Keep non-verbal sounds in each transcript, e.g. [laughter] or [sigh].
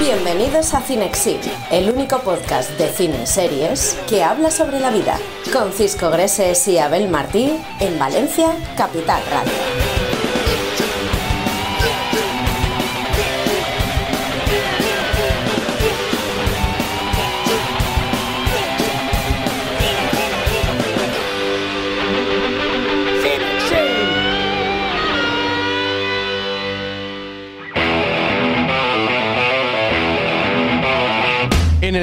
Bienvenidos a Cinexin, el único podcast de cine series que habla sobre la vida, con Cisco Greses y Abel Martí en Valencia, Capital Radio.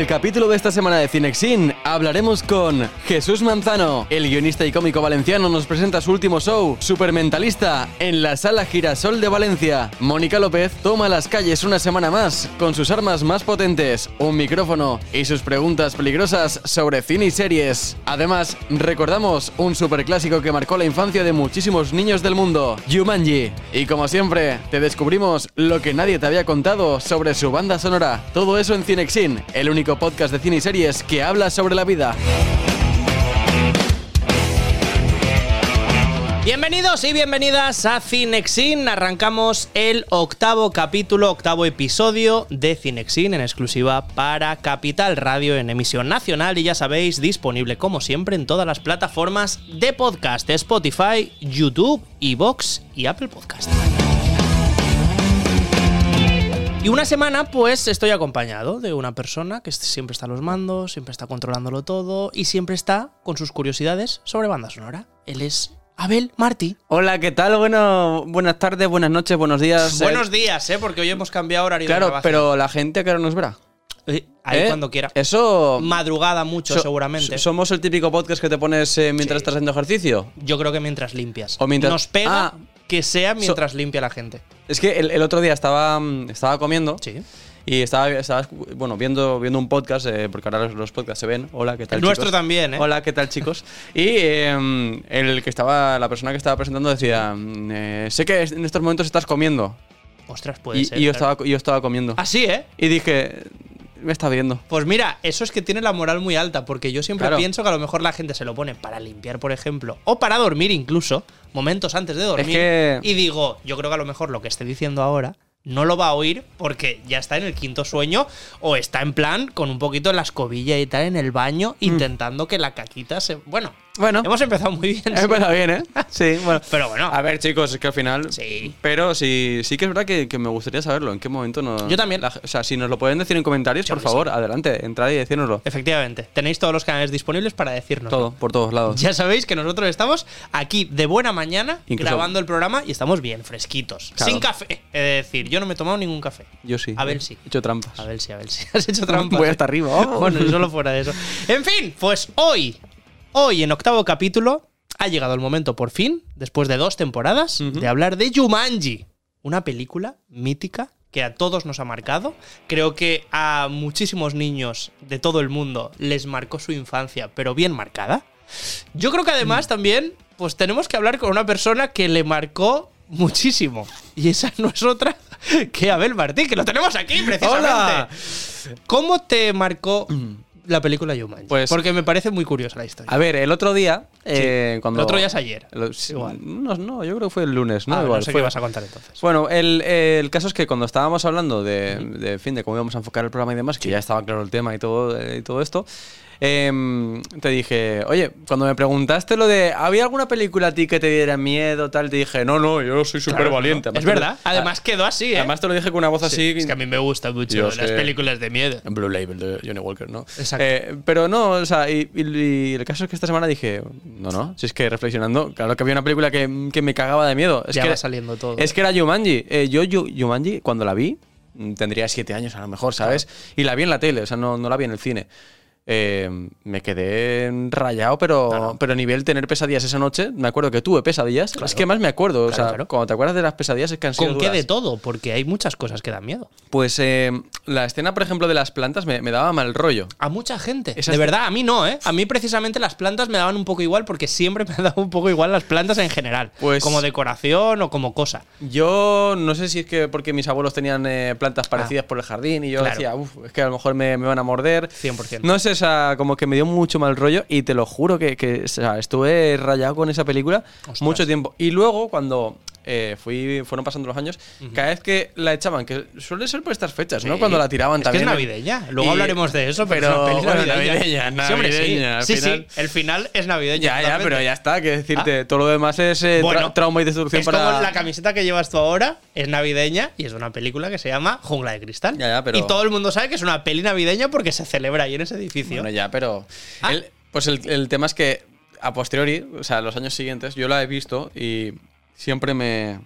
Capítulo de esta semana de Cinexin hablaremos con Jesús Manzano. El guionista y cómico valenciano nos presenta su último show, Supermentalista, en la Sala Girasol de Valencia. Mónica López toma las calles una semana más con sus armas más potentes, un micrófono y sus preguntas peligrosas sobre cine y series. Además, recordamos un superclásico que marcó la infancia de muchísimos niños del mundo, Jumanji. Y como siempre, te descubrimos lo que nadie te había contado sobre su banda sonora. Todo eso en Cinexin, el único podcast de cine y series que habla sobre la vida. Bienvenidos y bienvenidas a Cinexin. Arrancamos el octavo capítulo, octavo episodio de Cinexin en exclusiva para Capital Radio en emisión nacional y ya sabéis, disponible como siempre en todas las plataformas de podcast, Spotify, YouTube, Evox y Apple Podcast. Y una semana, pues estoy acompañado de una persona que siempre está a los mandos, siempre está controlándolo todo y siempre está con sus curiosidades sobre banda sonora. Él es Abel Martí. Hola, ¿qué tal? Bueno, buenas tardes, buenas noches, buenos días. Buenos días, ¿eh? Porque hoy hemos cambiado horario de Claro, pero la gente que ahora nos verá. Eh, Ahí ¿Eh? cuando quiera. Eso. Madrugada mucho, so- seguramente. ¿Somos el típico podcast que te pones eh, mientras Sí. estás haciendo ejercicio? Yo creo que mientras limpias. O mientras- Nos pega Ah. Que sea mientras limpia la gente. Es que el, el otro día estaba, mm, estaba comiendo Sí. y estaba, bueno, viendo, viendo un podcast, eh, porque ahora los, los podcasts se ven. Hola, ¿qué tal? El nuestro chicos? también, ¿eh? Hola, ¿qué tal, chicos? y eh, el que estaba, la persona que estaba presentando decía: mm, eh, Sé que en estos momentos estás comiendo. Ostras, puede Y, ser. y yo, claro. estaba, yo estaba comiendo. Así, ¿eh? Y dije: Me está viendo. Pues mira, eso es que tiene la moral muy alta, porque yo siempre Claro. pienso que a lo mejor la gente se lo pone para limpiar, por ejemplo, o para dormir incluso, momentos antes de dormir. que- Y digo, yo creo que a lo mejor lo que esté diciendo ahora no lo va a oír porque ya está en el quinto sueño o está en plan con un poquito la escobilla y tal en el baño intentando que la caquita se... Bueno, Mm. Bueno. hemos empezado muy bien. [laughs] He empezado bien, ¿eh? Sí, bueno. Pero bueno. A ver, chicos, es que al final. Sí. Pero sí, sí que es verdad que, que me gustaría saberlo. ¿En qué momento no. Yo también. la- o sea, si nos lo pueden decir en comentarios, Yo por favor, adelante, entrad y decírnoslo. Efectivamente, tenéis todos los canales disponibles para decirnos. Todo, por todos lados. Ya sabéis que nosotros estamos aquí de buena mañana Incluso- grabando el programa y estamos bien, fresquitos. Claro. Sin café. He de decir, yo no me he tomado ningún café. Yo sí. A ver eh, si. He hecho trampas. A ver si, a ver si. [laughs] Has hecho trampa. Voy hasta arriba. Oh. Bueno, y solo fuera de eso. En fin, pues hoy, hoy en octavo capítulo, ha llegado el momento por fin, después de dos temporadas, de hablar de Jumanji. Una película mítica que a todos nos ha marcado. Creo que a muchísimos niños de todo el mundo les marcó su infancia, pero bien marcada. Yo creo que además Mm. también, pues tenemos que hablar con una persona que le marcó muchísimo. Y esa no es otra que Abel Martí, que lo tenemos aquí precisamente. ¡Hola! ¿Cómo te marcó la película Jumanji? Pues- Porque me parece muy curiosa la historia. A ver, el otro día. eh, cuando, El otro día es ayer. Igual. No, no, yo creo que fue el lunes, ¿no? Ah, Igual, no sé fue- qué vas a contar entonces. Bueno, el, el caso es que cuando estábamos hablando de, de, fin, de cómo íbamos a enfocar el programa y demás, que ya estaba claro el tema y todo, eh, y todo esto, em, te dije, oye, cuando me preguntaste lo de, ¿había alguna película a ti que te diera miedo, tal? Te dije, no, no, yo soy súper Claro, valiente. ¿no? Es verdad. Además quedó así, ¿eh? Además te lo dije con una voz así. es que a mí me gustan mucho Yo las películas de miedo. en Blue Label de Johnny Walker, ¿no? Exacto. Eh, pero no, o sea, y, y- y el caso es que esta semana dije, no, no, si es que reflexionando, claro que había una película que, que me cagaba de miedo. Es ya que va saliendo todo. es que era Jumanji. Eh, yo, Yu- Jumanji, cuando la vi, tendría siete años a lo mejor, ¿sabes? Y la vi en la tele, o sea, no, no la vi en el cine. Eh, me quedé rayado, pero, pero a nivel tener pesadillas esa noche, me acuerdo que tuve pesadillas. Es que más me acuerdo, o sea, claro. cuando te acuerdas de las pesadillas es que han sido ¿Con qué duras. de todo? Porque hay muchas cosas que dan miedo. Pues eh, la escena, por ejemplo, de las plantas me, me daba mal rollo. A mucha gente. Esa de verdad, a mí no, ¿eh? A mí precisamente las plantas me daban un poco igual porque siempre me [laughs] han dado un poco igual las plantas en general. Pues- como decoración o como cosa. Yo no sé si es que porque mis abuelos tenían eh, plantas parecidas por el jardín y yo Ah. Decía, uff, es que a lo mejor me, me van a morder. 100%. No sé, o sea, como que me dio mucho mal rollo y te lo juro que, que, o sea, estuve rayado con esa película Ostras. mucho tiempo. Y luego, cuando eh, fui, fueron pasando los años, cada vez que la echaban, que suele ser por estas fechas, ¿no? Sí. Cuando la tiraban es también. Que es navideña. Luego Y- hablaremos de eso, pero, pero, es bueno, navideña. navideña, Sí, hombre, sí. navideña, Sí, final. sí. El final es navideño. Ya, ya, pero ya está, que decirte, todo lo demás es eh, tra- Bueno, trauma y destrucción es para. como la camiseta que llevas tú ahora, es navideña y es una película que se llama Jungla de Cristal. Ya, ya, pero- Y todo el mundo sabe que es una peli navideña porque se celebra ahí en ese edificio. Bueno, ya, pero. Ah. el- pues el, el tema es que a posteriori, o sea, los años siguientes, yo la he visto y siempre me.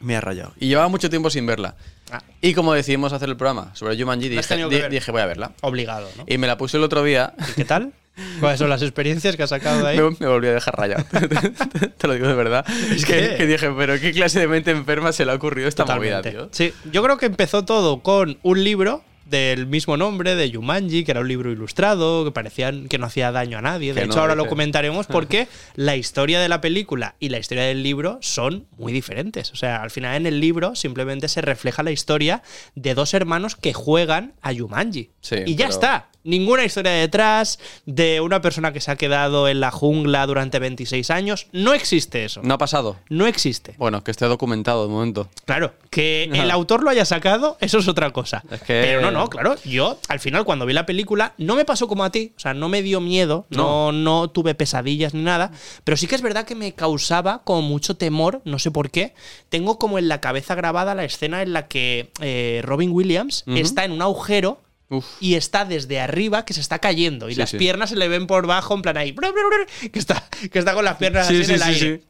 Me ha rayado. Y llevaba mucho tiempo sin verla. Ah, Y como decidimos hacer el programa sobre Jumanji, dije, di- dije, voy a verla. obligado, ¿no? Y me la puse el otro día. ¿Y qué tal? ¿Cuáles son las experiencias que has sacado de ahí? [laughs] Me, me volví a dejar rayado. [laughs] [laughs] te lo digo de verdad. Es que, dije, pero ¿qué clase de mente enferma se le ha ocurrido esta movida, tío? Sí, yo creo que empezó todo con un libro del mismo nombre, de Yumanji, que era un libro ilustrado, que parecían que no hacía daño a nadie. De Que hecho, no, ahora lo comentaremos porque [laughs] la historia de la película y la historia del libro son muy diferentes. O sea, al final en el libro simplemente se refleja la historia de dos hermanos que juegan a Yumanji. Sí, y ya está. Ninguna historia detrás de una persona que se ha quedado en la jungla durante 26 años. No existe eso. No ha pasado. No existe. Bueno, que esté documentado de momento. Claro, que [laughs] el autor lo haya sacado, eso es otra cosa. Es que- Pero no, no, claro. Yo, al final, cuando vi la película, no me pasó como a ti. O sea, no me dio miedo, no, no tuve pesadillas ni nada. Pero sí que es verdad que me causaba como mucho temor, no sé por qué. Tengo como en la cabeza grabada la escena en la que eh, Robin Williams está en un agujero. Uf. Y está desde arriba que se está cayendo. Y Sí, las sí. piernas se le ven por bajo, en plan ahí. [laughs] Que está, que está con las piernas así en el aire.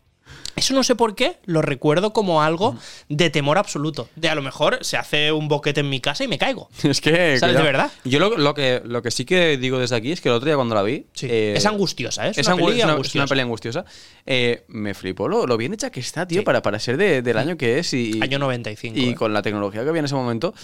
Eso no sé por qué, lo recuerdo como algo de temor absoluto. De a lo mejor se hace un boquete en mi casa y me caigo. [laughs] Es que. ¿Sabes? De verdad. Yo lo, lo que, lo que sí que digo desde aquí es que el otro día cuando la vi. eh, es angustiosa, ¿eh? es, Es, una peli es una, es angustiosa. una peli angustiosa. Eh, me flipó lo, lo bien hecha que está, tío, Sí. para, para ser de- del año que es. Y, Año 95. y ¿eh? con la tecnología que había en ese momento.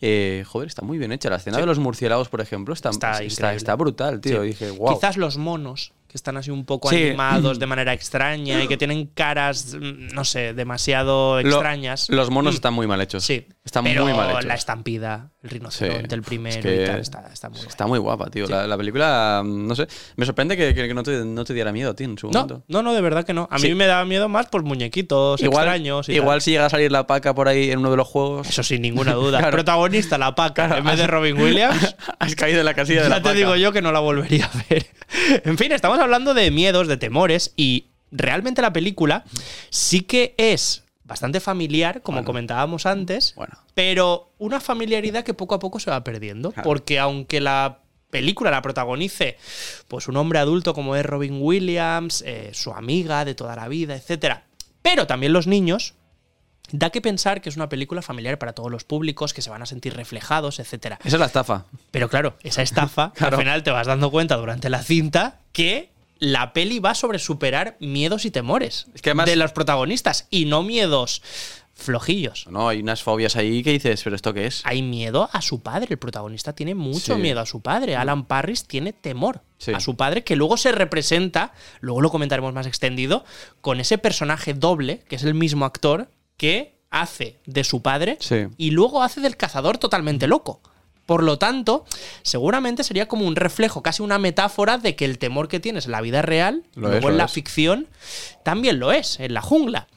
eh, joder, está muy bien hecha. La escena Sí. de los murciélagos, por ejemplo, está, Está está, brutal, tío. Dije, wow. Quizás los monos, que están así un poco animados [clears throat] de manera extraña y que tienen caras, mm, no sé, demasiado extrañas. los monos Mm. están muy mal hechos. Sí, Están pero muy mal hechos. la estampida, el Sí. rinoceronte, el primero Es que y tal, está, está muy Está guay. muy guapa, tío. La, la película, mm, no sé. Me sorprende que, que- que no, te, no te diera miedo, tío, en su No, momento. no, no, de verdad que no. A Sí. mí me daba miedo más por muñequitos Igual, extraños. y igual si llega a salir la paca por ahí en uno de los juegos. Eso sin ninguna duda. [laughs] Claro. Protagonista, la paca, Claro, en vez de Robin Williams. [laughs] Has caído en la casilla de ya la te paca. digo yo que no la volvería a ver. [laughs] en fin, estamos hablando de miedos, de temores y realmente la película sí que es bastante familiar, como Bueno. comentábamos antes, Bueno. pero una familiaridad que poco a poco se va perdiendo, Claro. porque aunque la película la protagonice pues un hombre adulto como es Robin Williams, eh, su amiga de toda la vida, etcétera, pero también los niños Da que pensar que es una película familiar para todos los públicos, que se van a sentir reflejados, etcétera. Esa es la estafa. Pero claro, esa estafa, [laughs] Claro. al final te vas dando cuenta durante la cinta que la peli va sobre superar miedos y temores Es que además- de los protagonistas y no miedos flojillos. No, hay unas fobias ahí que dices, ¿pero esto qué es? Hay miedo a su padre, el protagonista tiene mucho Sí. miedo a su padre. Alan Parris tiene temor Sí. a su padre, que luego se representa, luego lo comentaremos más extendido, con ese personaje doble, que es el mismo actor, que hace de su padre Sí. y luego hace del cazador totalmente loco. Por lo tanto, seguramente sería como un reflejo, casi una metáfora de que el temor que tienes en la vida real, Lo luego es, en la es. ficción, también lo es, en la jungla.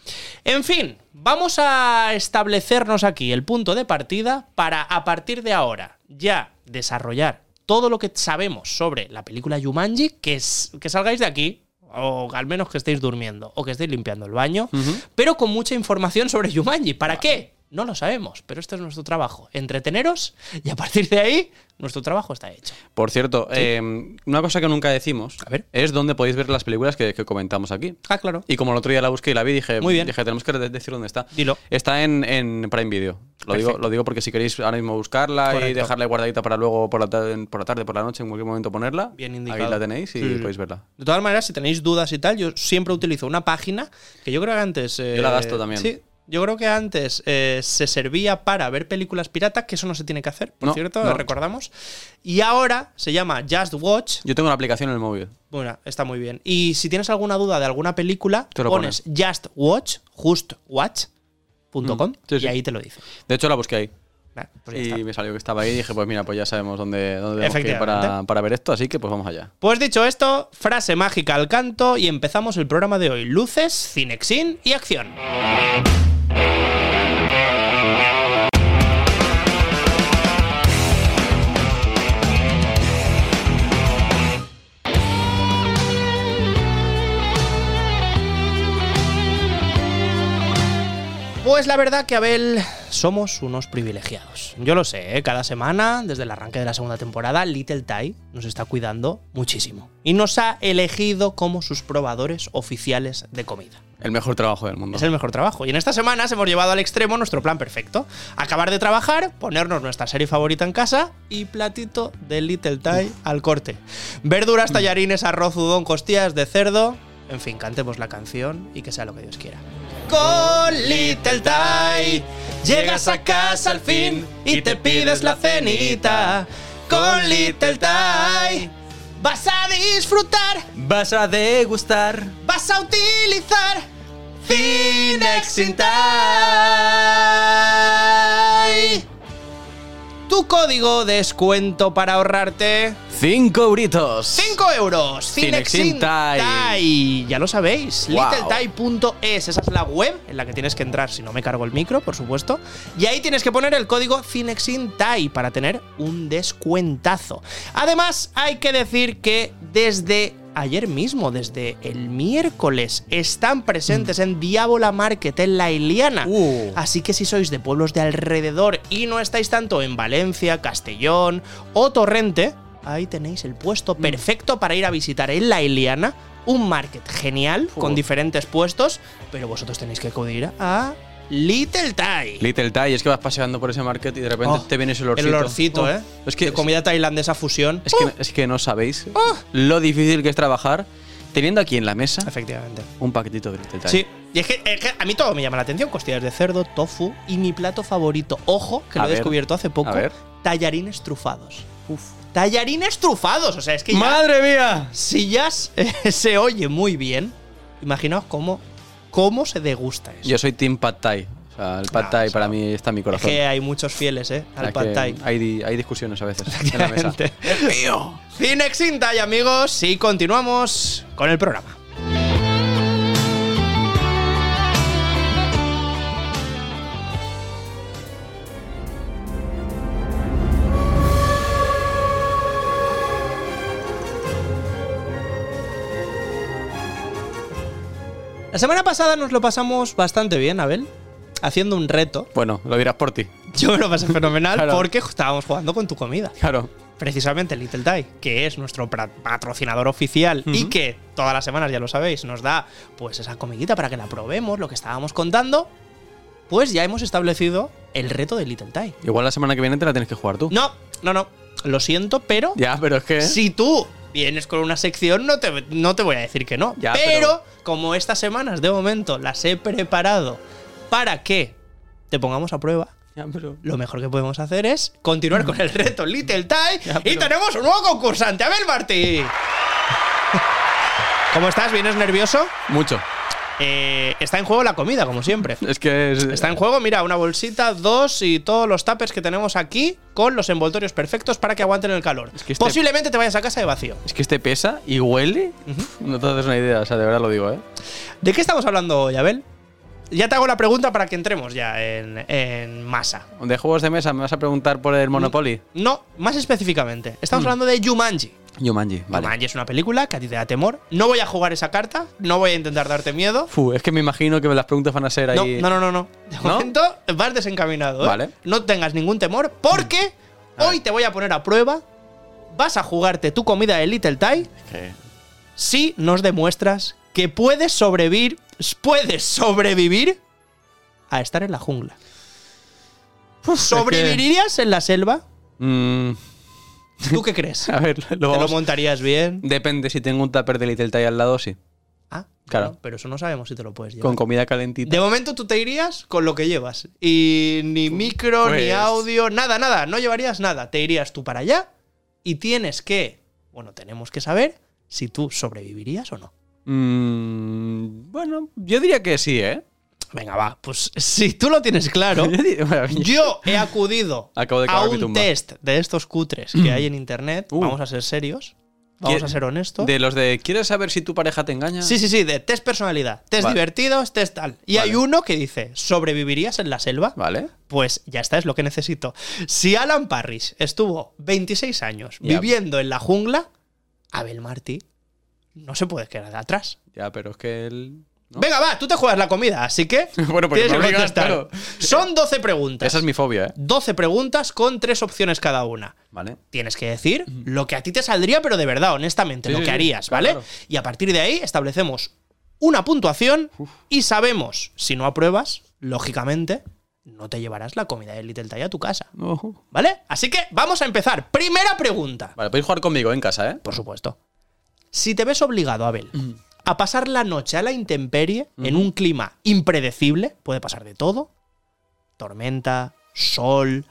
En fin, vamos a establecernos aquí el punto de partida para a partir de ahora ya desarrollar todo lo que sabemos sobre la película Jumanji, que, es, que salgáis de aquí, o al menos que estéis durmiendo, o que estéis limpiando el baño, pero con mucha información sobre Jumanji. ¿Para qué? No lo sabemos, pero este es nuestro trabajo. Entreteneros y a partir de ahí, nuestro trabajo está hecho. Por cierto, eh, una cosa que nunca decimos A ver. es dónde podéis ver las películas que, que comentamos aquí. Ah, claro. Y como el otro día la busqué y la vi, dije, Muy bien. dije tenemos que de- decir dónde está. Dilo. Está en, en Prime Video. Lo digo, lo digo porque si queréis ahora mismo buscarla y dejarla guardadita para luego por la, tarde, por la tarde, por la noche, en cualquier momento ponerla, Bien ahí indicado. la tenéis y Sí. podéis verla. De todas maneras, si tenéis dudas y tal, yo siempre utilizo una página que yo creo que antes. eh, Yo la gasto también. Sí. Yo creo que antes eh, se servía para ver películas piratas, que eso no se tiene que hacer, por No, cierto, no. recordamos. Y ahora se llama Just Watch. Yo tengo una aplicación en el móvil. Bueno, está muy bien. Y si tienes alguna duda de alguna película, Te lo pones Just Watch, justwatch.com Mm, sí, y ahí te lo dice. De hecho, la busqué ahí. Pues y está. me salió que estaba ahí y dije, pues mira, pues ya sabemos dónde, dónde que ir para, para ver esto, así que pues vamos allá. Pues dicho esto, frase mágica al canto y empezamos el programa de hoy. Luces, Cinexin y acción. Música Pues la verdad que Abel somos unos privilegiados. Yo lo sé, ¿eh? cada semana, desde el arranque de la segunda temporada, Little Ty nos está cuidando muchísimo. Y nos ha elegido como sus probadores oficiales de comida. El mejor trabajo del mundo. Es el mejor trabajo. Y en estas semanas hemos llevado al extremo nuestro plan perfecto. Acabar de trabajar, ponernos nuestra serie favorita en casa y platito de Little Thai al corte. Verduras, tallarines, arroz, udón, costillas de cerdo. En fin, cantemos la canción y que sea lo que Dios quiera. Con Little Thai llegas a casa al fin y te pides la cenita. Con Little Thai vas a disfrutar Vas a degustar. vas a utilizar Cinexin Tu código de descuento para ahorrarte 5 euritos. 5 euros. Cinexin Cinexin Thai. Thai. Ya lo sabéis. Wow. Esa es la web en la que tienes que entrar si no me cargo el micro, por supuesto. Y ahí tienes que poner el código Cinexin Thai para tener un descuentazo. Además, hay que decir que desde ayer mismo, desde el miércoles, están presentes en Diabola Market en La Iliana. Uh. Así que si sois de pueblos de alrededor y no estáis tanto en Valencia, Castellón o Torrente, ahí tenéis el puesto Mm. perfecto para ir a visitar en La Iliana. Un market genial, con diferentes puestos, pero vosotros tenéis que acudir a Little Thai. Little Thai, es que vas paseando por ese market y de repente Oh, te viene ese olorcito. El olorcito, Oh, ¿eh? Es que, de comida tailandesa fusión. es, que, es que no sabéis lo difícil que es trabajar teniendo aquí en la mesa Efectivamente. un paquetito de Little Thai. Sí. Y es que, es que a mí todo me llama la atención. Costillas de cerdo, tofu y mi plato favorito, ojo, que A lo he descubierto hace poco, tallarines trufados. Uf. Tallarines trufados, o sea, es que ya, ¡Madre mía! si ya se, [laughs] se oye muy bien, imaginaos cómo, cómo se degusta eso. Yo soy Team Pad Thai. O sea, el Pad No, Thai o sea, para mí está en mi es corazón. que hay muchos fieles, ¿eh? Al Es pad thai. Hay, hay discusiones a veces en la mesa. ¡Es mío! Cinexin Thai, amigos, y continuamos con el programa. La semana pasada nos lo pasamos bastante bien, Abel, haciendo un reto. Bueno, lo dirás por ti. Yo me lo pasé fenomenal Claro. porque estábamos jugando con tu comida. Claro. Precisamente Little Thai, que es nuestro patrocinador oficial y que todas las semanas, ya lo sabéis, nos da pues esa comidita para que la probemos, lo que estábamos contando, pues ya hemos establecido el reto de Little Thai. Igual la semana que viene te la tienes que jugar tú. No, no, no, lo siento, pero Ya, pero es que. si tú vienes con una sección, no te, no te voy a decir que no. Ya, pero, pero- como estas semanas de momento las he preparado para que te pongamos a prueba, Ya, pero- lo mejor que podemos hacer es continuar con el reto Little Ya, y tenemos un nuevo concursante, Abel Martí. [laughs] ¿Cómo estás? ¿Vienes nervioso? Mucho. Eh, está en juego la comida, como siempre. Es que es. Está en juego, mira, una bolsita, dos y todos los tapers que tenemos aquí con los envoltorios perfectos para que aguanten el calor. Es que este- Posiblemente te vayas a casa de vacío. Es que este pesa y huele. No te haces una idea, o sea, de verdad lo digo, ¿eh? ¿De qué estamos hablando hoy, Abel? Ya te hago la pregunta para que entremos ya en, en masa. De juegos de mesa, ¿me vas a preguntar por el Monopoly? No, más específicamente. Mm. Estamos hablando de Jumanji. Jumanji, vale. Jumanji es una película que a ti te da temor. No voy a jugar esa carta, no voy a intentar darte miedo. Fu, es que me imagino que las preguntas van a ser ahí. no, no, no, no. De ¿No? momento vas desencaminado. ¿eh? Vale. No tengas ningún temor porque A hoy te voy a poner a prueba. Vas a jugarte tu comida de Little Thai Que- si nos demuestras que puedes sobrevivir, puedes sobrevivir a estar en la jungla. ¿Sobrevivirías en la selva? Mm, ¿Tú qué crees? [laughs] a ver, lo ¿Te lo montarías bien? Depende, si tengo un tupper de Little Thai al lado, sí. Ah, Claro. bueno, pero eso no sabemos si te lo puedes llevar. Con comida calentita. De momento tú te irías con lo que llevas. Y ni micro, ni Pues- audio, nada, nada. No llevarías nada. Te irías tú para allá y tienes que. Bueno, tenemos que saber si tú sobrevivirías o no. Mm, bueno, yo diría que sí, ¿eh? Venga, va. Pues si tú lo tienes claro. [laughs] Yo he acudido [laughs] Acabo de a un test de estos cutres que hay en internet. Uh. Vamos a ser serios. Vamos ¿Qué- a ser honestos. De los de ¿quieres saber si tu pareja te engaña? Sí, sí, sí, de test personalidad. Test Vale. divertidos, test tal. Y hay uno que dice: ¿sobrevivirías en la selva? Vale. Pues ya está, es lo que necesito. Si Alan Parrish estuvo 26 años Ya. viviendo en la jungla, Abel Martí no se puede quedar de atrás. Ya, pero es que él. ¿no? Venga, va, tú te juegas la comida, así que [laughs] Bueno, porque tienes me que obligas, contestar. claro. Son 12 preguntas. Esa es mi fobia, ¿eh? 12 preguntas con tres opciones cada una. Vale. Tienes que decir lo que a ti te saldría, pero de verdad, honestamente, Sí, lo sí, que harías, claro, ¿vale? claro. Y a partir de ahí establecemos una puntuación y sabemos, si no apruebas, lógicamente, no te llevarás la comida de Little Thai a tu casa. ¿Vale? Así que vamos a empezar. Primera pregunta. Vale, podéis jugar conmigo en casa, ¿eh? Por supuesto. Si te ves obligado, Abel, a pasar la noche a la intemperie en un clima impredecible, puede pasar de todo, tormenta, sol,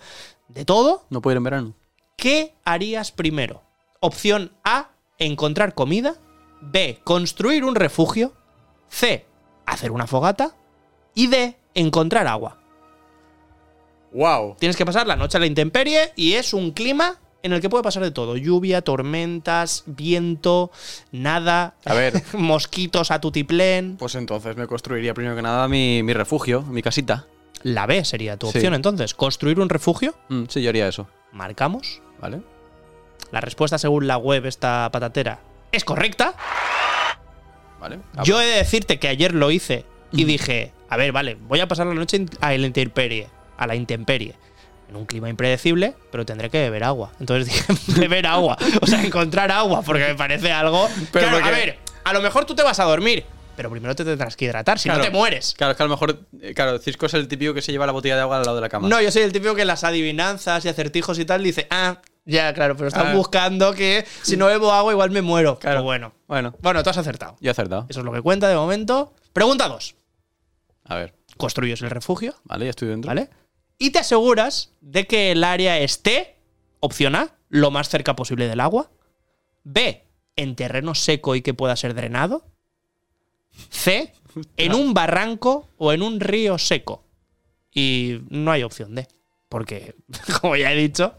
de todo, No puedo ir en verano. ¿qué harías primero? Opción A, encontrar comida. B, construir un refugio. C, hacer una fogata. Y D, encontrar agua. ¡Wow! Tienes que pasar la noche a la intemperie y es un clima en el que puede pasar de todo. Lluvia, tormentas, viento, nada, A ver, [laughs] mosquitos a tutiplén. pues entonces me construiría primero que nada mi, mi refugio, mi casita. La B sería tu Sí. opción entonces. Construir un refugio. Mm, sí, yo haría eso. Marcamos. ¿Vale? La respuesta según la web esta patatera es correcta. ¿Vale? Yo he de decirte que ayer lo hice y dije, a ver, vale, voy a pasar la noche a la intemperie, a la intemperie, en un clima impredecible, pero tendré que beber agua. Entonces dije, [laughs] beber agua, o sea, encontrar agua, porque me parece algo... Pero claro, a ver, a lo mejor tú te vas a dormir, pero primero te tendrás que hidratar, si no te mueres. Claro, es que a lo mejor. eh, Claro, Cisco es el típico que se lleva la botella de agua al lado de la cama. No, yo soy el típico que las adivinanzas y acertijos y tal dice, ah, ya, claro, pero están Ah. buscando que si no bebo agua igual me muero. Claro. Pues bueno. Bueno, Bueno, tú has acertado. yo he acertado. Eso es lo que cuenta de momento. Pregunta 2. A ver. Construyes el refugio, Vale, ya estoy dentro. ¿vale? Y te aseguras de que el área esté, opción A, lo más cerca posible del agua. B, en terreno seco y que pueda ser drenado. C, [laughs] en un barranco o en un río seco. Y no hay opción D. Porque, [laughs] como ya he dicho,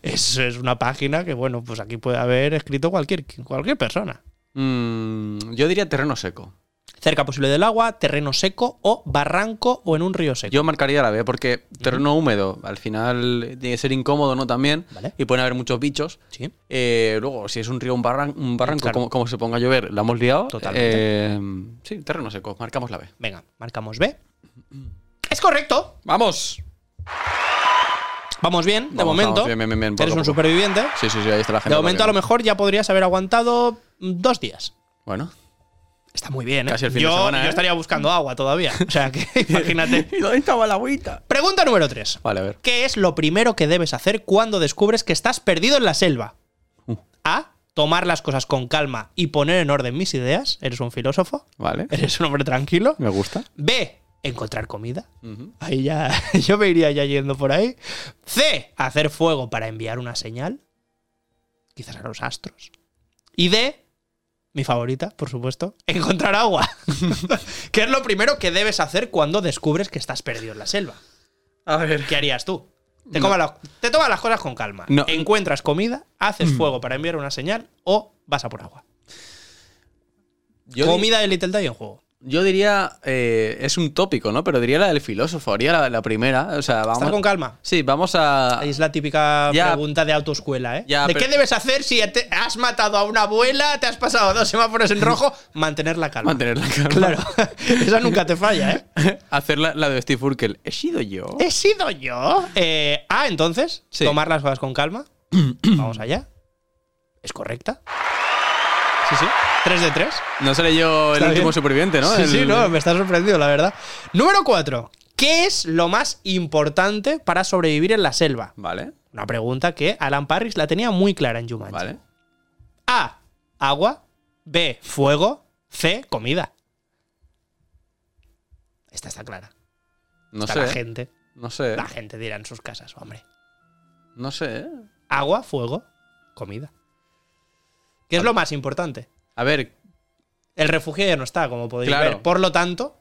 eso es una página que, bueno, pues aquí puede haber escrito cualquier, cualquier persona. Mm, yo diría terreno seco. Cerca posible del agua, terreno seco o barranco o en un río seco. Yo marcaría la B porque terreno húmedo al final tiene que ser incómodo, ¿no? También. Vale. Y pueden haber muchos bichos. Sí. Eh, luego, si es un río, un, barran- un barranco, Claro. como, como se ponga a llover, la hemos liado. Totalmente. Eh, sí, terreno seco. Marcamos la B. Venga, marcamos B. Es correcto. ¡Vamos! Vamos bien, de Vamos, momento. vamos, bien, bien, bien, poco Eres un superviviente. Sí, sí, sí, ahí está la gente. De momento, a lo mejor ya podrías haber aguantado dos días. Bueno. Está muy bien, ¿eh? Casi el fin de yo, semana, yo ¿eh? estaría buscando agua todavía. O sea que [laughs] imagínate. ¿Y dónde estaba la agüita? Pregunta número 3. Vale, a ver. ¿Qué es lo primero que debes hacer cuando descubres que estás perdido en la selva? Uh. A. Tomar las cosas con calma y poner en orden mis ideas. Eres un filósofo. Vale. Eres un hombre tranquilo. Me gusta. B. Encontrar comida. Ahí ya, [laughs] yo me iría ya yendo por ahí. C, hacer fuego para enviar una señal. Quizás a los astros. Y D, mi favorita, por supuesto, encontrar agua. [laughs] ¿Qué es lo primero que debes hacer cuando descubres que estás perdido en la selva? A ver. ¿Qué harías tú? Te, No. la- te tomas las cosas con calma. No. Encuentras comida, haces fuego para enviar una señal o vas a por agua. Yo comida de Little Day en juego. Yo diría, eh, es un tópico, ¿no? Pero diría la del filósofo, haría la, la primera. O sea, vamos. Estar con calma. Sí, vamos a. Ahí es la típica Ya. pregunta de autoescuela, ¿eh? Ya, ¿De pero- qué debes hacer si te has matado a una abuela, te has pasado dos semáforos en rojo? [laughs] Mantener la calma. Mantener la calma. Claro. [laughs] Esa nunca te falla, ¿eh? [laughs] Hacer la, la de Steve Urkel. ¿He sido yo? ¿He sido yo? Eh, ah, entonces, Sí. tomar las cosas con calma. [clears throat] Vamos allá. ¿Es correcta? Sí, sí. 3 de 3. No seré yo el último superviviente, ¿no? Sí, El- sí, no, me está sorprendido, la verdad. Número 4. ¿Qué es lo más importante para sobrevivir en la selva? Vale, Una pregunta que Alan Parris la tenía muy clara en Jumanji. vale. A. Agua. B. Fuego. C. Comida. Esta está clara. No Está sé. la gente. No sé. La gente dirá en sus casas, hombre. No sé. ¿eh? Agua, fuego, comida. ¿Qué es lo más importante? A ver, El refugio ya no está, como podéis Claro. ver. Por lo tanto,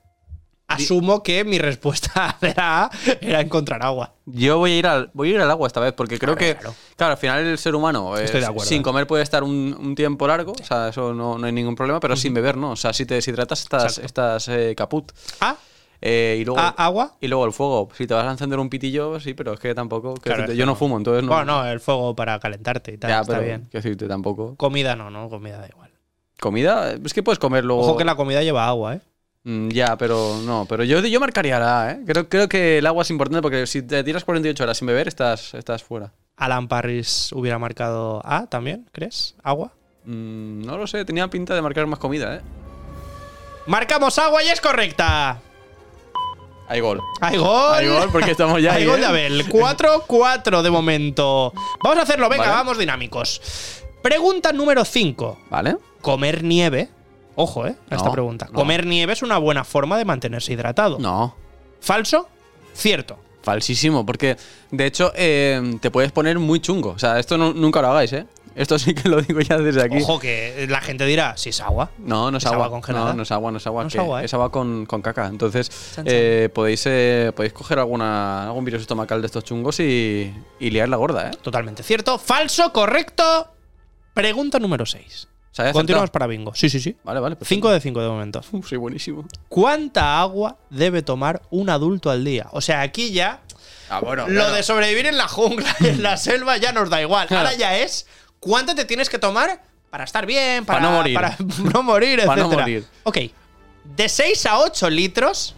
asumo que mi respuesta [laughs] de la A era encontrar agua. yo voy a ir al, voy a ir al agua esta vez, porque creo Claro, que, claro. claro. al final el ser humano de acuerdo, sin comer puede estar un, un tiempo largo, o sea, eso no, no hay ningún problema, pero sin beber no. O sea, si te deshidratas estás, estás eh, caput. A. Eh, y luego, A, agua. y luego el fuego. Si te vas a encender un pitillo, sí, pero es que tampoco. quiero Claro, decirte, es yo no fumo, entonces no. Bueno, no, el fuego para calentarte y tal. ya, está pero bien. decirte tampoco. Comida no, no, comida da igual. Comida, es que puedes comer luego. Ojo que la comida lleva agua, ¿eh? Mm, ya, pero no, pero yo, yo marcaría la A, ¿eh? Creo, creo que el agua es importante porque si te tiras 48 horas sin beber, estás, estás fuera. Alan Parris hubiera marcado A también, ¿crees? ¿Agua? Mm, no lo sé, tenía pinta de marcar más comida, ¿eh? Marcamos agua y es correcta. Hay gol. Hay gol. Hay gol porque estamos ya Hay ahí, gol ¿eh? de Abel. 4-4 de momento. Vamos a hacerlo, venga, Vale. vamos dinámicos. Pregunta número 5. ¿Vale? Comer nieve. Ojo, eh, a esta No, pregunta. no. Comer nieve es una buena forma de mantenerse hidratado. No. ¿Falso? Cierto. Falsísimo, porque de hecho eh, te puedes poner muy chungo. O sea, esto no- nunca lo hagáis, ¿eh? Esto sí que lo digo ya desde aquí. Ojo que la gente dirá, si es agua. No, no es, ¿Es agua. agua congelada? No, no es agua, no es agua. No es que agua, ¿eh? Es agua con, con caca. Entonces, Chan, chan. eh, podéis, eh, podéis coger alguna, algún virus estomacal de estos chungos y, y liar la gorda, ¿eh? Totalmente cierto. Falso, correcto. Pregunta número 6. O sea, he Continuamos para bingo. Sí, sí, sí. Vale, vale. perfecto. 5 de 5 de momento. [laughs] Soy buenísimo. ¿Cuánta agua debe tomar un adulto al día? O sea, aquí ya Ah, bueno. lo de sobrevivir en la jungla [laughs] en la selva ya nos da igual. Claro. Ahora ya es cuánto te tienes que tomar para estar bien, para, Para [laughs] no morir. para no morir, Para no morir. Ok. De 6 a 8 litros,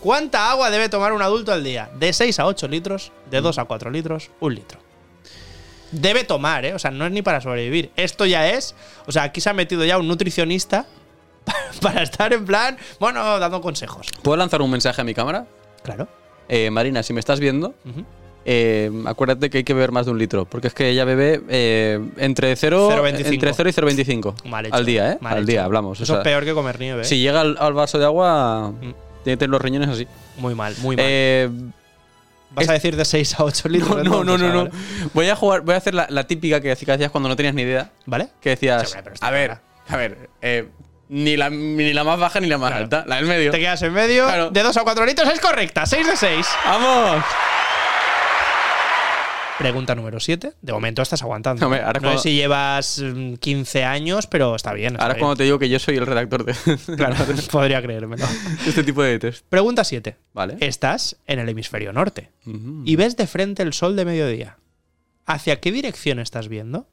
¿cuánta agua debe tomar un adulto al día? De 6 a 8 litros, de 2 a 4 litros, un litro. Debe tomar, ¿eh? O sea, no es ni para sobrevivir. Esto ya es. O sea, aquí se ha metido ya un nutricionista [laughs] para estar en plan, bueno, dando consejos. ¿Puedo lanzar un mensaje a mi cámara? Claro. Eh, Marina, si me estás viendo, eh, acuérdate que hay que beber más de un litro. Porque es que ella bebe eh, entre 0, 0,25. entre 0 y 0,25 Mal hecho. al día, ¿eh? Mal al hecho. día, hablamos. o Eso sea, es peor que comer nieve. ¿eh? Si llega al, al vaso de agua, Mm. tiene que tener los riñones así. Muy mal, muy mal. Vas a decir de 6 a 8 litros. no, no, no, no, no. Voy a jugar, voy a hacer la, la típica que hacías cuando no tenías ni idea. ¿Vale? Que decías, Sí, a ver, a ver, eh, ni, la, ni la más baja ni la más Claro. alta, la del medio. Te quedas en medio. Claro. De 2 a 4 litros es correcta. 6 de 6. ¡Vamos! Pregunta número 7. De momento estás aguantando. Hombre, ahora no cuando- sé si llevas mm, 15 años, pero está bien. está Ahora es cuando te digo que yo soy el redactor de, [laughs] Claro, [laughs] podría creérmelo. este tipo de test. Pregunta 7. Vale. Estás en el hemisferio norte Ujú. y ves de frente el sol de mediodía. ¿Hacia qué dirección estás viendo?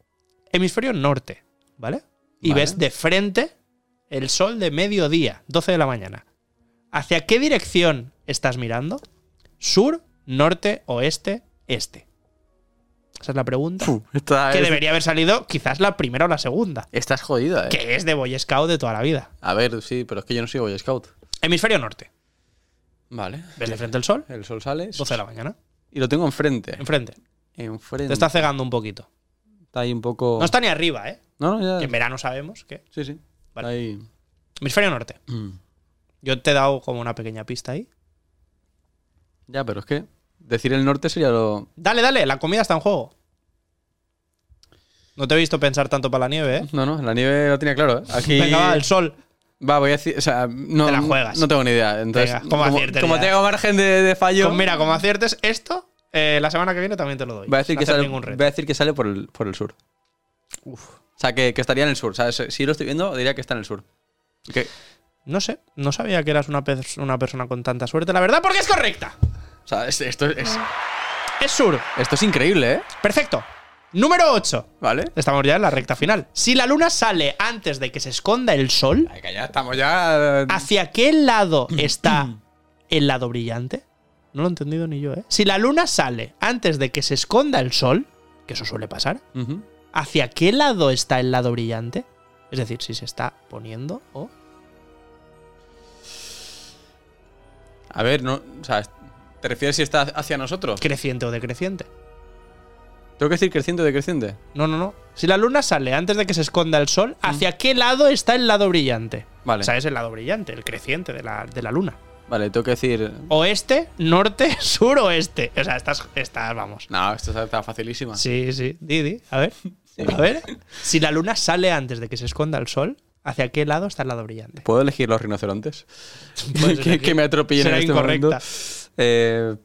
Hemisferio norte, ¿vale? Y Vale. ves de frente el sol de mediodía, 12 de la mañana. ¿Hacia qué dirección estás mirando? ¿Sur, norte, oeste, este? Esa es la pregunta. Uf, esta que es- debería haber salido quizás la primera o la segunda. Estás jodida, eh. Que es de Boy Scout de toda la vida. A ver, sí, pero es que yo no soy Boy Scout. Hemisferio norte. Vale. ¿Ves de frente el sol? El sol sale 12 de la mañana. y lo tengo enfrente. Enfrente. Enfrente. Te está cegando un poquito. Está ahí un poco. No está ni arriba, ¿eh? No, no, ya. en verano sabemos que. Sí, sí. Vale. Ahí. Hemisferio norte. Mm. Yo te he dado como una pequeña pista ahí. Ya, pero es que decir el norte sería lo. Dale, dale, la comida está en juego. No te he visto pensar tanto para la nieve, ¿eh? No, no, la nieve lo tenía claro, ¿eh? Aquí. Venga, va, el sol. Va, voy a decir. O sea, no. Te la juegas. No tengo ni idea. Entonces, Venga, ¿cómo como, aciertes como ya? tengo margen de, de fallo. Pues mira, como aciertes esto, eh, la semana que viene también te lo doy. voy a decir que sale, voy a decir que sale por el, por el sur. O sea, que, que estaría en el sur. ¿sabes? Si lo estoy viendo, diría que está en el sur. No sé, no sabía que eras una, pers- una persona con tanta suerte, la verdad, porque es correcta. O sea, es- esto, es, Es sur. esto es increíble, ¿eh? Perfecto. Número 8. ¿Vale? Estamos ya en la recta final. Si la luna sale antes de que se esconda el sol, Ay, que ya estamos ya. ¿hacia qué lado [clears throat] está el lado brillante? No lo he entendido ni yo, ¿eh? Si la luna sale antes de que se esconda el sol, que eso suele pasar, Ujú. ¿hacia qué lado está el lado brillante? Es decir, si se está poniendo o. A ver, no. O sea, ¿te refieres si está hacia nosotros? creciente o decreciente. ¿Tengo que decir creciente o decreciente? No, no, no. Si la luna sale antes de que se esconda el sol, ¿hacia qué lado está el lado brillante? Vale. O sea, es el lado brillante, el creciente de la, de la luna. Vale, tengo que decir. Oeste, norte, [laughs] sur, oeste. O sea, estás, estás vamos. No, esto está facilísima. Sí, sí. Didi, a ver. A ver. Si la luna sale antes de que se esconda el sol, ¿hacia qué lado está el lado brillante? ¿Puedo elegir los rinocerontes? Pues [laughs] que, me atropellen en este incorrecta. momento. Eh,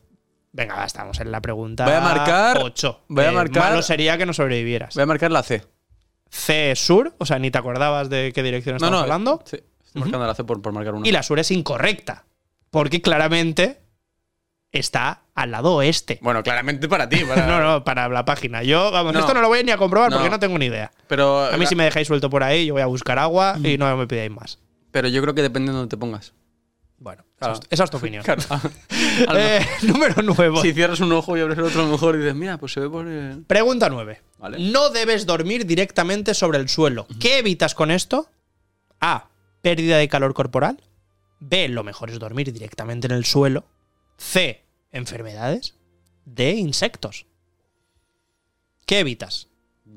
Venga, estamos en la pregunta. Voy a marcar- 8. voy a marcar- Malo sería que no sobrevivieras. voy a marcar la C. C sur, o sea, ni te acordabas de qué dirección estamos no. hablando. Sí, estoy marcando la C por, por marcar una. Y la sur es incorrecta. Porque claramente está al lado oeste. Bueno, claramente para ti. Para... [laughs] No, no, para la página. Yo, vamos, No. esto no lo voy ni a comprobar porque No. tengo ni idea. Pero, A mí la- si me dejáis suelto por ahí, yo voy a buscar agua y no me pidáis más. pero yo creo que depende de donde te pongas. Bueno, Claro. esa, es, tu opinión. [laughs] Claro. [laughs] [laughs] Eh, número 9. Si cierras un ojo y abres el otro, mejor dices, mira, pues se ve por el. Pregunta 9. Vale. No debes dormir directamente sobre el suelo. ¿Qué evitas con esto? A. Pérdida de calor corporal. B. Lo mejor es dormir directamente en el suelo. C. Enfermedades. D. Insectos. ¿Qué evitas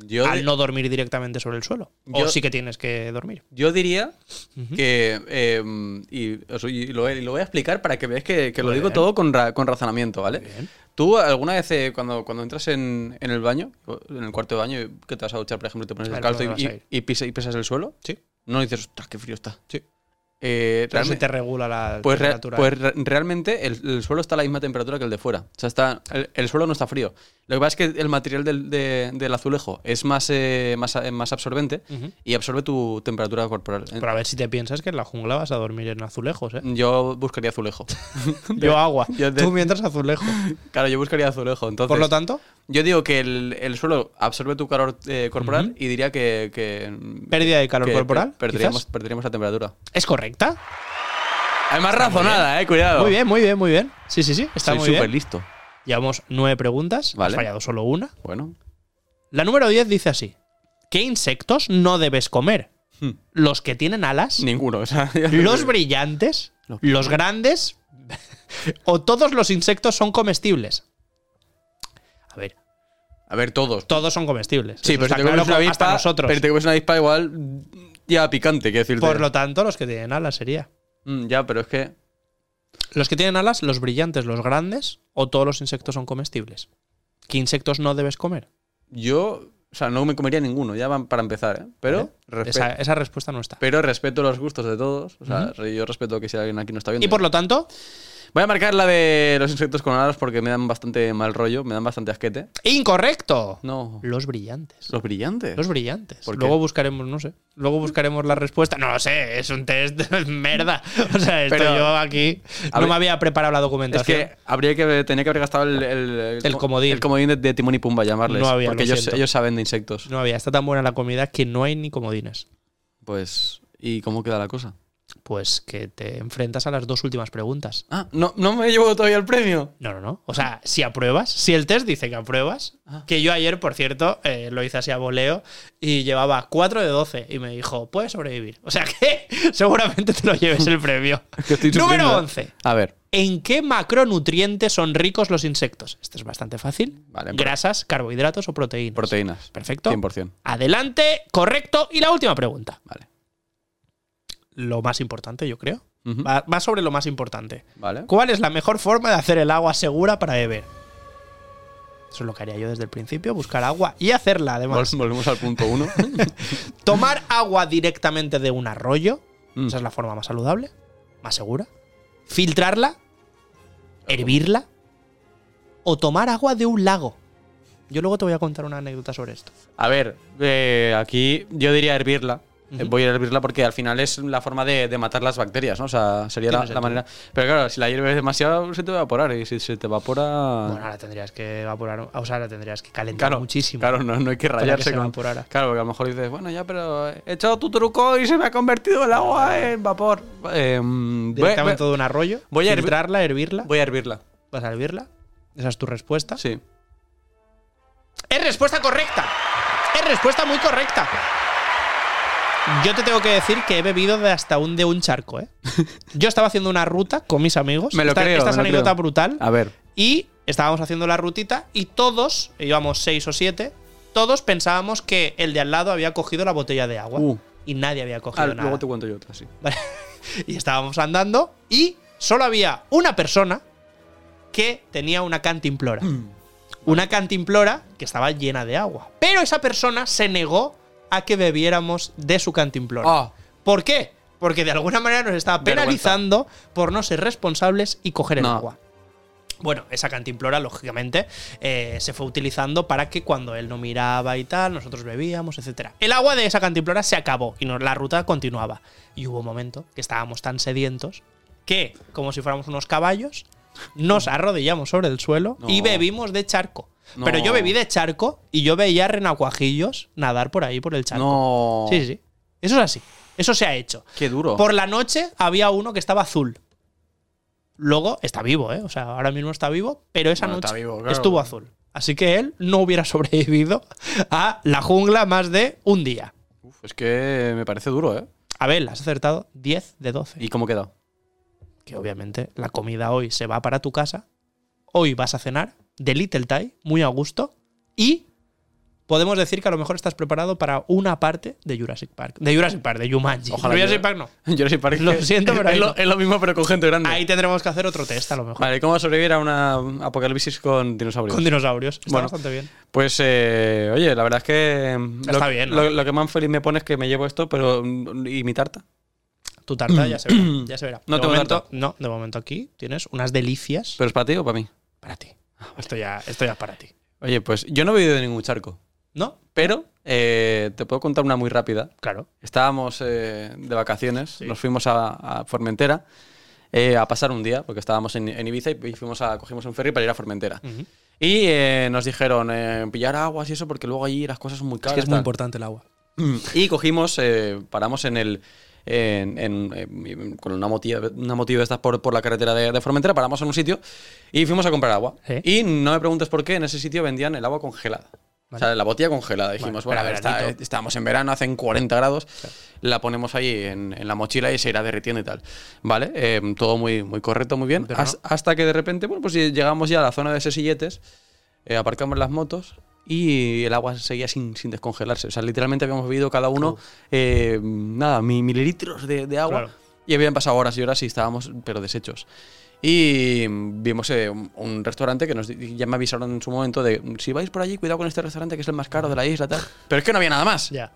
Yo, al no dormir directamente sobre el suelo? O Yo- sí que tienes que dormir. yo diría que. eh, y, y lo, y lo voy a explicar para que veáis que, que lo digo todo con, ra- con razonamiento, ¿vale? Bien. ¿Tú alguna vez eh, cuando, cuando entras en, en el baño, en el cuarto de baño, que te vas a duchar, por ejemplo, te pones Vale, descalzo ¿dónde vas a y, y, y pisas el suelo? Sí. No dices, ostras, qué frío está. Sí. Eh, realmente- te regula la Pues, re- temperatura. pues re- realmente el, el suelo está a la misma temperatura que el de fuera. O sea, está, el, el suelo no está frío. Lo que pasa es que el material del, de- del azulejo es más, eh, más, eh, más absorbente y absorbe tu temperatura corporal. Pero a ver si te piensas que en la jungla vas a dormir en azulejos, ¿eh? Yo buscaría azulejo. [laughs] [laughs] Yo agua. yo de- Tú mientras azulejo. [laughs] claro, yo buscaría azulejo. Entonces, Por lo tanto, yo digo que el, el suelo absorbe tu calor eh, corporal y diría que. que pérdida de calor que corporal. per- Perderíamos, perderíamos la temperatura. ¿Es correcta? Además, razonada, eh, cuidado. Muy bien, muy bien, muy bien. Sí, sí, sí. Está Soy muy súper listo. Llevamos nueve preguntas. Vale. Has fallado solo una. Bueno. La número 10 dice así: ¿Qué insectos no debes comer? Hmm. Los que tienen alas, Ninguno. o sea, [laughs] los brillantes, Los- los grandes [laughs] o todos los insectos son comestibles. A ver, todos. todos son comestibles. Sí, Eso pero si te comes claro una avispa, nosotros. pero te comes una avispa igual ya picante, quiero decirte. Por lo tanto, los que tienen alas sería. Mm, ya, pero es que Los que tienen alas, los brillantes, los grandes, o todos los insectos son comestibles. ¿Qué insectos no debes comer? yo, o sea, no me comería ninguno, ya van para empezar, ¿eh? Pero, esa respuesta no está. pero respeto los gustos de todos. O sea, yo respeto que si alguien aquí no está viendo. Y por lo tanto, Voy a marcar la de los insectos con alas porque me dan bastante mal rollo, me dan bastante asquete. incorrecto. No. Los brillantes. Los brillantes. Los brillantes. ¿Por qué? Luego buscaremos, no sé. Luego buscaremos la respuesta. No lo sé, es un test de [laughs] merda. O sea, esto Pero- yo aquí no me había preparado la es documentación. que habría que tenía que haber gastado el, el, El comodín. el comodín de, de Timón y Pumba llamarles. No había, porque ellos saben de insectos. No había. Está tan buena la comida que no hay ni comodines. Pues, ¿y cómo queda la cosa? Pues que te enfrentas a las dos últimas preguntas. Ah, no, no me llevo todavía el premio. No, no, no. O sea, si apruebas, si el test dice que apruebas, Ah. que yo ayer, por cierto, eh, lo hice así a voleo y llevaba 4 de 12 y me dijo, puedes sobrevivir. O sea [laughs] que seguramente te lo lleves el premio. [laughs] Número sufriendo. 11. A ver. ¿En qué macronutrientes son ricos los insectos? Esto es bastante fácil. Vale, pero- Grasas, carbohidratos o proteínas. Proteínas. Perfecto. 100%. Adelante, correcto. Y la última pregunta. Vale. Lo más importante, yo creo. Va, va sobre lo más importante. Vale. ¿Cuál es la mejor forma de hacer el agua segura para beber? Eso es lo que haría yo desde el principio, buscar agua y hacerla además. Vol- Volvemos al punto uno. [laughs] Tomar agua directamente de un arroyo, Mm. esa es la forma más saludable, más segura. Filtrarla, hervirla o tomar agua de un lago. Yo luego te voy a contar una anécdota sobre esto. A ver, eh, aquí yo diría hervirla. Eh, voy a hervirla porque al final es la forma de, de matar las bacterias, ¿no? O sea, sería la, la manera. Pero claro, si la hierves demasiado, se te va a evaporar. Y si se te evapora. Bueno, ahora tendrías que evaporar, o sea, la tendrías que calentar claro, muchísimo. Claro, no, no hay que que rayarse se con. evaporara. Claro, porque a lo mejor dices, bueno, ya, pero he echado tu truco y se me ha convertido el agua en vapor. Eh, voy, Directamente voy- de un arroyo, voy a hervir- filtrarla, hervirla. voy a hervirla. ¿Vas a hervirla? Esa es tu respuesta. Sí. Es respuesta correcta. Es respuesta muy correcta. Yo te tengo que decir que he bebido de hasta un de un charco, ¿eh? [laughs] Yo estaba haciendo una ruta con mis amigos. Me lo esta, creo, esta es anécdota creo. brutal. A ver. Y estábamos haciendo la rutita y todos, íbamos seis o siete, todos pensábamos que el de al lado había cogido la botella de agua. Uh. Y nadie había Ah, cogido nada. luego te cuento yo otra, sí. [laughs] Vale. y estábamos andando y solo había una persona que tenía una cantimplora. una cantimplora que estaba llena de agua. Pero esa persona se negó a que bebiéramos de su cantimplora. Ah. ¿Por qué? Porque de alguna manera nos estaba Vergüenza. penalizando por no ser responsables y coger el No. agua. Bueno, esa cantimplora, lógicamente, eh, se fue utilizando para que cuando él no miraba y tal, nosotros bebíamos, etc. El agua de esa cantimplora se acabó y nos- la ruta continuaba. Y hubo un momento que estábamos tan sedientos que, como si fuéramos unos caballos, nos arrodillamos sobre el suelo y No. bebimos de charco. No. Pero yo bebí de charco y yo veía renacuajillos nadar por ahí, por el charco. No. Sí, sí. Eso es así. Eso se ha hecho. Qué duro. Por la noche había uno que estaba azul. Luego está vivo, ¿eh? O sea, ahora mismo está vivo, pero esa Bueno, noche vivo, claro. estuvo azul. Así que él no hubiera [laughs] sobrevivido a la jungla más de un día. Uf, es que me parece duro, ¿eh? Abel, has acertado 10 de 12. ¿Y cómo queda? Que obviamente la comida hoy se va para tu casa. Hoy vas a cenar de Little Thai, muy a gusto. Y podemos decir que a lo mejor estás preparado para una parte de Jurassic Park. De Jurassic Park, de Jumanji. Ojalá Jurassic yo- Park no. [laughs] Jurassic Park. Lo siento, pero [laughs] es, lo, no. es lo mismo, pero con gente grande. Ahí tendremos que hacer otro test a lo mejor. Vale, ¿cómo sobrevivir a una apocalipsis con dinosaurios? Con dinosaurios. Está Bueno. bastante bien. Pues, eh, oye, la verdad es que. Está lo, bien, ¿no? Lo, lo que más feliz me pone es que me llevo esto, pero. ¿Y mi tarta? Tu tarta ya se verá. [clears throat] Ya se verá. No de tengo momento, tarta. No, de momento aquí tienes unas delicias ¿Pero es para ti o para mí? para ti. [laughs] Esto ya, esto ya es para ti. Oye, pues yo no he bebido de ningún charco. ¿No? Pero eh, te puedo contar una muy rápida. Claro. Estábamos eh, de vacaciones, Sí. nos fuimos a, a Formentera eh, a pasar un día, porque estábamos en, en Ibiza y fuimos a, cogimos un ferry para ir a Formentera. Y nos dijeron pillar aguas y eso, porque luego allí las cosas son muy Es caras. que es muy importante el agua. Y cogimos, paramos en el. En- en- en- con una motilla, una motilla de estas por, por la carretera de, de Formentera, paramos en un sitio y fuimos a comprar agua. Y no me preguntes por qué en ese sitio vendían el agua congelada. O sea, la botella congelada. Dijimos, Vale, bueno, a ver, está- estábamos en verano, hacen 40 grados, la ponemos ahí en, en la mochila y se irá derritiendo y tal. ¿Vale? Eh, todo muy, muy correcto, muy bien. Has- Hasta que de repente, bueno, pues llegamos ya a la zona de sesilletes, eh, aparcamos las motos y el agua seguía sin, sin descongelarse. O sea, literalmente habíamos bebido cada uno, eh, nada, mi- mililitros de, de agua Claro. y habían pasado horas y horas y estábamos, pero deshechos. Y vimos eh, un, restaurante que nos ya me avisaron en su momento de si vais por allí, cuidado con este restaurante que es el más caro de la isla, tal. [laughs] Pero es que no había nada más. Ya,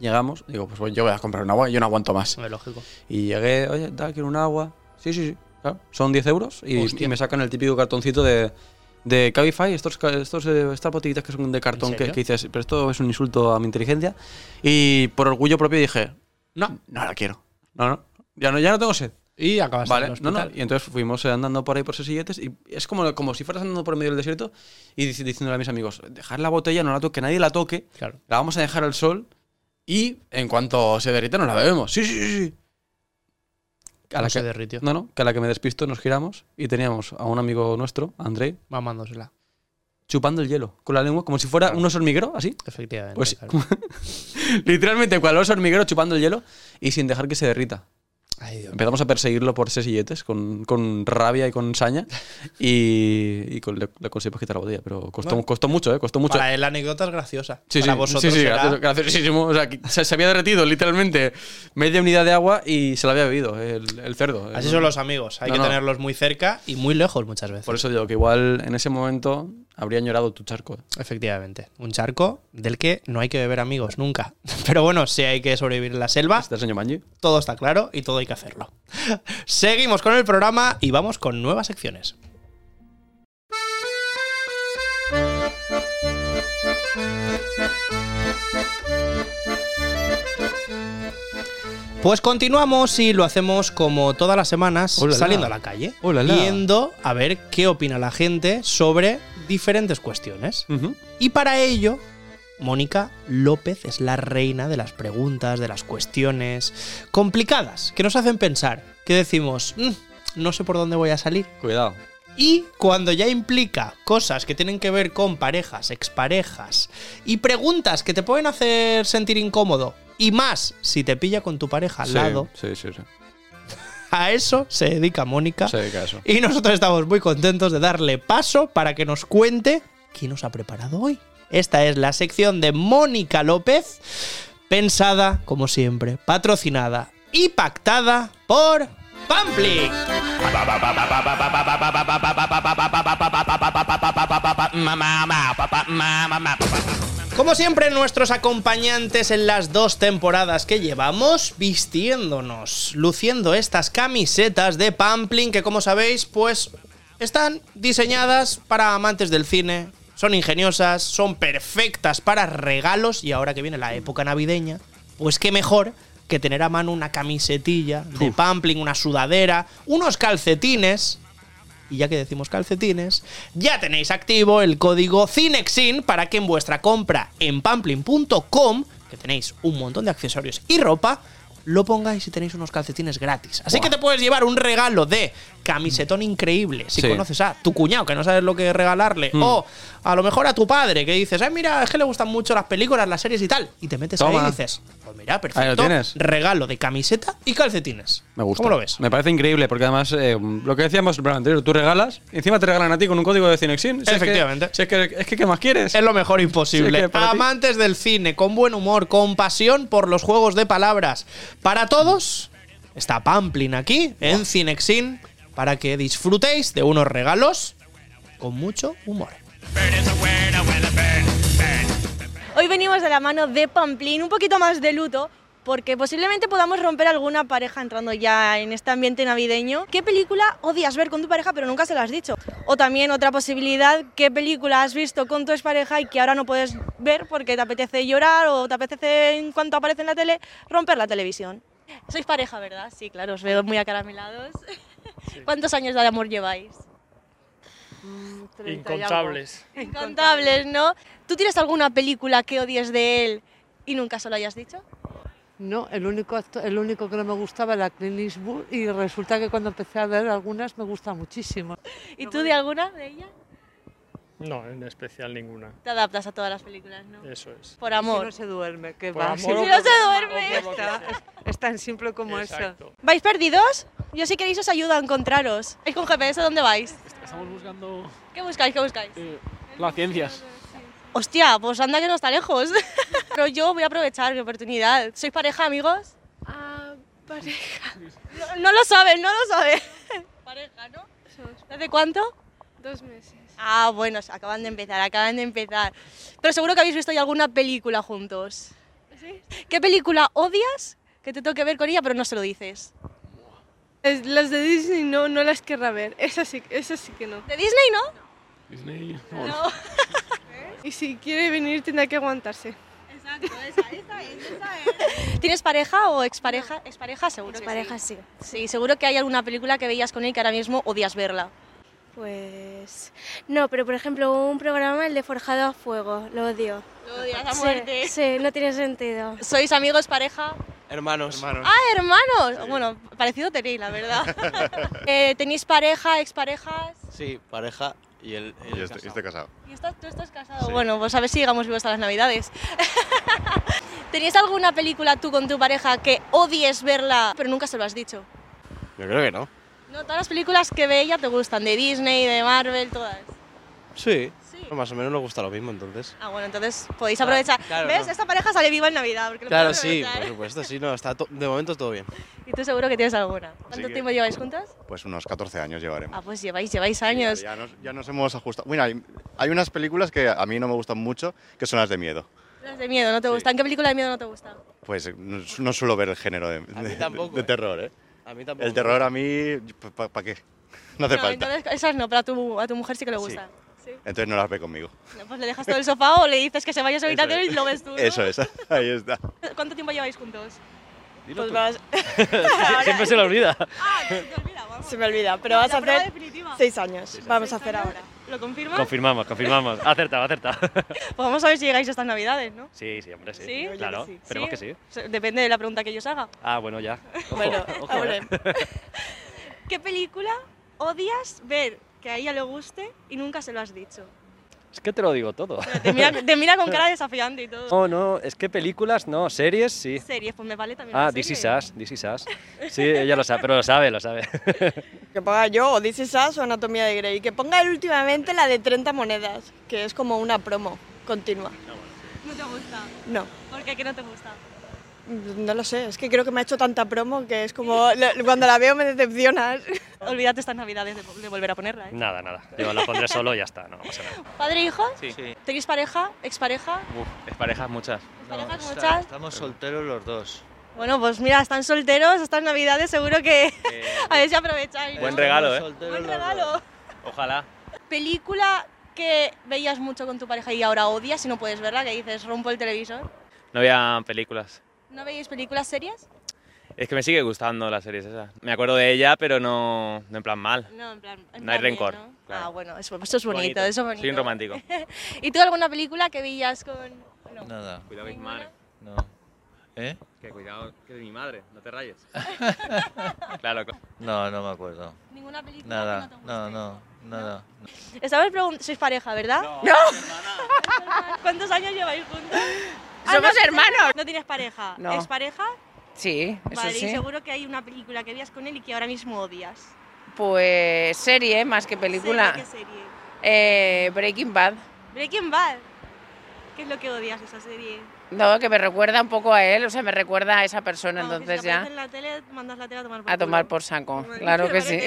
Llegamos, digo, pues yo voy a comprar un agua, yo no aguanto más. lógico. Y llegué, oye, tal, quiero un agua. Sí, sí, sí. claro, son 10 euros y, y me sacan el típico cartoncito de, de Cabify, estos, estos, eh, estas botellitas que son de cartón que, que dices, pero esto es un insulto a mi inteligencia. Y por orgullo propio dije, no, no la quiero. No, no, ya no, ya no tengo sed. Y acabas Vale, en el no, no. Y entonces fuimos eh, andando por ahí por silletes y es como, como si fueras andando por medio del desierto y dic- diciéndole a mis amigos, dejar la botella, no la toque, que nadie la toque, Claro. la vamos a dejar al sol y en cuanto se derrita nos la bebemos. Sí, sí, sí, sí. A la No que, se derritió. no, no, que a la que me despisto nos giramos y teníamos a un amigo nuestro, Andrei, Mamándosela. chupando el hielo con la lengua como si fuera un oso hormiguero, así. Efectivamente. Pues claro. [laughs] literalmente cual oso hormiguero chupando el hielo y sin dejar que se derrita. Ay, Dios. Empezamos a perseguirlo por sesilletes con, con rabia y con saña y, y con- le, le conseguimos quitar la botella, pero costó, Bueno. costó mucho, ¿eh? Costó mucho. Para él la anécdota es graciosa. Sí, Para sí, vosotros sí, sí, será- graciosísimo. O sea, se, se había derretido literalmente media unidad de agua y se la había bebido el, el cerdo. Así son los amigos. Hay No, que no. tenerlos muy cerca y muy lejos muchas veces. Por eso digo que igual en ese momento habría añorado tu charco. Efectivamente. Un charco del que no hay que beber amigos nunca. [laughs] Pero bueno, si hay que sobrevivir en la selva, ¿Estás señor Manji? todo está claro y todo hay que hacerlo. [laughs] Seguimos con el programa y vamos con nuevas secciones. [laughs] Pues continuamos y lo hacemos como todas las semanas, saliendo a la calle, Hola, la. viendo a ver qué opina la gente sobre diferentes cuestiones. Y para ello, Mónica López es la reina de las preguntas, de las cuestiones complicadas, que nos hacen pensar, que decimos, "Mm, no sé por dónde voy a salir. Cuidado. Y cuando ya implica cosas que tienen que ver con parejas, exparejas y preguntas que te pueden hacer sentir incómodo, y más si te pilla con tu pareja al Sí, lado, Sí, sí, sí. [laughs] a eso se dedica Mónica. Se dedica a eso. Y nosotros estamos muy contentos de darle paso para que nos cuente qué nos ha preparado hoy. Esta es la sección de Mónica López, pensada, como siempre, patrocinada y pactada por Pamplix. Como siempre, nuestros acompañantes en las dos temporadas que llevamos, vistiéndonos, luciendo estas camisetas de Pampling que, como sabéis, pues están diseñadas para amantes del cine, son ingeniosas, son perfectas para regalos y ahora que viene la época navideña, pues qué mejor que tener a mano una camisetilla de Pampling, una sudadera, unos calcetines y ya que decimos calcetines, ya tenéis activo el código CINEXIN para que en vuestra compra en pamplin.com, que tenéis un montón de accesorios y ropa, lo pongáis y tenéis unos calcetines gratis. Así que te puedes llevar un regalo de camisetón increíble si Sí. conoces a tu cuñado que no sabes lo que regalarle, o a lo mejor a tu padre que dices, ay mira, es que le gustan mucho las películas, las series y tal, y te metes ahí y dices, pues mira, Ahí perfecto, lo tienes. regalo de camiseta y calcetines. Me gusta. ¿Cómo lo ves? Me parece increíble porque además, eh, lo que decíamos el anterior, tú regalas y encima te regalan a ti con un código de Cinexin. Si es que- Efectivamente. si es que, es que, ¿qué más quieres? Es lo mejor imposible. Que Amantes del cine, con buen humor, con pasión por los juegos de palabras. Para todos, está Pamplin aquí, en Cinexin, para que disfrutéis de unos regalos con mucho humor. Hoy venimos de la mano de Pamplín, un poquito más de luto, porque posiblemente podamos romper alguna pareja entrando ya en este ambiente navideño. ¿Qué película odias ver con tu pareja pero nunca se lo has dicho? O también otra posibilidad, ¿qué película has visto con tu expareja y que ahora no puedes ver porque te apetece llorar o te apetece en cuanto aparece en la tele romper la televisión? Sois pareja, ¿verdad? Sí, claro, os veo muy acaramelados. [laughs] ¿Cuántos años de amor lleváis? Incontables. Incontables, ¿no? ¿Tú tienes alguna película que odies de él y nunca se lo hayas dicho? No, el único, acto- el único que no me gustaba era Clint Eastwood y resulta que cuando empecé a ver algunas me gusta muchísimo. ¿Y tú de alguna de ellas? No, en especial ninguna. Te adaptas a todas las películas, ¿no? Eso es. Por Si amor. no se duerme, que Por va. Si no por- se duerme. está- es, es tan simple como Exacto. eso. ¿Vais perdidos? Yo si queréis os ayudo a encontraros. ¿Vais con GPS dónde vais? Estamos buscando ¿Qué buscáis? ¿Qué buscáis? las ciencias. Hostia, pues anda que no está lejos. [laughs] Pero yo voy a aprovechar mi oportunidad. ¿Sois pareja, amigos? Ah, pareja. No, no lo saben, no lo saben. Pareja, ¿no? ¿Desde cuánto? Dos meses. Ah, bueno, acaban de empezar, acaban de empezar. Pero seguro que habéis visto ya alguna película juntos. ¿Sí? ¿Qué película odias que te toque ver con ella pero no se lo dices? Es- las de Disney no, no las querrá ver. Esas sí, esas sí que no. ¿De Disney no? Disney. No. [laughs] Y si quiere venir tendrá que aguantarse. Exacto, esa, esa es, esa es. ¿Tienes pareja o expareja? Expareja seguro que Pareja sí. sí. Sí, seguro que hay alguna película que veías con él que ahora mismo odias verla. Pues. No, pero por ejemplo, un programa, el de Forjado a Fuego, lo odio. Lo odias a Sí, muerte. Sí, no tiene sentido. ¿Sois amigos, pareja? Hermanos. Ah, hermanos. Bueno, parecido tenéis, la verdad. [laughs] Eh, ¿Tenéis pareja, exparejas? Sí, pareja y el. el Y estoy, casado. estoy casado. ¿Y estás, tú estás casado? Bueno, pues a ver si llegamos vivos hasta las navidades. [laughs] ¿Tenías alguna película tú con tu pareja que odies verla, pero nunca se lo has dicho? Yo creo que no. No, todas las películas que ve ella te gustan, de Disney, de Marvel, todas. Sí. Sí. Más o menos nos gusta lo mismo entonces. Ah, bueno, entonces podéis aprovechar. claro, ¿Ves? no. Esta pareja sale viva en Navidad. Porque Claro, sí, por supuesto, sí, no, está de momento todo bien. Y tú seguro que tienes alguna. ¿Cuánto que- tiempo lleváis juntas? Pues unos 14 años llevaremos. Ah, pues lleváis, lleváis años. Ya nos, ya nos hemos ajustado. Bueno, hay, hay unas películas que a mí no me gustan mucho, que son las de miedo. Las de miedo, ¿no te Sí. gustan? ¿Qué película de miedo no te gusta? Pues no, no suelo ver el género de, de- tampoco, de eh. terror, ¿eh? A mí tampoco. El terror a mí, ¿para qué? [laughs] No hace no, falta. entonces esas no, pero a tu, a tu mujer sí que le Sí. gusta. Sí. Entonces no las ve conmigo. No, pues le dejas todo el sofá o le dices que se vaya a su habitación es. y lo ves tú. ¿no? Eso es, [laughs] ahí está. ¿Cuánto tiempo lleváis juntos? Dilo Pues tú. vas... [laughs] Siempre se le olvida. Se me olvida, pero vas a hacer definitiva. seis años. Vamos a hacer ahora. ¿Lo confirmas? Confirmamos, confirmamos. [laughs] Acerta, acerta. Pues vamos a ver si llegáis estas navidades, ¿no? Sí, sí, hombre, sí. ¿Sí? Claro, esperemos que sí. Depende de la pregunta que yo os haga. Ah, bueno, ya. [laughs] Ojo, Bueno, ojo, eh. [laughs] ¿Qué película odias ver que a ella le guste y nunca se lo has dicho? Es que te lo digo todo. Te mira, te mira con [laughs] cara desafiante y todo. No, no, es que películas no, series sí. Series, pues me vale también. Ah. Us, This Is Us. Sí, ella lo sabe, pero lo sabe, lo sabe. [laughs] Que ponga yo o This Is Us o Anatomía de Grey. Que ponga él últimamente la de 30 monedas, que es como una promo continua. ¿No te gusta? No, ¿Por qué? ¿Qué no te gusta? No lo sé. Es que creo que me ha hecho tanta promo que es como... Cuando la veo me decepcionas. [laughs] Olvídate estas navidades de, de volver a ponerla, ¿eh? Nada, nada. Yo la pondré solo y ya está, no pasa nada. ¿Padre e hijo? Sí. ¿Tenéis pareja? ¿Expareja? es parejas muchas. ¿Parejas muchas? Estamos solteros los dos. Bueno, pues mira, están solteros estas navidades, seguro que [laughs] a ver si aprovecháis. Buen ¿no? regalo, ¿eh? Buen regalo. Ojalá. Película que veías mucho con tu pareja y ahora odias y no puedes verla, que dices, rompo el televisor. No había películas. ¿No veis películas series? Es que me sigue gustando las series esas. Me acuerdo de ella, pero no, no en plan mal. No, en plan. en No hay plan bien, rencor. ¿no? claro. Ah, bueno, eso, eso es bonito, eso es bonito. Soy un romántico. [laughs] ¿Y tú alguna película que veías con.? No. Nada. Cuidado que es mi madre. No. ¿Eh? Que cuidado, que es mi madre, no te rayes. [laughs] Claro. No, no me acuerdo. ¿Ninguna película Nada, que no te no, no, nada. Estamos preguntando. ¿Sois pareja, verdad? No. [laughs] ¿Cuántos años lleváis juntos? Somos hermanos. ¿No tienes pareja? No. ¿Es pareja? Sí, eso vale, y sí. seguro que hay una película que veías con él y que ahora mismo odias. Pues serie más que película. ¿Serie? ¿Qué serie? Eh, Breaking Bad. Breaking Bad. ¿Qué es lo que odias de esa serie? No, que me recuerda un poco a él, o sea, me recuerda a esa persona, entonces si ya en la tele, mandas la tele a tomar por a tomar por saco. Claro que sí.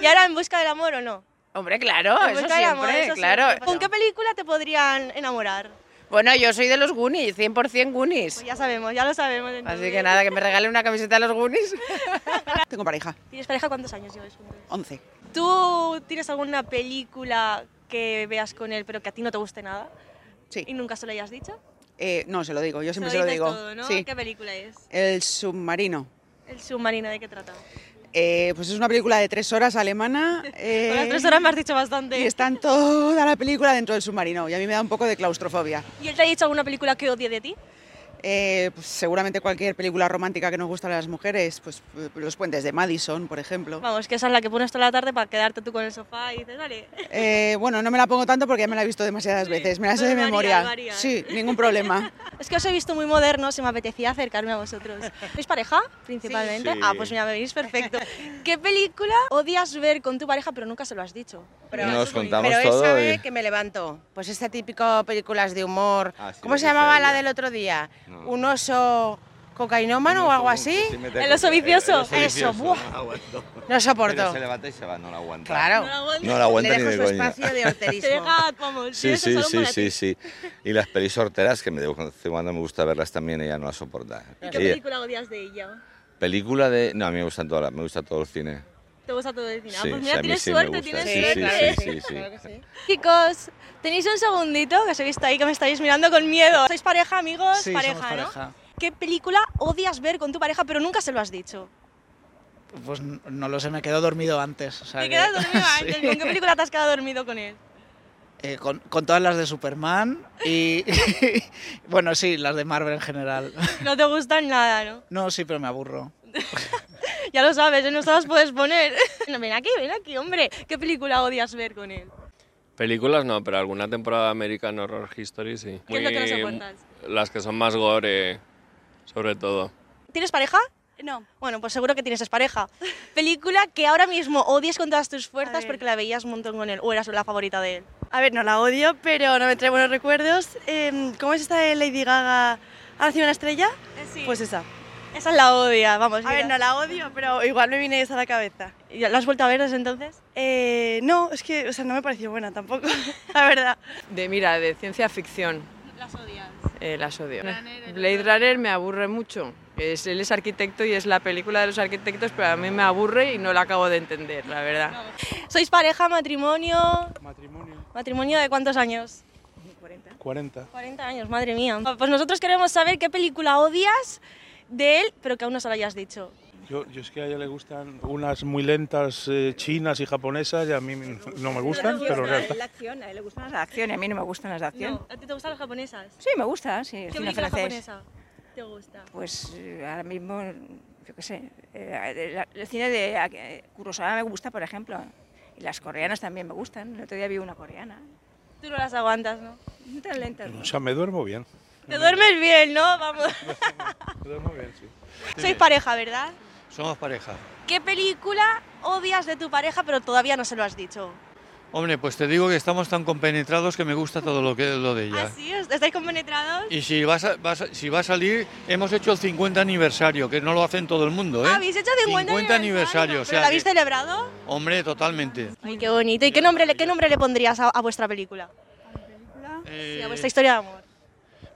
¿Y ahora en busca del amor o no? Hombre, claro, eso amor, siempre, eso claro. siempre. ¿Con qué película te podrían enamorar? Bueno, yo soy de los Goonies, 100% Goonies. Pues ya sabemos, ya lo sabemos. Así entonces. que nada, que me regale una camiseta de los Goonies. [laughs] Tengo pareja, ¿Tienes pareja cuántos años lleváis juntos? 11. ¿Tú tienes alguna película que veas con él pero que a ti no te guste nada? Sí. ¿Y nunca se lo hayas dicho? Eh, no, se lo digo, yo siempre Se se lo digo. todo, ¿no? Sí. ¿Qué película es? El submarino. El submarino, ¿de qué trata? Eh, pues es una película de tres horas alemana. eh, [laughs] Con las tres horas me has dicho bastante. Y está en toda la película dentro del submarino. Y a mí me da un poco de claustrofobia. ¿Y él te ha dicho alguna película que odie de ti? Eh, pues seguramente cualquier película romántica que nos gusta a las mujeres, pues eh, los puentes de Madison, por ejemplo. Vamos, que esa es la que pones toda la tarde para quedarte tú con el sofá y dices, vale. Eh, bueno, no me la pongo tanto porque ya me la he visto demasiadas veces. Me la sé de varía, memoria. varía, ¿eh? Sí, ningún problema. [laughs] Es que os he visto muy modernos y me apetecía acercarme a vosotros. ¿Sois pareja, principalmente? Sí. Ah, pues mira, me venís perfecto. [laughs] ¿Qué película odias ver con tu pareja pero nunca se lo has dicho? Nos contamos Pero él todo sabe y- que me levanto. Pues este típico películas de humor. Ah, sí, ¿Cómo se llamaba la del otro día? No. ¿Un oso cocainómano o algo así? ¿El oso vicioso? el oso Eso, buah. no. No soporto. Pero se levanta y se va, no la aguanta. Claro. No la aguanta Le ni dejo de su coña. espacio de [laughs] horterismo. Te deja, vamos, Sí, sí, sí, para sí, ti. sí. Y las pelis horteras, que me de cuando me gusta verlas también, ella no las soporta. ¿Y qué Ella- película odias de ella? película de... No, a mí me gusta, toda, me gusta todo el cine. ¿Te gusta todo el cine? Ah, Sí, pues mira, a mí tienes sí me suerte, gusta. tienes Sí, sí, suerte. sí, sí, sí. Chicos, tenéis un segundito, que os he visto ahí que me estáis mirando con miedo. ¿Sois pareja, amigos? Sí, pareja, somos pareja. ¿no? ¿Qué película odias ver con tu pareja pero nunca se lo has dicho? Pues n- no lo sé, me quedo dormido antes. o sea ¿Te que- quedas dormido [laughs] antes? Sí. ¿Con qué película te has quedado dormido con él? Eh, con, con todas las de Superman y. [laughs] bueno, sí, las de Marvel en general. No te gustan nada, ¿no? No, sí, pero me aburro. [laughs] Ya lo sabes, no te las puedes poner. [laughs] No, ven aquí, ven aquí, hombre. ¿Qué película odias ver con él? Películas no, pero alguna temporada de American Horror History sí. ¿Qué es lo que? Las que son más gore, sobre todo. ¿Tienes pareja? No. Bueno, pues seguro que tienes pareja. [laughs] Película que ahora mismo odias con todas tus fuerzas porque la veías un montón con él o eras la favorita de él. A ver, no la odio, pero no me trae buenos recuerdos. Em, ¿Cómo es esta de Lady Gaga? ¿Ha nacido una estrella? sí. Pues esa. Esa es la odia, vamos. A ver, no la odio, pero igual me viene esa a la cabeza. ¿Y ¿La has vuelto a ver desde entonces? Eh, no, es que, o sea, no me pareció buena tampoco, [laughs] la verdad. De, mira, de ciencia ficción. Las odias. Eh, las odio. Blade Runner me aburre mucho. Es, él es arquitecto y es la película de los arquitectos, pero a mí me aburre y no la acabo de entender, la verdad. ¿Sois pareja, matrimonio? Matrimonio. ¿Matrimonio de cuántos años? 40. 40 años, madre mía. Pues nosotros queremos saber qué película odias de él, pero que aún no se lo hayas dicho. Yo, yo es que a ella le gustan unas muy lentas eh, chinas y japonesas y a mí no me gustan, pero ya está. La acción, a él le gustan las de acción y a mí no me gustan las de acción. No, ¿A ti te gustan las japonesas? Sí, me gusta, sí. ¿Qué película francés. japonesa te gusta? Pues eh, ahora mismo, yo qué sé, eh, la- el cine de eh, Kurosawa me gusta, por ejemplo. Y las coreanas también me gustan. El otro día vi una coreana. Tú no las aguantas, ¿no? No tan lentas, ¿no? O sea, me duermo bien. Te duermes bien, ¿no? Vamos. [laughs] Me duermo bien, sí. Sois pareja, ¿verdad? Somos pareja. ¿Qué película odias de tu pareja, pero todavía no se lo has dicho? Hombre, pues te digo que estamos tan compenetrados que me gusta todo lo que lo de ella. ¿Ah, sí? ¿Estáis compenetrados? Y si, vas a- vas a- si va a salir, hemos hecho el 50 aniversario, que no lo hacen todo el mundo, ¿eh? Ah, ¿Habéis hecho 50, 50 aniversario, o ¿Pero sea lo habéis celebrado? Hombre, totalmente. Ay, qué bonito. ¿Y qué nombre, le- qué nombre le pondrías a, a vuestra película? Eh, Sí, a vuestra historia de amor.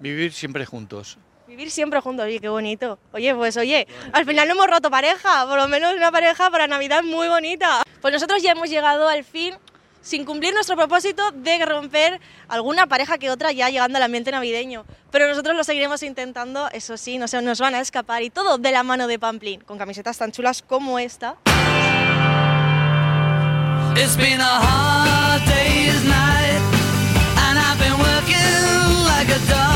Vivir siempre juntos. Vivir siempre juntos, oye, qué bonito. Oye, pues oye, al final no hemos roto pareja, por lo menos una pareja para Navidad muy bonita. Pues nosotros ya hemos llegado al fin, sin cumplir nuestro propósito de romper alguna pareja que otra ya llegando al ambiente navideño. Pero nosotros lo seguiremos intentando, eso sí, no se nos van a escapar y todo de la mano de Pamplin, con camisetas tan chulas como esta. It's been a hard day's night, and I've been working like a dog.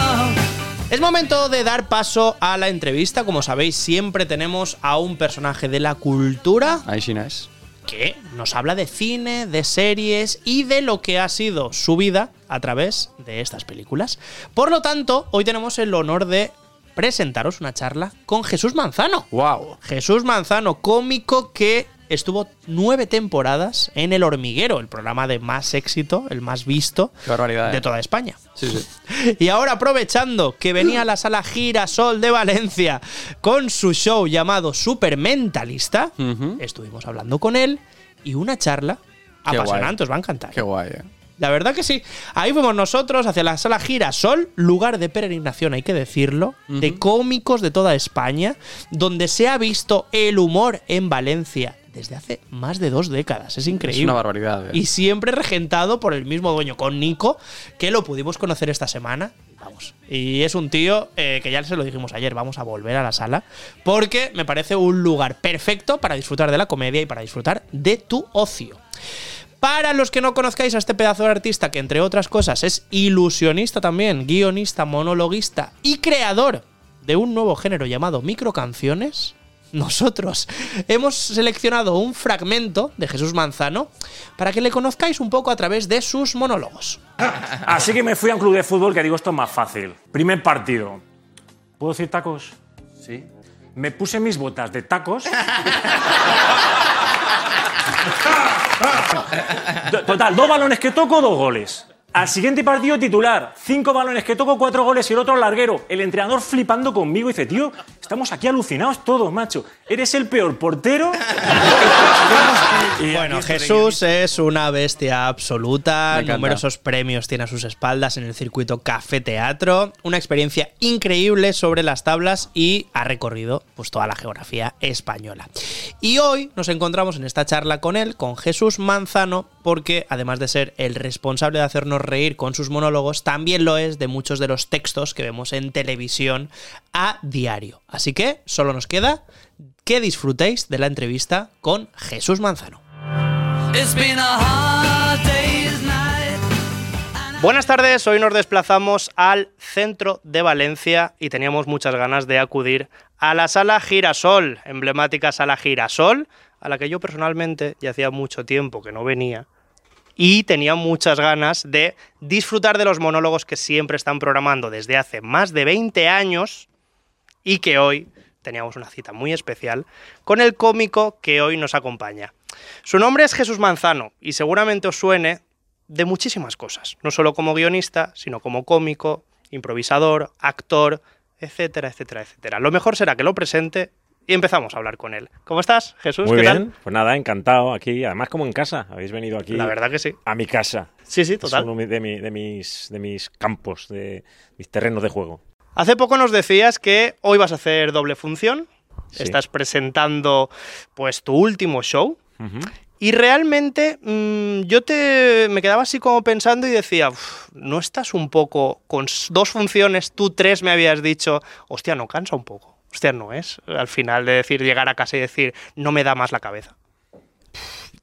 Es momento de dar paso a la entrevista. Como sabéis, siempre tenemos a un personaje de la cultura Ahí sí no es. que nos habla de cine, de series y de lo que ha sido su vida a través de estas películas. Por lo tanto, hoy tenemos el honor de presentaros una charla con Jesús Manzano. ¡Wow! Jesús Manzano, cómico que estuvo nueve temporadas en El Hormiguero, el programa de más éxito, el más visto de ¿eh? toda España. Sí, sí. [laughs] Y ahora aprovechando que venía a la sala Girasol de Valencia con su show llamado Super Mentalista, estuvimos hablando con él y una charla Qué apasionante, guay. os va a encantar. Qué guay, eh. La verdad que sí. Ahí fuimos nosotros hacia la sala Girasol, lugar de peregrinación, hay que decirlo, de cómicos de toda España, donde se ha visto el humor en Valencia desde hace más de dos décadas. Es increíble. Es una barbaridad. eh. Y siempre regentado por el mismo dueño, con Nico, que lo pudimos conocer esta semana. Vamos. Y es un tío eh, que ya se lo dijimos ayer, vamos a volver a la sala, porque me parece un lugar perfecto para disfrutar de la comedia y para disfrutar de tu ocio. Para los que no conozcáis a este pedazo de artista, que entre otras cosas es ilusionista también, guionista, monologuista y creador de un nuevo género llamado microcanciones, nosotros hemos seleccionado un fragmento de Jesús Manzano para que le conozcáis un poco a través de sus monólogos. [laughs] Así que me fui a un club de fútbol que digo esto es más fácil. Primer partido. ¿Puedo decir tacos? Sí. Me puse mis botas de tacos. [laughs] Total, dos balones que toco, dos goles. Al siguiente partido titular, cinco balones que toco, cuatro goles y el otro larguero. El entrenador flipando conmigo dice, tío, estamos aquí alucinados todos, macho. Eres el peor portero. [laughs] [laughs] Bueno, Jesús es una bestia absoluta, numerosos premios tiene a sus espaldas en el circuito Café Teatro, una experiencia increíble sobre las tablas y ha recorrido pues toda la geografía española. Y hoy nos encontramos en esta charla con él, con Jesús Manzano, porque además de ser el responsable de hacernos reír con sus monólogos, también lo es de muchos de los textos que vemos en televisión a diario. Así que solo nos queda que disfrutéis de la entrevista con Jesús Manzano. It's been a hard day's night. Buenas tardes, hoy nos desplazamos al centro de Valencia y teníamos muchas ganas de acudir a la sala Girasol, emblemática sala Girasol, a la que yo personalmente ya hacía mucho tiempo que no venía y tenía muchas ganas de disfrutar de los monólogos que siempre están programando desde hace más de 20 años y que hoy teníamos una cita muy especial con el cómico que hoy nos acompaña. Su nombre es Jesús Manzano y seguramente os suene de muchísimas cosas, no solo como guionista, sino como cómico, improvisador, actor, etcétera, etcétera, etcétera. Lo mejor será que lo presente y empezamos a hablar con él. ¿Cómo estás, Jesús? Muy ¿Qué bien, tal? pues nada, encantado aquí, además como en casa, habéis venido aquí. La verdad que sí. A mi casa. Sí, sí, Es total. uno de, mi- de mis, de mis campos, de mis terrenos de juego. Hace poco nos decías que hoy vas a hacer doble función. Sí. Estás presentando pues tu último show. Y realmente mm, yo te me quedaba así como pensando y decía, "Uf, ¿no estás un poco con dos funciones, tú tres me habías dicho, hostia, no cansa un poco? hostia, no es. Al final de decir, llegar a casa y decir, no me da más la cabeza.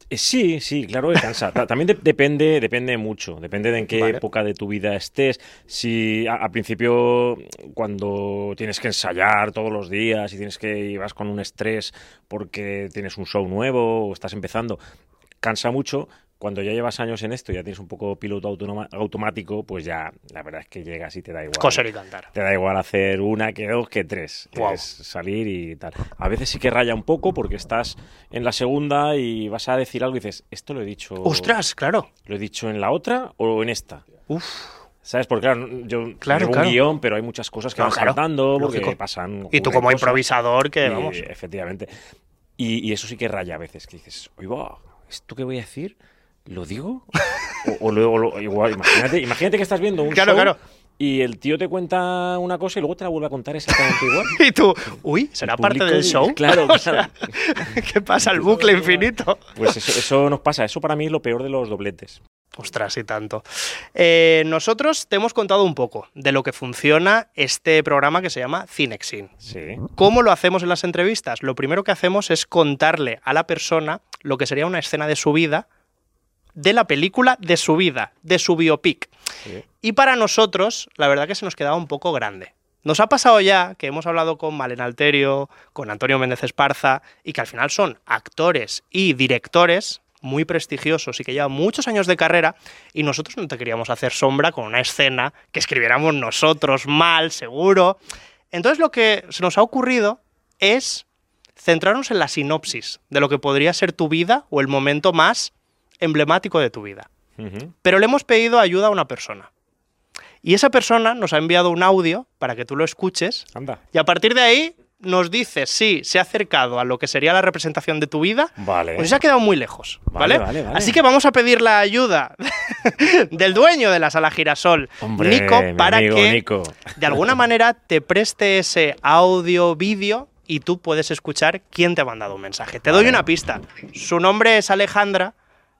Eh, Sí, sí, claro que cansa. Ta- También de- depende, depende mucho, depende de en qué Vale. época de tu vida estés. Si a- al principio, cuando tienes que ensayar todos los días y tienes que y vas con un estrés porque tienes un show nuevo o estás empezando, cansa mucho. Cuando ya llevas años en esto, y ya tienes un poco piloto autonoma- automático, pues ya la verdad es que llegas y te da igual. Coser y cantar. Te da igual hacer una que dos que tres. Es salir y tal. A veces sí que raya un poco porque estás en la segunda y vas a decir algo y dices, esto lo he dicho. ¡Ostras! Claro. ¿Lo he dicho en la otra o en esta? Uf. ¿Sabes? Porque claro, yo Claro, un guion, pero hay muchas cosas que No, van claro, saltando porque lógico. pasan. Y tú como cosas. improvisador, que Y, vamos. Efectivamente. Y, y eso sí que raya a veces, que dices, oye, va, ¿esto que voy a decir? ¿Lo digo? O, o luego, lo- igual, imagínate, imagínate que estás viendo un Claro, show claro. y el tío te cuenta una cosa y luego te la vuelve a contar exactamente igual. [laughs] Y tú, uy, ¿será parte del show? claro, [laughs] O sea, [laughs] ¿Qué pasa? El bucle infinito. Pues eso, eso nos pasa, eso para mí es lo peor de los dobletes. Ostras, y tanto. Eh, nosotros te hemos contado un poco de lo que funciona este programa que se llama Cinexin. Sí. ¿Cómo lo hacemos en las entrevistas? Lo primero que hacemos es contarle a la persona lo que sería una escena de su vida, de la película de su vida, de su biopic. Y para nosotros, la verdad que se nos quedaba un poco grande. Nos ha pasado ya que hemos hablado con Malena Alterio, con Antonio Méndez Esparza, y que al final son actores y directores muy prestigiosos y que llevan muchos años de carrera, y nosotros no te queríamos hacer sombra con una escena que escribiéramos nosotros mal, seguro. Entonces lo que se nos ha ocurrido es centrarnos en la sinopsis de lo que podría ser tu vida o el momento más emblemático de tu vida. Pero le hemos pedido ayuda a una persona. Y esa persona nos ha enviado un audio para que tú lo escuches. Anda. Y a partir de ahí nos dices si se ha acercado a lo que sería la representación de tu vida Vale. o si se ha quedado muy lejos. ¿vale? Vale, vale, vale. Así que vamos a pedir la ayuda [laughs] del dueño de la sala Girasol, Hombre, Nico, para amigo que Nico. de alguna manera te preste ese audio, vídeo y tú puedes escuchar quién te ha mandado un mensaje. Te doy una pista. Su nombre es Alejandra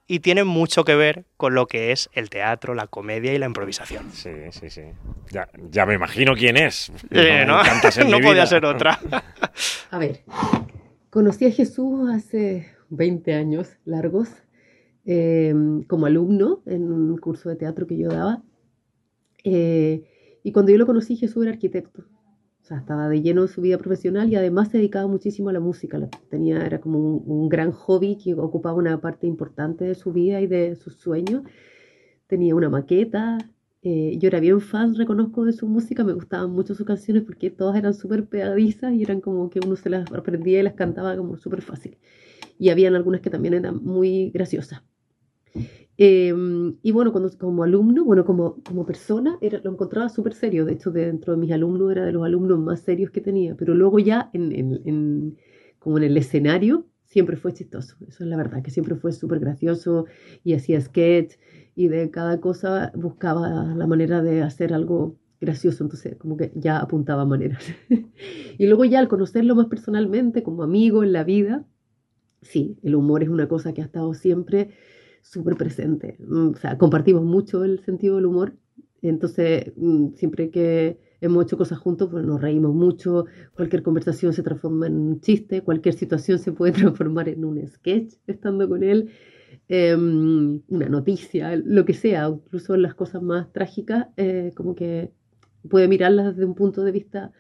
y tiene mucho que ver con lo que es el teatro, la comedia y la improvisación. Sí, sí, sí. Ya, ya me imagino quién es. Eh, [laughs] ¿no? podía vida. ser otra. [laughs] A ver, conocí a Jesús hace 20 años largos eh, como alumno en un curso de teatro que yo daba. Eh, y cuando yo lo conocí, Jesús era arquitecto. O sea, estaba de lleno en su vida profesional y además se dedicaba muchísimo a la música. La tenía, era como un, gran hobby que ocupaba una parte importante de su vida y de sus sueños. Tenía una maqueta. eh, yo era bien fan, reconozco, de su música. Me gustaban mucho sus canciones porque todas eran súper pegadizas y eran como que uno se las aprendía y las cantaba como súper fácil. Y habían algunas que también eran muy graciosas. Eh, y bueno, cuando, como alumno, bueno, como, como persona, era, lo encontraba súper serio. De hecho, dentro de mis alumnos era de los alumnos más serios que tenía. Pero luego ya, en, en- en- como en el escenario, siempre fue chistoso. Eso es la verdad, que siempre fue súper gracioso y hacía sketch y de cada cosa buscaba la manera de hacer algo gracioso. Entonces, como que ya apuntaba maneras. [laughs] y luego ya al conocerlo más personalmente, como amigo en la vida, sí, el humor es una cosa que ha estado siempre súper presente. Mm, O sea, compartimos mucho el sentido del humor. Entonces, mm, siempre que hemos hecho cosas juntos, pues nos reímos mucho. Cualquier conversación se transforma en un chiste, cualquier situación se puede [laughs] transformar en un sketch estando con él. Em, una noticia, lo que sea, incluso las cosas más trágicas, eh, como que puede mirarlas desde un punto de vista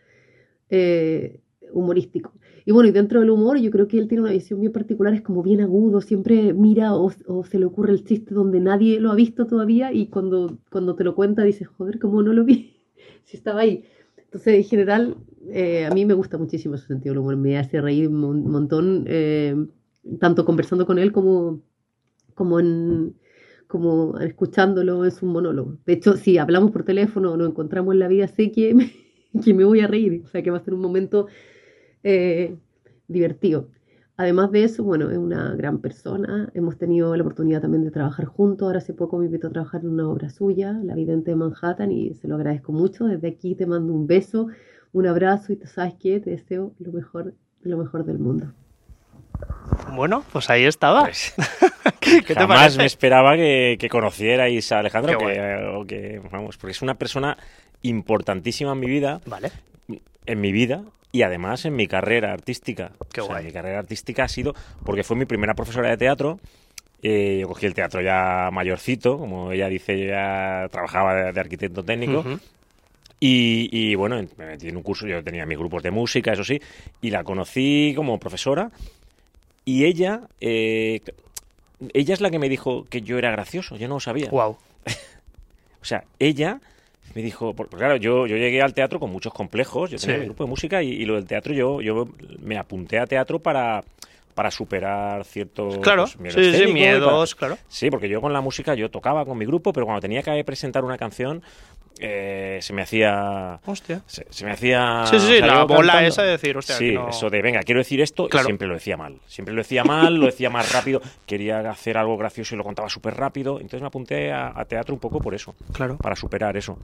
eh, humorístico. Y bueno, y dentro del humor, yo creo que él tiene una visión bien particular, es como bien agudo, siempre mira o, o se le ocurre el chiste donde nadie lo ha visto todavía y cuando, cuando te lo cuenta dices, joder, ¿cómo no lo vi? [laughs] si estaba ahí. Entonces, en general, eh, a mí me gusta muchísimo su sentido del humor, me hace reír un mon- montón, eh, tanto conversando con él como, como, en, como escuchándolo en su monólogo. De hecho, si hablamos por teléfono o nos encontramos en la vida, sé que me, [laughs] que me voy a reír, o sea, que va a ser un momento eh, divertido. Además de eso, bueno, es una gran persona. Hemos tenido la oportunidad también de trabajar juntos. Ahora hace poco me invitó a trabajar en una obra suya, La Vidente de Manhattan, y se lo agradezco mucho. Desde aquí te mando un beso, un abrazo y tú sabes que te deseo lo mejor, lo mejor del mundo. Bueno, pues ahí estaba. [laughs] ¿Qué te Jamás parece? me esperaba que, que conocierais a Alejandro, Qué que, vamos, porque es una persona importantísima en mi vida. Vale. En mi vida y además en mi carrera artística. Qué O sea, guay. mi carrera artística ha sido porque fue mi primera profesora de teatro. eh, yo cogí el teatro ya mayorcito, como ella dice, yo ya trabajaba de, de arquitecto técnico. Y, bueno, me metí en un curso, yo tenía mis grupos de música, eso sí, y la conocí como profesora. Y ella, eh, ella es la que me dijo que yo era gracioso, yo no lo sabía. Wow. [laughs] O sea, ella me dijo, porque claro, yo, yo llegué al teatro con muchos complejos, yo tenía Sí. mi grupo de música y, y lo del teatro yo, yo me apunté a teatro para, para superar ciertos Claro, pues, miedos sí, sí, miedos, para- claro. Sí, porque yo con la música yo tocaba con mi grupo, pero cuando tenía que presentar una canción eh, se me hacía... Hostia. Se, se me hacía... Sí, sí, la bola cantando- esa de decir, hostia, Sí, que no- eso de, venga, quiero decir esto, Claro. y siempre lo decía mal. Siempre lo decía mal, lo decía más rápido, quería hacer algo gracioso y lo contaba súper rápido. Entonces me apunté a, a teatro un poco por eso. Claro. Para superar eso.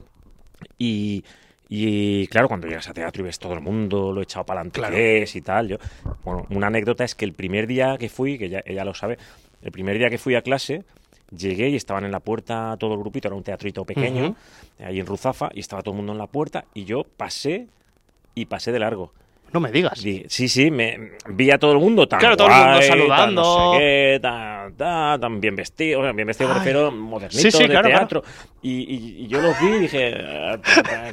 Y, y, claro, cuando llegas a teatro y ves todo el mundo, lo he echado para adelante Claro. y tal. Yo, bueno, una anécdota es que el primer día que fui, que ya, ella lo sabe, el primer día que fui a clase, llegué y estaban en la puerta todo el grupito, era un teatrito pequeño, Ujú. ahí en Ruzafa, y estaba todo el mundo en la puerta, y yo pasé y pasé de largo. No me digas. Di- sí, sí, me vi a todo el mundo tan Claro, todo el mundo guay, tan saludando. no sé qué, tan, tan, tan bien vestido, bueno, bien vestido me Ay. refiero, modernito Sí, sí, de claro, teatro. Y, y- y yo los vi y dije, "Ah,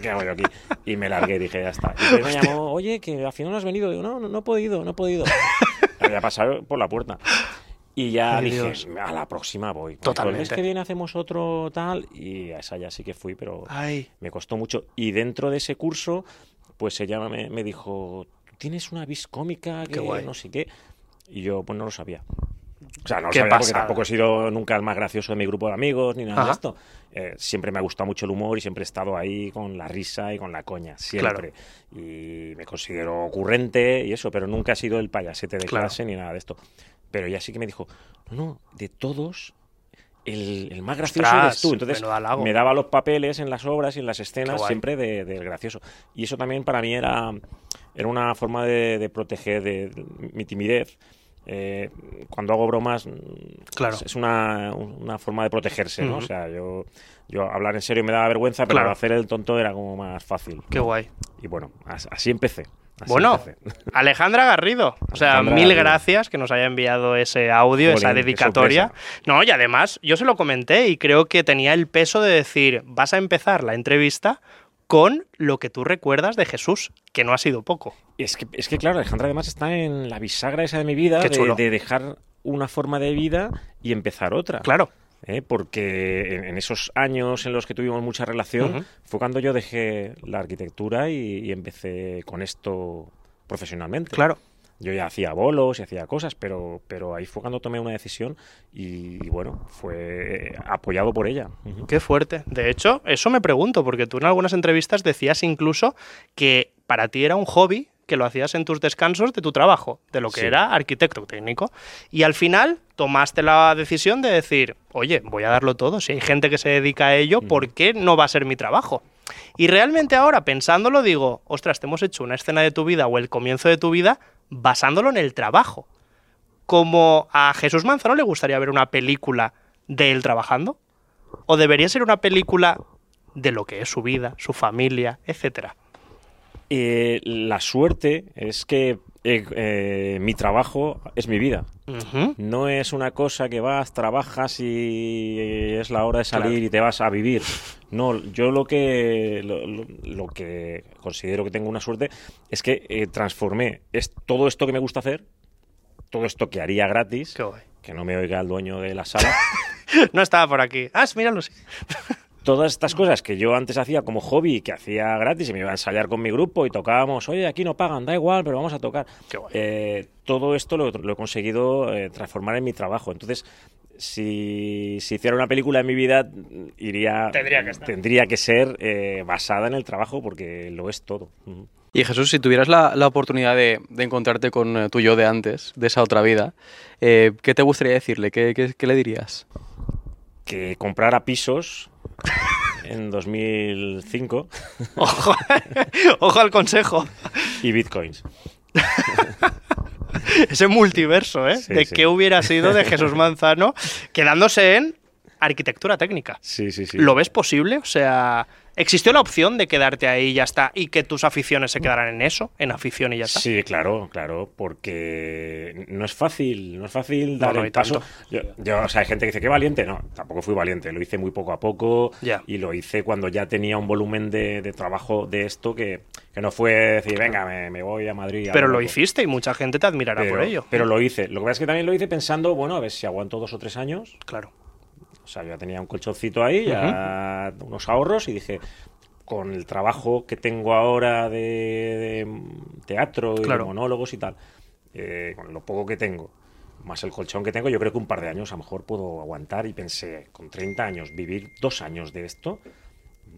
¿qué hago yo aquí? Y me largué, dije, ya está. Y me llamó, oye, que al final no has venido. Digo, no, no, no he podido, no he podido. [laughs] Había pasado por la puerta. Y ya Ay, dije, Dios. a la próxima voy. Totalmente. El mes que viene hacemos otro tal. Y a esa ya sí que fui, pero Ay. me costó mucho. Y dentro de ese curso, pues ella me, me dijo, ¿tú tienes una vis cómica que no sé qué? Y yo, pues no lo sabía. O sea, no lo Qué sabía porque pasada. tampoco he sido nunca el más gracioso de mi grupo de amigos ni nada Ajá. de esto. Eh, siempre me ha gustado mucho el humor y siempre he estado ahí con la risa y con la coña, siempre. Y me considero ocurrente y eso, pero nunca he sido el payasete de Claro. clase ni nada de esto. Pero ella sí que me dijo, no, no, de todos, el, el más gracioso Ostras, eres tú. Entonces me daba los papeles en las obras y en las escenas siempre de- del gracioso. Y eso también para mí era, era una forma de, de proteger de, de mi timidez. Eh, cuando hago bromas, mm, Claro. es, una, una forma de protegerse, ¿no? Ujú. O sea, yo, yo hablar en serio me daba vergüenza, pero Claro. hacer el tonto era como más fácil. Qué guay. Y bueno, as- así empecé. Así Bueno. [laughs] Alejandra Garrido. O sea, Alejandra mil Garrido. gracias que nos haya enviado ese audio, esa dedicatoria. No, y además, yo se lo comenté y creo que tenía el peso de decir, vas a empezar la entrevista con lo que tú recuerdas de Jesús, que no ha sido poco. Es que, es que claro, Alejandra además está en la bisagra esa de mi vida, de, de dejar una forma de vida y empezar otra. Claro. ¿Eh? Porque en, en esos años en los que tuvimos mucha relación fue cuando yo dejé la arquitectura y, y empecé con esto profesionalmente. Claro. Yo ya hacía bolos y hacía cosas, pero, pero ahí fue cuando tomé una decisión y, y bueno, fue apoyado por ella. Qué fuerte. De hecho, eso me pregunto, porque tú en algunas entrevistas decías incluso que para ti era un hobby que lo hacías en tus descansos de tu trabajo, de lo que Sí. era arquitecto técnico. Y al final tomaste la decisión de decir, oye, voy a darlo todo. Si hay gente que se dedica a ello, ¿por qué no va a ser mi trabajo? Y realmente ahora, pensándolo, digo, ostras, te hemos hecho una escena de tu vida o el comienzo de tu vida basándolo en el trabajo. Como a Jesús Manzano le gustaría ver una película de él trabajando. ¿O debería ser una película de lo que es su vida, su familia, etcétera? Eh, la suerte es que eh, eh, mi trabajo es mi vida. No es una cosa que vas, trabajas y es la hora de salir Claro. y te vas a vivir. No, yo lo que lo, lo- lo que considero que tengo una suerte es que eh, transformé es todo esto que me gusta hacer, todo esto que haría gratis, que no me oiga el dueño de la sala. [laughs] no estaba por aquí. Ah, míralo, sí. Todas estas cosas que yo antes hacía como hobby, que hacía gratis y me iba a ensayar con mi grupo y tocábamos, oye, aquí no pagan, da igual, pero vamos a tocar. Eh, todo esto lo, lo he conseguido eh, transformar en mi trabajo. Entonces, si, si hiciera una película en mi vida, iría, Tendría que estar. tendría que ser eh, basada en el trabajo porque lo es todo. Y Jesús, si tuvieras la, la oportunidad de, de encontrarte con tu yo de antes, de esa otra vida, eh, ¿qué te gustaría decirle? ¿Qué, qué- qué le dirías? Que comprara pisos en 2005 Ojo, [laughs] ojo al consejo. y bitcoins. [laughs] Ese multiverso, ¿eh? Sí, de sí. qué hubiera sido de Jesús Manzano quedándose en arquitectura técnica. Sí, sí, sí. ¿Lo ves posible? O sea, ¿Existió la opción de quedarte ahí y ya está y que tus aficiones se quedaran en eso, en afición y ya está? Sí, claro, claro, porque no es fácil, no es fácil dar no, el paso. Yo, yo, o sea, hay gente que dice que valiente, no, tampoco fui valiente, lo hice muy poco a poco y lo hice cuando ya tenía un volumen de, de trabajo de esto que, que no fue decir, venga, me, me voy a Madrid. a Pero lo loco". hiciste y mucha gente te admirará pero, por ello. Pero lo hice. Lo que pasa es que también lo hice pensando, bueno, a ver si aguanto dos o tres años. Claro. O sea, yo ya tenía un colchoncito ahí, ya unos ahorros y dije, con el trabajo que tengo ahora de, de teatro y Claro. de monólogos y tal, eh, con lo poco que tengo, más el colchón que tengo, yo creo que un par de años a lo mejor puedo aguantar y pensé, con 30 años, vivir dos años de esto,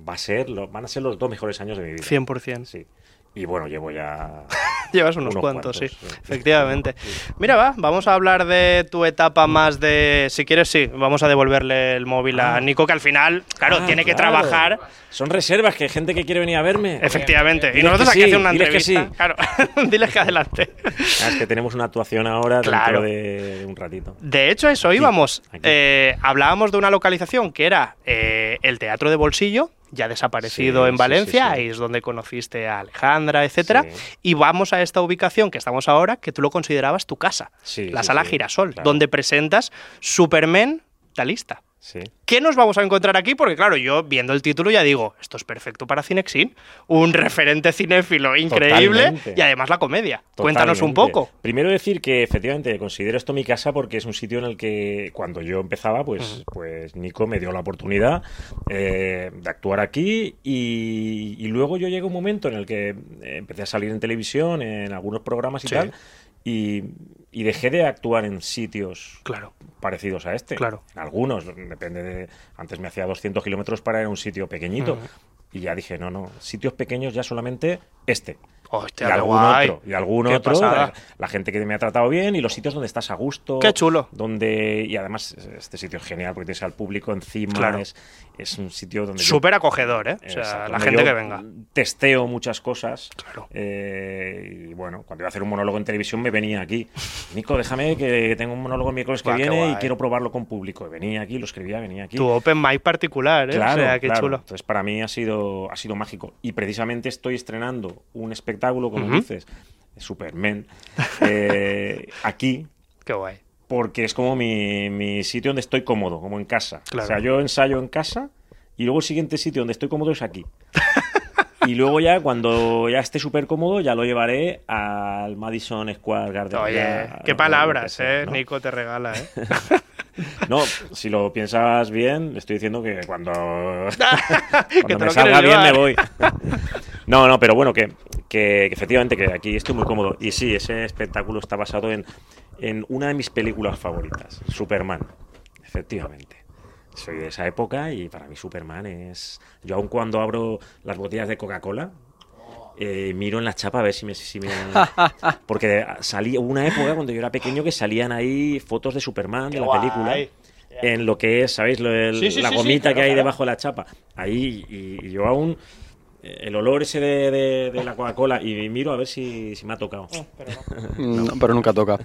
va a ser, lo- van a ser los dos mejores años de mi vida. 100%. Sí. Y bueno, llevo ya... Llevas unos, unos cuantos, sí, cuantos, sí. efectivamente. Mira, va, vamos a hablar de tu etapa más de. Si quieres, sí, vamos a devolverle el móvil a Nico, que al final, claro, Ah, tiene que claro. trabajar. Son reservas, que hay gente que quiere venir a verme. Efectivamente. Y nosotros que aquí sí, hacer una que entrevista. sí. Claro, [laughs] diles que adelante. Ah, es que tenemos una actuación ahora Claro. dentro de, de un ratito. De hecho, eso íbamos. Eh, hablábamos de una localización que era eh, el Teatro de Bolsillo, ya desaparecido Sí, en Valencia, ahí es donde conociste a Alejandra, etcétera. Y vamos a esta ubicación que estamos ahora, que tú lo considerabas tu casa, Sí, la sala Girasol, claro. donde presentas Superman Talista. Sí. ¿Qué nos vamos a encontrar aquí? Porque claro, yo viendo el título ya digo, esto es perfecto para Cinexin, un referente cinéfilo increíble Totalmente. y además la comedia. Cuéntanos un poco. Primero decir que efectivamente considero esto mi casa porque es un sitio en el que cuando yo empezaba, pues, pues Nico me dio la oportunidad eh, de actuar aquí y, y luego yo llegué a un momento en el que eh, empecé a salir en televisión, en algunos programas y Sí. tal, y, y dejé de actuar en sitios Claro. parecidos a este. Claro. En algunos, depende de... Antes me hacía 200 kilómetros para ir a un sitio pequeñito. Y ya dije, no, no, sitios pequeños ya solamente este. Hostia, y algún guay. otro. Y algún Qué otro. La, la gente que me ha tratado bien y los sitios donde estás a gusto. Qué chulo. Donde, y además, este sitio es genial porque tienes al público encima. Claro. Es, es un sitio donde. Súper acogedor, ¿eh? O sea, Exacto, la gente que venga. Testeo muchas cosas. Claro. Eh, y bueno, cuando iba a hacer un monólogo en televisión me venía aquí. Nico, déjame que tengo un monólogo el miércoles que Buah, viene y quiero probarlo con público. Y venía aquí, lo escribía, venía aquí. Tu open mic particular, ¿eh? Claro, o sea, qué claro. chulo. Entonces, para mí ha sido, ha sido mágico. Y precisamente estoy estrenando un espectáculo, como dices, Superman, [laughs] eh, aquí. Qué guay. Porque es como mi, mi sitio donde estoy cómodo, como en casa. Claro. O sea, yo ensayo en casa y luego el siguiente sitio donde estoy cómodo es aquí. [laughs] y luego ya, cuando ya esté súper cómodo, ya lo llevaré al Madison Square Garden. Oye, ya, qué palabras, sea, ¿eh? ¿no? Nico te regala, ¿eh? [laughs] No, si lo piensas bien, estoy diciendo que cuando, [laughs] cuando [laughs] me salga bien me voy. No, no, pero bueno, que, que- que efectivamente que aquí estoy muy cómodo. Y sí, ese espectáculo está basado en, en una de mis películas favoritas, Superman. Efectivamente. Soy de esa época y para mí Superman es... Yo aun cuando abro las botellas de Coca-Cola, eh, miro en la chapa a ver si me... Si me... [laughs] Porque salí hubo una época cuando yo era pequeño que salían ahí fotos de Superman, de la guay. película, en lo que es, ¿sabéis? Lo Sí, sí, la sí, sí, gomita claro, que hay claro. debajo de la chapa. Ahí, y, y yo aún... eh, El olor ese de, de- de la Coca-Cola y miro a ver si, si me ha tocado. Mm, [laughs] No, pero nunca toca.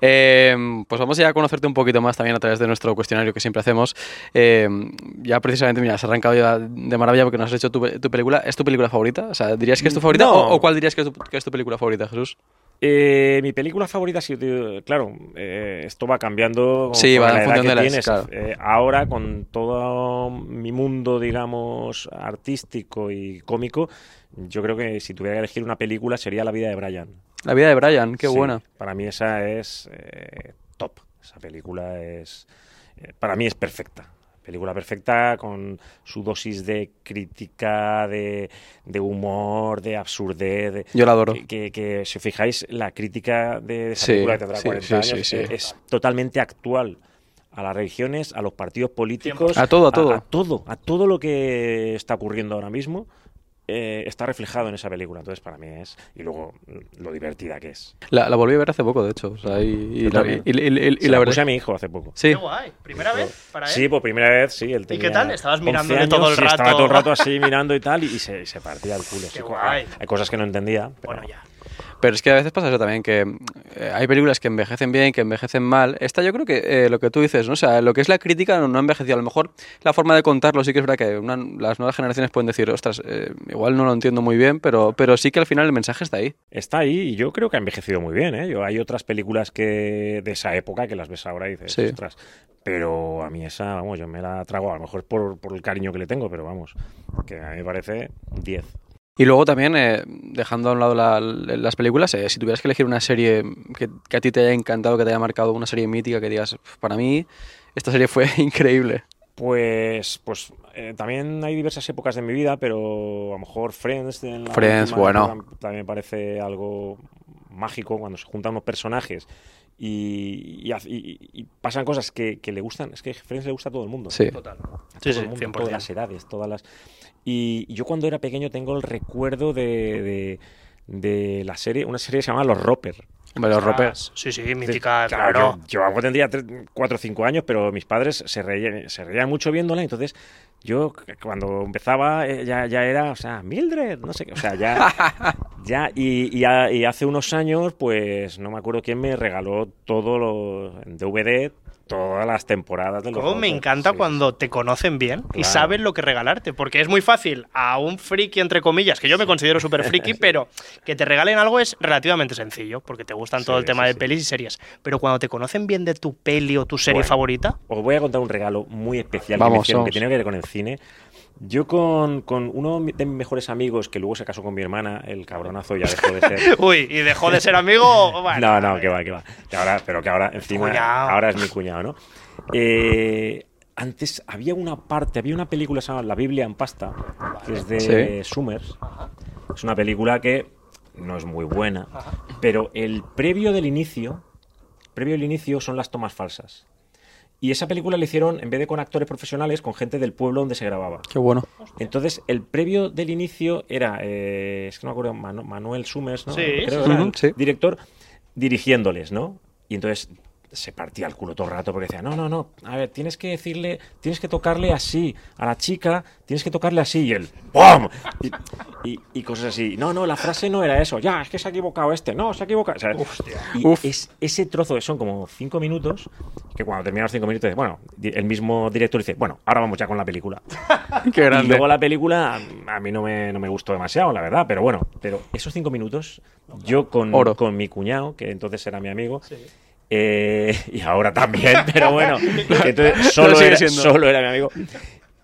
Eh, pues vamos ya a conocerte un poquito más también a través de nuestro cuestionario que siempre hacemos. Eh, ya precisamente, mira, has arrancado ya de maravilla porque nos has hecho tu, tu película. ¿Es tu película favorita? O sea, ¿dirías que es tu favorita No. o, o cuál dirías que es tu, que es tu película favorita, Jesús? Eh, mi película favorita, tío, claro, eh, esto va cambiando. Sí, va la edad que de las- tienes. claro. Eh, ahora, con todo mi mundo, digamos, artístico y cómico, yo creo que si tuviera que elegir una película sería La vida de Brian. La vida de Brian, qué Sí, buena. Para mí esa es eh, top. Esa película es. para mí es perfecta. Película perfecta con su dosis de crítica, de, de humor, de absurdez. de- Yo la adoro. Que, que- que, si os fijáis, la crítica de esa Sí, película que tendrá sí, 40 sí, años sí, sí. es totalmente actual a las religiones, a los partidos políticos, A todo, a todo. a, todo, a todo lo que está ocurriendo ahora mismo. Eh, está reflejado en esa película, entonces para mí es y luego mm, lo divertida que es. La, la volví a ver hace poco, de hecho. O sea, y, y la, y- y- y- y la la verdad. puse a mi hijo hace poco. Sí. Qué guay. ¿Primera vez para él? Sí, por primera vez, sí. Él qué tenía tal? Estabas 11 mirándole años, todo el sí, Estaba rato. todo el rato así mirando y tal, y, se, se partía el culo. [laughs] Qué guay. Hay cosas que no entendía. pero- Bueno, ya. Pero es que a veces pasa eso también, que eh, hay películas que envejecen bien, que envejecen mal. Esta yo creo que eh, lo que tú dices, ¿no? O sea, lo que es la crítica no, no ha envejecido. A lo mejor la forma de contarlo sí que es verdad que una- las nuevas generaciones pueden decir, ostras, eh, igual no lo entiendo muy bien, pero, pero sí que al final el mensaje está ahí. Está ahí y yo creo que ha envejecido muy bien, ¿eh? Yo, hay otras películas que de esa época que las ves ahora y dices, Sí. ostras. Pero a mí esa, vamos, yo me la trago, a lo mejor por, por el cariño que le tengo, pero vamos, que a mí me parece 10. Y luego también, eh, dejando a un lado la- las películas, eh, si tuvieras que elegir una serie que, que a ti te haya encantado, que te haya marcado, una serie mítica, que digas, "Pf, para mí esta serie fue [laughs] increíble. Pues, pues eh, también hay diversas épocas de mi vida, pero a lo mejor Friends, en la Friends, bueno. época también me parece algo mágico cuando se juntan los personajes y, y haz- y- y pasan cosas que, que le gustan. Es que Friends le gusta a todo el mundo. Sí. Total. Sí, todo sí, el mundo, 100%. todas las edades, todas las. Y, yo cuando era pequeño tengo el recuerdo de, de, de la serie, una serie que se llama Los Roper. Hombre, Los Ostras, Roper. Sí, sí, mítica, Claro, claro. Yo, yo algo tendría 4 o 5 años, pero mis padres se reían, se reían mucho viéndola, entonces yo cuando empezaba eh, ya, ya era, o sea, Mildred, no sé qué, o sea, ya, [laughs] ya y, y y hace unos años, pues no me acuerdo quién me regaló todo lo en DVD, todas las temporadas de los me encanta sí. cuando te conocen bien y saben lo que regalarte, porque es muy fácil a un friki, entre comillas, que yo me considero súper friki, [laughs] pero que te regalen algo es relativamente sencillo, porque te gustan todo Sí, el tema sí, de sí. pelis y series. Pero cuando te conocen bien de tu peli o tu serie Bueno, favorita, Os voy a contar un regalo muy especial que, me Vamos, hicieron, que tiene que ver con el cine. Yo con, con uno de mis mejores amigos, que luego se casó con mi hermana, el cabronazo ya dejó de ser. [laughs] uy, y dejó de ser amigo, [laughs] bueno, no, no, que va, que va. Que ahora, pero que ahora encima, Cuñado. ahora es mi cuñado, ¿no? Eh, antes había una parte, había una película que se llama La Biblia en pasta, que es de Sí. Summers. Es una película que no es muy buena, pero el previo del inicio, previo del inicio son las tomas falsas. Y esa película la hicieron, en vez de con actores profesionales, con gente del pueblo donde se grababa. Qué bueno. Entonces, el previo del inicio era, eh, es que no me acuerdo, Manu- Manuel Summers, ¿no? Sí, Creo sí, era sí. el Sí. director, dirigiéndoles, ¿no? Y entonces se partía el culo todo el rato porque decía, no, no, no, a ver, tienes que decirle, tienes que tocarle así, a la chica, tienes que tocarle así, y él, ¡pum! Y, y- y cosas así. No, no, la frase no era eso, ya, es que se ha equivocado este, no, se ha equivocado. O sea, y Uf. es, ese trozo, son como cinco minutos, que cuando terminan los cinco minutos, dice, bueno, el mismo director dice, bueno, ahora vamos ya con la película. [laughs] Qué Y grande. luego la película a mí no me, no me gustó demasiado, la verdad, pero bueno, pero esos cinco minutos, yo con, Oro. con mi cuñado, que entonces era mi amigo, eh, [laughs] y ahora también, pero bueno, [laughs] entonces solo, era, siendo. solo era mi amigo,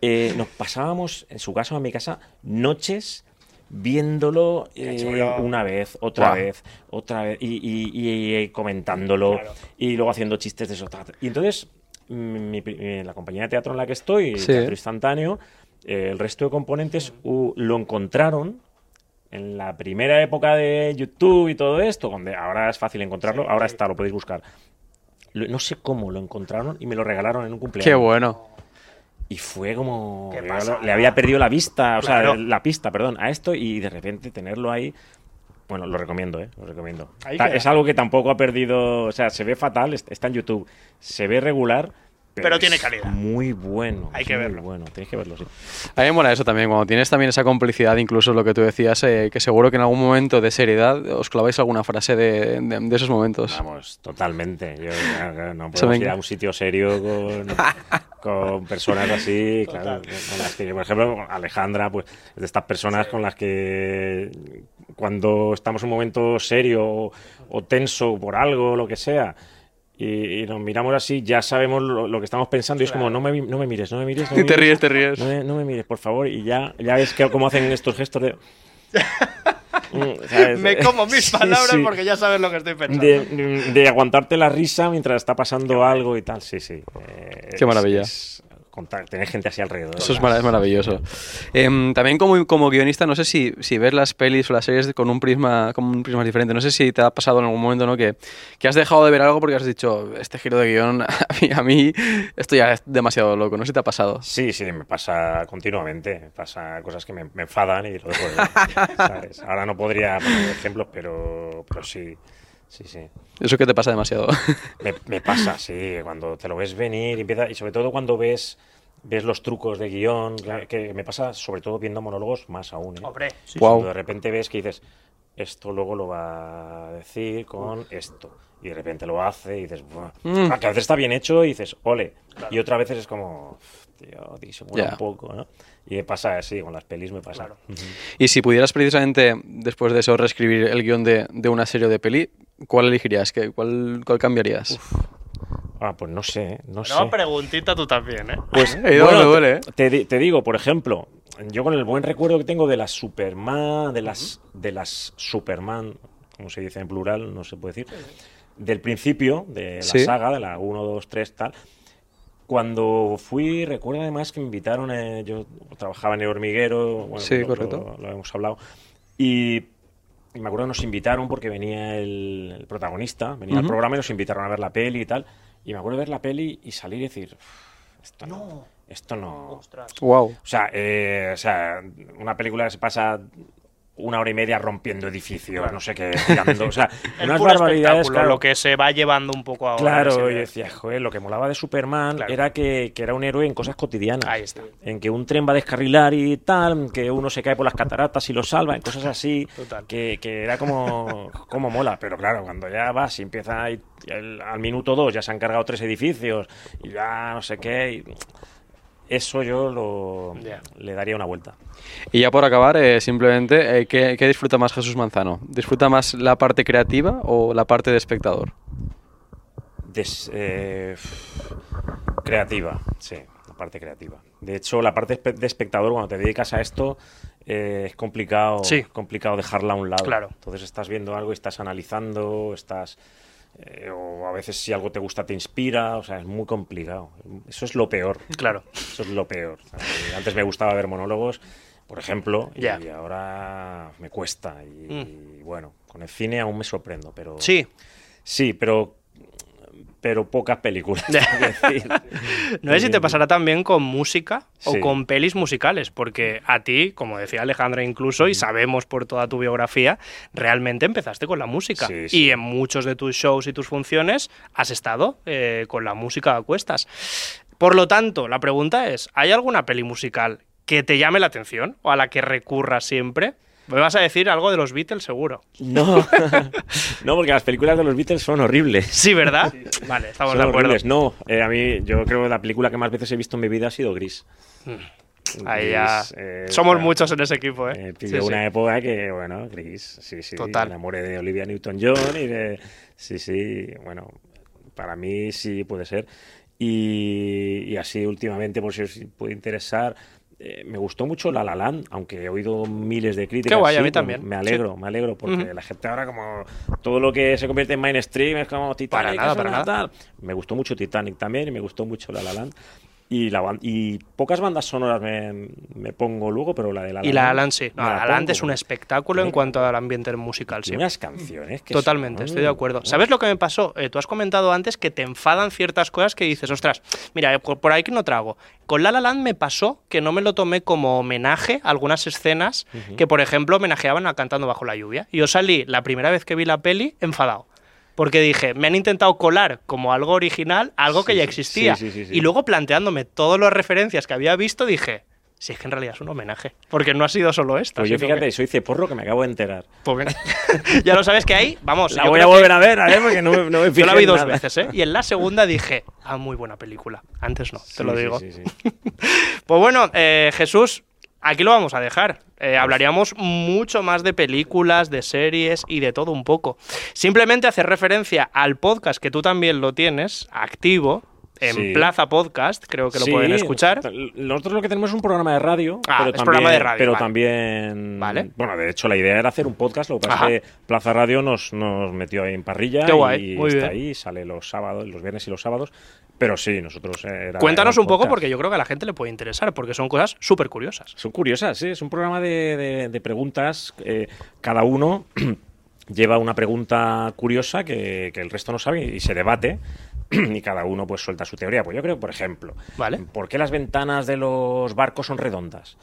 eh, nos pasábamos en su casa o en mi casa noches viéndolo eh, una vez, otra vez, otra vez, y, y- y- y comentándolo, y luego haciendo chistes de eso. Y entonces, mi la compañía de teatro en la que estoy, Sí. Teatro Instantáneo, eh, el resto de componentes uh, lo encontraron en la primera época de YouTube y todo esto, donde ahora es fácil encontrarlo, ahora está, lo podéis buscar. Lo- no sé cómo lo encontraron y me lo regalaron en un cumpleaños. Qué bueno. Y fue como. Qué yo pasada. le había perdido la vista, o Claro. sea, la pista, perdón, a esto y de repente tenerlo ahí. Bueno, lo recomiendo, ¿eh? Lo recomiendo. Es algo que tampoco ha perdido. O sea, se ve fatal, est- está en YouTube. Se ve regular. Pero tiene calidad. Muy bueno. Hay que muy verlo. bueno, tenéis que verlo, sí. A mí me mola eso también, cuando tienes también esa complicidad, incluso lo que tú decías, eh, que seguro que en algún momento de seriedad os claváis alguna frase de, de- de esos momentos. Vamos, totalmente. Yo, claro, no [laughs] podemos ir a un sitio serio con, [laughs] con personas así, claro, con las que, por ejemplo, Alejandra, pues es de estas personas con las que cuando estamos en un momento serio o, o tenso por algo, lo que sea, y, y nos miramos así, ya sabemos lo, lo que estamos pensando y es como, no me, mi- no me mires, no me mires. No Y me te mires, ríes, te ríes. No me, no me mires, por favor, y ya, ya ves que, cómo hacen estos gestos de... [laughs] Mm, ¿sabes? me como mis [laughs] Sí, palabras sí. porque ya sabes lo que estoy pensando. De, de aguantarte la risa mientras está pasando algo y tal, sí, sí. Eh, Qué maravilla. es- es contar- tener gente así alrededor. Eso es, mara- es maravilloso. Em, también como, como guionista, no sé si, si ves las pelis o las series con un prisma con un prisma diferente. No sé si te ha pasado en algún momento ¿no? que, que has dejado de ver algo porque has dicho, este giro de guion, [laughs] a mí, a mí esto ya es demasiado loco. No sé si te ha pasado. Sí, sí, me pasa continuamente. Me pasa cosas que me, me enfadan y lo dejo de ver, [laughs] ¿sabes? Ahora no podría poner ejemplos, pero, pero sí. Sí, sí. Eso que te pasa demasiado. [laughs] Me, me pasa, sí, cuando te lo ves venir y empieza, y sobre todo cuando ves ves los trucos de guion, que- que me pasa sobre todo viendo monólogos más aún. ¿eh? Hombre, sí, Cuando de repente ves que dices, esto luego lo va a decir con esto. Y de repente lo hace y dices, "Buah". Mm. Ah, que a veces está bien hecho y dices, ole. Y otras veces es como, tío, disimula un poco, ¿no? Y me pasa así, con las pelis me pasa. Y si pudieras precisamente, después de eso, reescribir el guion de, de una serie o de peli, ¿cuál elegirías? ¿Qué, cuál, ¿Cuál cambiarías? Ah, pues no sé, ¿eh? no sé. No, preguntita tú también, ¿eh? Pues [laughs] Eh, bueno, duele, duele, ¿eh? te, te digo, por ejemplo, yo con el buen recuerdo que tengo de las Superman, de las, de las Superman, como se dice en plural, no se puede decir, del principio de la Sí. saga, de la 1, 2, 3, tal. Cuando fui, recuerdo además que me invitaron, eh, yo trabajaba en el hormiguero, bueno, Sí, lo- correcto. Lo, lo hemos hablado, y y me acuerdo que nos invitaron porque venía el, el protagonista, venía al Ujú. programa y nos invitaron a ver la peli y tal. Y me acuerdo de ver la peli y salir y decir, "Uf, esto no, esto no. Wow. O sea, eh, o sea, una película que se pasa una hora y media rompiendo edificios, no sé qué, tirando, o sea, [laughs] unas barbaridades. claro. lo que se va llevando un poco ahora. Claro, y de- decía, joder, lo que molaba de Superman era que, que era un héroe en cosas cotidianas. Ahí está. En que un tren va a descarrilar y tal, que uno se cae por las cataratas y lo salva, en cosas así, Total. que, que era como, como mola. Pero claro, cuando ya vas y empieza al minuto dos ya se han cargado tres edificios y ya no sé qué, y eso yo lo, le daría una vuelta. Y ya por acabar, eh, simplemente, eh, ¿qué, qué disfruta más Jesús Manzano? ¿Disfruta más la parte creativa o la parte de espectador? Des- eh, creativa, sí, la parte creativa. De hecho, la parte de espectador, cuando te dedicas a esto, eh, es complicado, Sí. complicado dejarla a un lado. Claro. Entonces estás viendo algo y estás analizando, estás... eh, o a veces si algo te gusta te inspira, o sea, es muy complicado. Eso es lo peor. Claro. Eso es lo peor. Sea, antes me gustaba ver monólogos, por ejemplo, y ahora me cuesta. Y, Mm. y bueno, con el cine aún me sorprendo, pero... Sí. Sí, pero pero pocas películas. [laughs] decir. No sé si te pasará también con música o Sí. con pelis musicales, porque a ti, como decía Alejandra incluso, y sabemos por toda tu biografía, realmente empezaste con la música. Sí, Y en muchos de tus shows y tus funciones has estado eh, con la música a cuestas. Por lo tanto, la pregunta es, ¿hay alguna peli musical que te llame la atención o a la que recurras siempre? Me vas a decir algo de los Beatles, seguro. No, [laughs] no, porque las películas de los Beatles son horribles. Sí, ¿verdad? Vale, estamos Son de acuerdo. horribles. No, eh, a mí, yo creo que la película que más veces he visto en mi vida ha sido Gris. Ahí ya. Gris, eh, Somos muchos en ese equipo, ¿eh? eh, Sí, pilló sí. una época que, bueno, Gris, sí, sí. Total. Me enamoré de Olivia Newton-John y de... Sí, sí, bueno, para mí sí puede ser. Y, y así últimamente, por si os puede interesar, eh, me gustó mucho La La Land, aunque he oído miles de críticas. Qué guay, a mí también, Me alegro, sí. me alegro, porque la gente ahora como todo lo que se convierte en mainstream es como Titanic. nada, es para nada. Me gustó mucho Titanic también y me gustó mucho La La Land. Y, la, y pocas bandas sonoras me, me pongo luego, pero la de La Y la Land Alan sí. No, la la Alan es un espectáculo en cuanto al ambiente musical, sí. unas canciones que Totalmente, son- estoy de acuerdo. ¿Sabes lo que me pasó? Eh, tú has comentado antes que te enfadan ciertas cosas que dices, ostras, mira, eh, por ahí que no trago. Con La La Land me pasó que no me lo tomé como homenaje a algunas escenas que, por ejemplo, homenajeaban a Cantando bajo la lluvia. Y yo salí la primera vez que vi la peli enfadado. Porque dije, me han intentado colar como algo original, algo que Sí, ya existía. sí, sí. Y luego planteándome todas las referencias que había visto, dije, si es que en realidad es un homenaje. Porque no ha sido solo esta. Pues yo sino que- fíjate, soy ceporro que me acabo de enterar. pues [laughs] ya lo sabes que hay, vamos. La voy a volver que- a ver, a ver, porque no me- no me [laughs] Yo la vi dos nada. veces, ¿eh? Y en la segunda dije, ah, muy buena película. Antes no, te Sí, lo digo. sí, sí. [laughs] Pues bueno, eh, Jesús, aquí lo vamos a dejar. Eh, hablaríamos mucho más de películas, de series y de todo un poco. Simplemente hacer referencia al podcast que tú también lo tienes, activo, en Sí. Plaza Podcast, creo que lo Sí, pueden escuchar. Nosotros lo que tenemos es un programa de radio, Ah, pero, es también, programa de radio, pero vale. también... Vale. Bueno, de hecho la idea era hacer un podcast, lo que pasa es que Plaza Radio nos, nos metió ahí en parrilla Qué guay, y muy está bien. ahí, sale los sábados, los viernes y los sábados, pero sí, nosotros era... Cuéntanos era un poco porque yo creo que a la gente le puede interesar, porque son cosas súper curiosas. Son curiosas, sí. Es un programa de, de- de preguntas. eh, cada uno [clears throat] lleva una pregunta curiosa que, que el resto no sabe y se debate. [clears throat] Y cada uno pues suelta su teoría. Pues yo creo, por ejemplo, Vale. ¿por qué las ventanas de los barcos son redondas?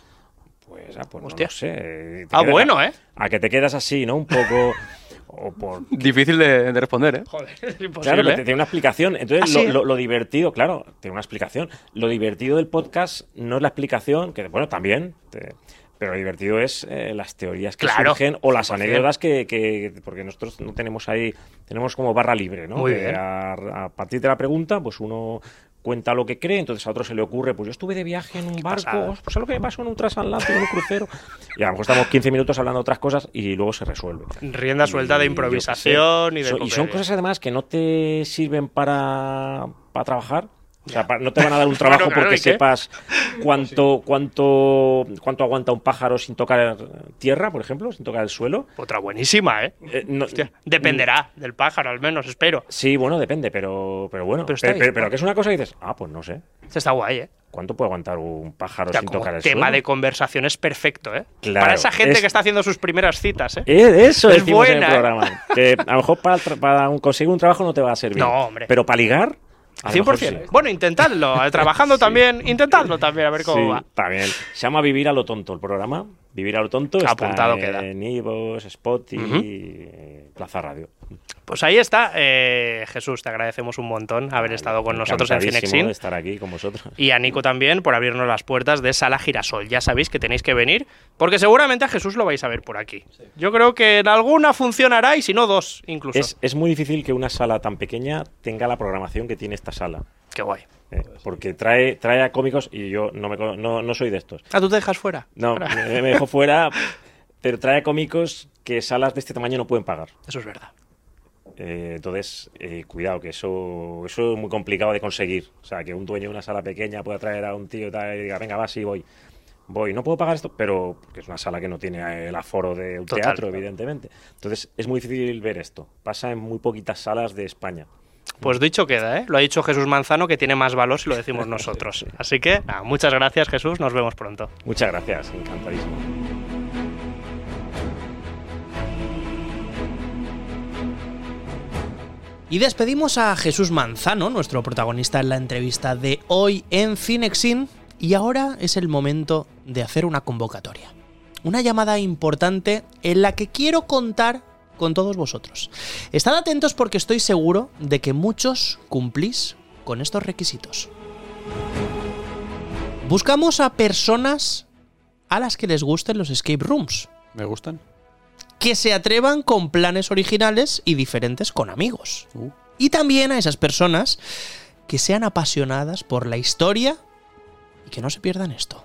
Pues, ah, pues no lo sé. Ah, bueno, a- ¿eh? A que te quedas así, ¿no? Un poco... [laughs] o por Difícil de, de responder, ¿eh? Joder, [laughs] es imposible. Claro, pero tiene una explicación. Entonces, ¿Ah, sí? lo, lo- lo divertido, claro, tiene una explicación. Lo divertido del podcast no es la explicación, que bueno, también, te- pero lo divertido es eh, las teorías que Claro, surgen o las 100%. anécdotas que, que- Porque nosotros no tenemos ahí, tenemos como barra libre, ¿no? Muy. A, a partir de la pregunta, pues uno cuenta lo que cree, entonces a otro se le ocurre, pues yo estuve de viaje en un barco, pues ¿sabes lo que me pasó en un transatlántico, en un crucero? Y a lo mejor estamos 15 minutos hablando de otras cosas y luego se resuelve. Rienda suelta de Y improvisación y de So- y son cosas además que no te sirven para, para trabajar. O sea, no te van a dar un [laughs] trabajo Bueno, claro, porque sepas [laughs] cuánto, cuánto, cuánto aguanta un pájaro sin tocar tierra, por ejemplo, sin tocar el suelo. Otra buenísima, ¿eh? no- Dependerá del pájaro, al menos, espero. Sí, bueno, depende, pero, pero bueno. Pero Pero, que es una cosa que dices, ah, pues no sé. Este está guay, ¿eh? ¿Cuánto puede aguantar un pájaro sin tocar el tema suelo? de conversación es perfecto, ¿eh? Claro, para esa gente es- que está haciendo sus primeras citas, ¿eh? Eh, eso es en buena, el ¿eh? programa. Que a lo mejor para, tra- para un- conseguir un trabajo no te va a servir. No, hombre. Pero para ligar, a lo mejor 100%. sí. Bueno, intentadlo. eh, Trabajando [laughs] también, intentadlo también, a ver cómo Sí, va. También. Se llama Vivir a lo tonto el programa. Vivir a lo tonto. Apuntado está queda. En Ivos, Spotify, Plaza Radio. Pues ahí está. eh, Jesús, te agradecemos un montón haber estado con nosotros en Cinexin. de estar aquí con vosotros. Y a Nico también por abrirnos las puertas de Sala Girasol. Ya sabéis que tenéis que venir, porque seguramente a Jesús lo vais a ver por aquí. Yo creo que en alguna funcionará y si no, dos incluso. Es, es muy difícil que una sala tan pequeña tenga la programación que tiene esta sala. Qué guay. Eh, porque trae, trae a cómicos y yo no, me, no, no soy de estos. Ah, tú te dejas fuera. No, me, me dejo fuera, [laughs] pero trae cómicos que salas de este tamaño no pueden pagar. Eso es verdad. Eh, entonces, eh, cuidado, que eso, eso es muy complicado de conseguir. O sea, que un dueño de una sala pequeña pueda traer a un tío y, tal, y diga, venga, va, sí, voy. Voy, no puedo pagar esto, pero porque es una sala que no tiene el aforo de un Total. teatro, evidentemente. Entonces, es muy difícil ver esto. Pasa en muy poquitas salas de España. Pues dicho queda, ¿eh? Lo ha dicho Jesús Manzano, que tiene más valor si lo decimos [laughs] nosotros. Así que, nada, muchas gracias, Jesús. Nos vemos pronto. Muchas gracias, encantadísimo. Y despedimos a Jesús Manzano, nuestro protagonista en la entrevista de hoy en Cinexin. Y ahora es el momento de hacer una convocatoria. Una llamada importante en la que quiero contar con todos vosotros. Estad atentos porque estoy seguro de que muchos cumplís con estos requisitos. Buscamos a personas a las que les gusten los escape rooms. ¿Me gustan? Que se atrevan con planes originales y diferentes con amigos. Y también a esas personas que sean apasionadas por la historia y que no se pierdan esto.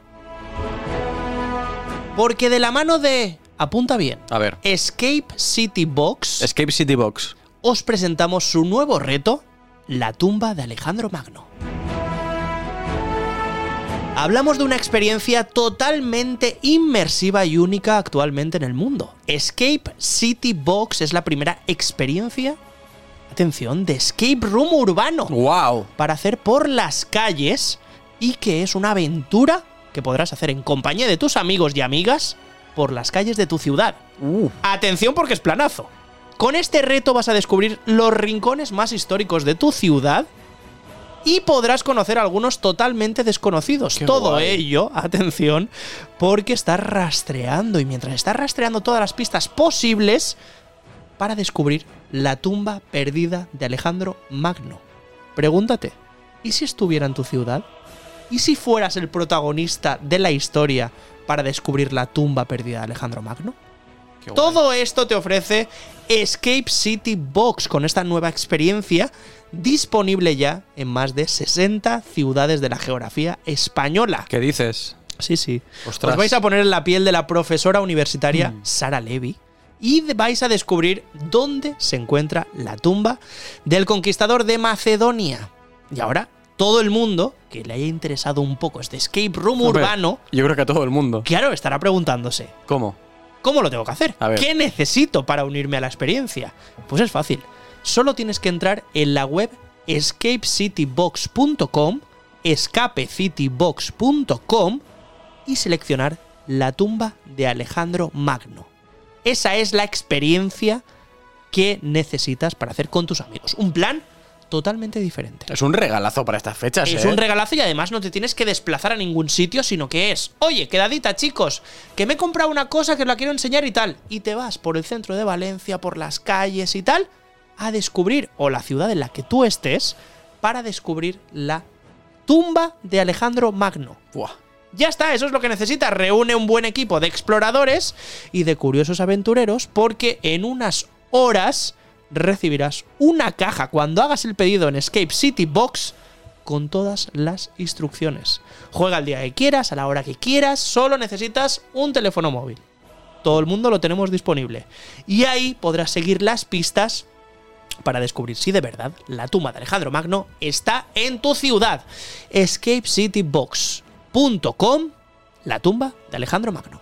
Porque de la mano de, apunta bien, A ver. Escape City Box, Escape City Box. os presentamos su nuevo reto, la tumba de Alejandro Magno. Hablamos de una experiencia totalmente inmersiva y única actualmente en el mundo. Escape City Box es la primera experiencia, atención, de escape room urbano. ¡Wow! Para hacer por las calles y que es una aventura que podrás hacer en compañía de tus amigos y amigas por las calles de tu ciudad. Atención porque es planazo. Con este reto vas a descubrir los rincones más históricos de tu ciudad y podrás conocer algunos totalmente desconocidos. Qué Todo guay. ello, atención, porque estás rastreando y mientras estás rastreando todas las pistas posibles para descubrir la tumba perdida de Alejandro Magno. Pregúntate, ¿y si estuviera en tu ciudad? ¿Y si fueras el protagonista de la historia para descubrir la tumba perdida de Alejandro Magno? Todo esto te ofrece Escape City Box con esta nueva experiencia disponible ya en más de 60 ciudades de la geografía española. ¿Qué dices? Sí, sí. Ostras. Os vais a poner en la piel de la profesora universitaria Mm. Sara Levy y vais a descubrir dónde se encuentra la tumba del conquistador de Macedonia. Y ahora, todo el mundo que le haya interesado un poco este escape room Hombre, urbano, Yo creo que a todo el mundo. claro, estará preguntándose, ¿Cómo? ¿Cómo lo tengo que hacer? ¿Qué necesito para unirme a la experiencia? Pues es fácil. Solo tienes que entrar en la web escapecitybox.com, escapecitybox.com y seleccionar la tumba de Alejandro Magno. Esa es la experiencia que necesitas para hacer con tus amigos. Un plan totalmente diferente. Es un regalazo para estas fechas, Es ¿eh? un regalazo y además no te tienes que desplazar a ningún sitio, sino que es, oye, quedadita chicos, que me he comprado una cosa que os la quiero enseñar y tal. Y te vas por el centro de Valencia, por las calles y tal, a descubrir, o la ciudad en la que tú estés, para descubrir la tumba de Alejandro Magno. Buah. Ya está, eso es lo que necesitas. Reúne un buen equipo de exploradores y de curiosos aventureros porque en unas horas recibirás una caja cuando hagas el pedido en Escape City Box con todas las instrucciones. Juega el día que quieras, a la hora que quieras, solo necesitas un teléfono móvil. Todo el mundo lo tenemos disponible. Y ahí podrás seguir las pistas para descubrir si de verdad la tumba de Alejandro Magno está en tu ciudad. EscapeCityBox.com, la tumba de Alejandro Magno.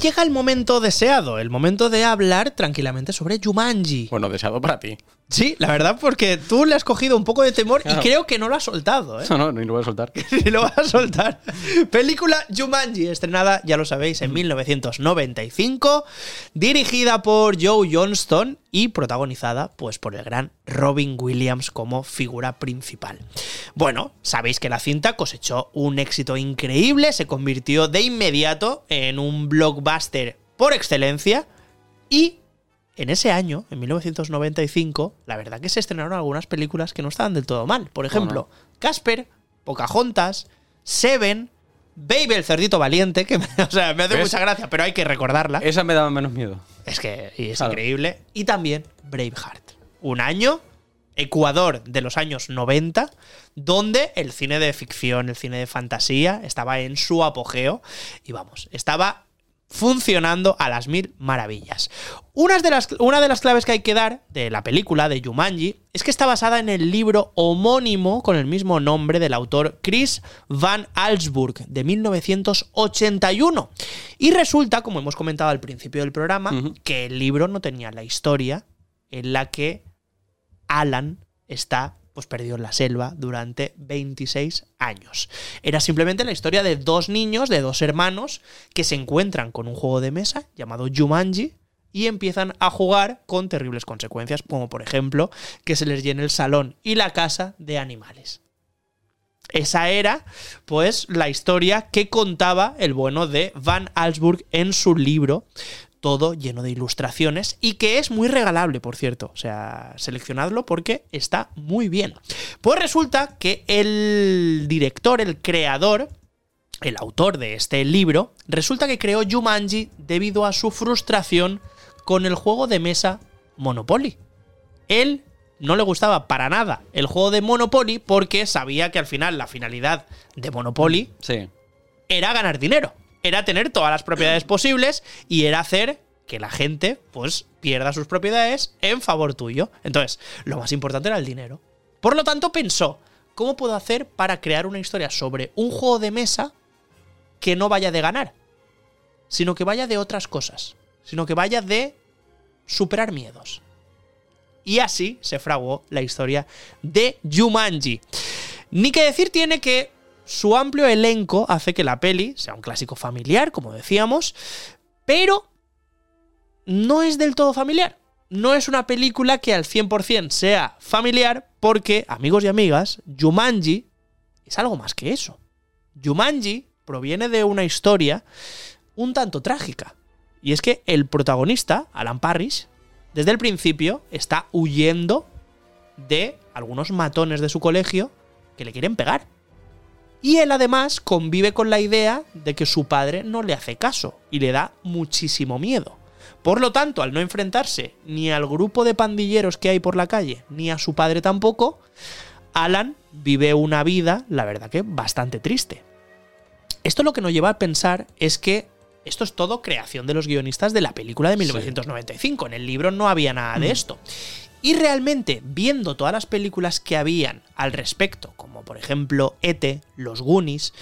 Llega el momento deseado, el momento de hablar tranquilamente sobre Jumanji. Bueno, deseado para ti. Sí, la verdad, porque tú le has cogido un poco de temor Claro. y creo que no lo has soltado, ¿eh? No, no, ni lo voy a soltar. [laughs] Ni lo vas a soltar. Película Jumanji, estrenada, ya lo sabéis, en 1995, dirigida por Joe Johnston y protagonizada pues por el gran Robin Williams como figura principal. Bueno, sabéis que la cinta cosechó un éxito increíble, se convirtió de inmediato en un blockbuster por excelencia y en ese año, en 1995, la verdad que se estrenaron algunas películas que no estaban del todo mal. Por ejemplo, Casper, Pocahontas, Seven, Baby el cerdito valiente, que [laughs] me, o sea, me hace ¿Ves? mucha gracia, pero hay que recordarla. Esa me daba menos miedo. Es que y es Claro. increíble. Y también Braveheart. Un año, Ecuador de los años 90, donde el cine de ficción, el cine de fantasía, estaba en su apogeo. Y vamos, estaba funcionando a las mil maravillas. Unas de las, una de las claves que hay que dar de la película de Jumanji es que está basada en el libro homónimo con el mismo nombre del autor Chris Van Allsburg de 1981. Y resulta, como hemos comentado al principio del programa, que el libro no tenía la historia en la que Alan está pues perdido en la selva durante 26 años. Era simplemente la historia de dos niños, de dos hermanos, que se encuentran con un juego de mesa llamado Jumanji y empiezan a jugar con terribles consecuencias, como por ejemplo que se les llene el salón y la casa de animales. Esa era, pues, la historia que contaba el bueno de Van Allsburg en su libro, todo lleno de ilustraciones y que es muy regalable, por cierto. O sea, seleccionadlo porque está muy bien. Pues resulta que el director, el creador, el autor de este libro, resulta que creó Jumanji debido a su frustración con el juego de mesa Monopoly. Él no le gustaba para nada el juego de Monopoly porque sabía que al final la finalidad de Monopoly Sí. era ganar dinero. Era tener todas las propiedades [clears throat] posibles y era hacer que la gente pues pierda sus propiedades en favor tuyo. Entonces, lo más importante era el dinero. Por lo tanto, pensó, ¿cómo puedo hacer para crear una historia sobre un juego de mesa que no vaya de ganar? Sino que vaya de otras cosas. Sino que vaya de superar miedos. Y así se fraguó la historia de Jumanji. Ni que decir tiene que su amplio elenco hace que la peli sea un clásico familiar, como decíamos, pero no es del todo familiar. No es una película que al 100% sea familiar porque, amigos y amigas, Jumanji es algo más que eso. Jumanji proviene de una historia un tanto trágica. Y es que el protagonista, Alan Parrish, desde el principio está huyendo de algunos matones de su colegio que le quieren pegar. Y él además convive con la idea de que su padre no le hace caso y le da muchísimo miedo. Por lo tanto, al no enfrentarse ni al grupo de pandilleros que hay por la calle, ni a su padre tampoco, Alan vive una vida, la verdad que bastante triste. Esto lo que nos lleva a pensar es que esto es todo creación de los guionistas de la película de 1995. En el libro no había nada de esto. Y realmente, viendo todas las películas que habían al respecto, como por ejemplo E.T., Los Goonies,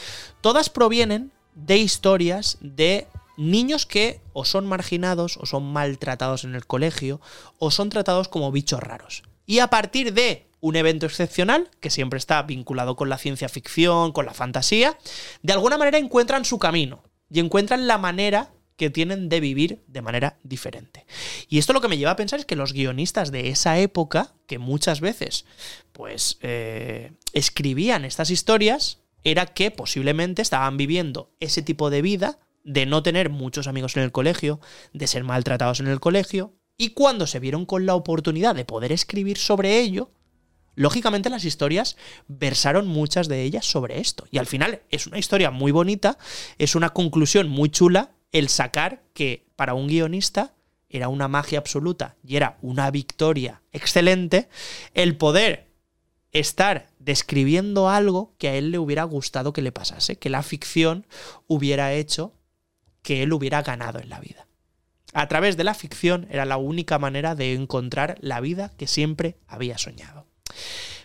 todas provienen de historias de niños que o son marginados o son maltratados en el colegio o son tratados como bichos raros. Y a partir de un evento excepcional, que siempre está vinculado con la ciencia ficción, con la fantasía, de alguna manera encuentran su camino y encuentran la manera que tienen de vivir de manera diferente. Y esto lo que me lleva a pensar es que los guionistas de esa época, que muchas veces pues eh, escribían estas historias, era que posiblemente estaban viviendo ese tipo de vida de no tener muchos amigos en el colegio, de ser maltratados en el colegio, y cuando se vieron con la oportunidad de poder escribir sobre ello, lógicamente las historias versaron muchas de ellas sobre esto. Y al final es una historia muy bonita, es una conclusión muy chula el sacar que para un guionista era una magia absoluta y era una victoria excelente el poder estar describiendo algo que a él le hubiera gustado que le pasase, que la ficción hubiera hecho que él hubiera ganado en la vida. A través de la ficción era la única manera de encontrar la vida que siempre había soñado.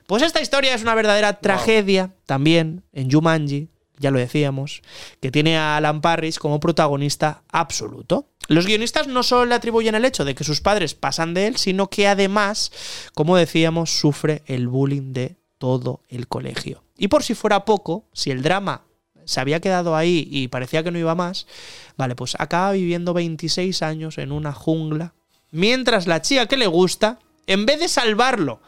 Pues esta historia es una verdadera tragedia también en Jumanji, ya lo decíamos, que tiene a Alan Parrish como protagonista absoluto. Los guionistas no solo le atribuyen el hecho de que sus padres pasan de él, sino que además, como decíamos, sufre el bullying de todo el colegio. Y por si fuera poco, si el drama se había quedado ahí y parecía que no iba más, vale, pues acaba viviendo 26 años en una jungla, mientras la chica que le gusta, en vez de salvarlo,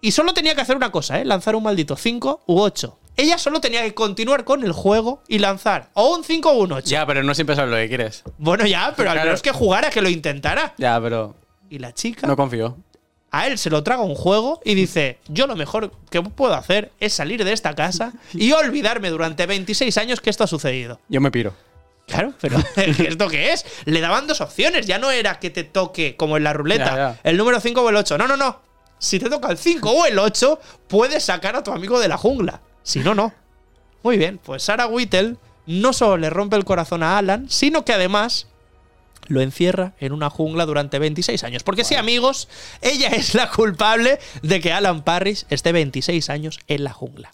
y solo tenía que hacer una cosa, ¿eh? lanzar un maldito 5 u 8. Ella solo tenía que continuar con el juego y lanzar o un 5 o un 8. Ya, pero no siempre sabes lo que quieres. Bueno, ya, pero al menos que jugara, que lo intentara. Ya, pero Y la chica no confío. a él se lo traga un juego y dice, yo lo mejor que puedo hacer es salir de esta casa y olvidarme durante 26 años que esto ha sucedido. Yo me piro. Claro, pero [laughs] ¿esto qué es? Le daban dos opciones, ya no era que te toque como en la ruleta, Ya, ya. el número 5 o el 8. No, no, no. Si te toca el 5 o el 8, puedes sacar a tu amigo de la jungla. Si no, no. Muy bien, pues Sarah Whittle no solo le rompe el corazón a Alan, sino que además lo encierra en una jungla durante 26 años. Porque sí, amigos, ella es la culpable de que Alan Parrish esté 26 años en la jungla.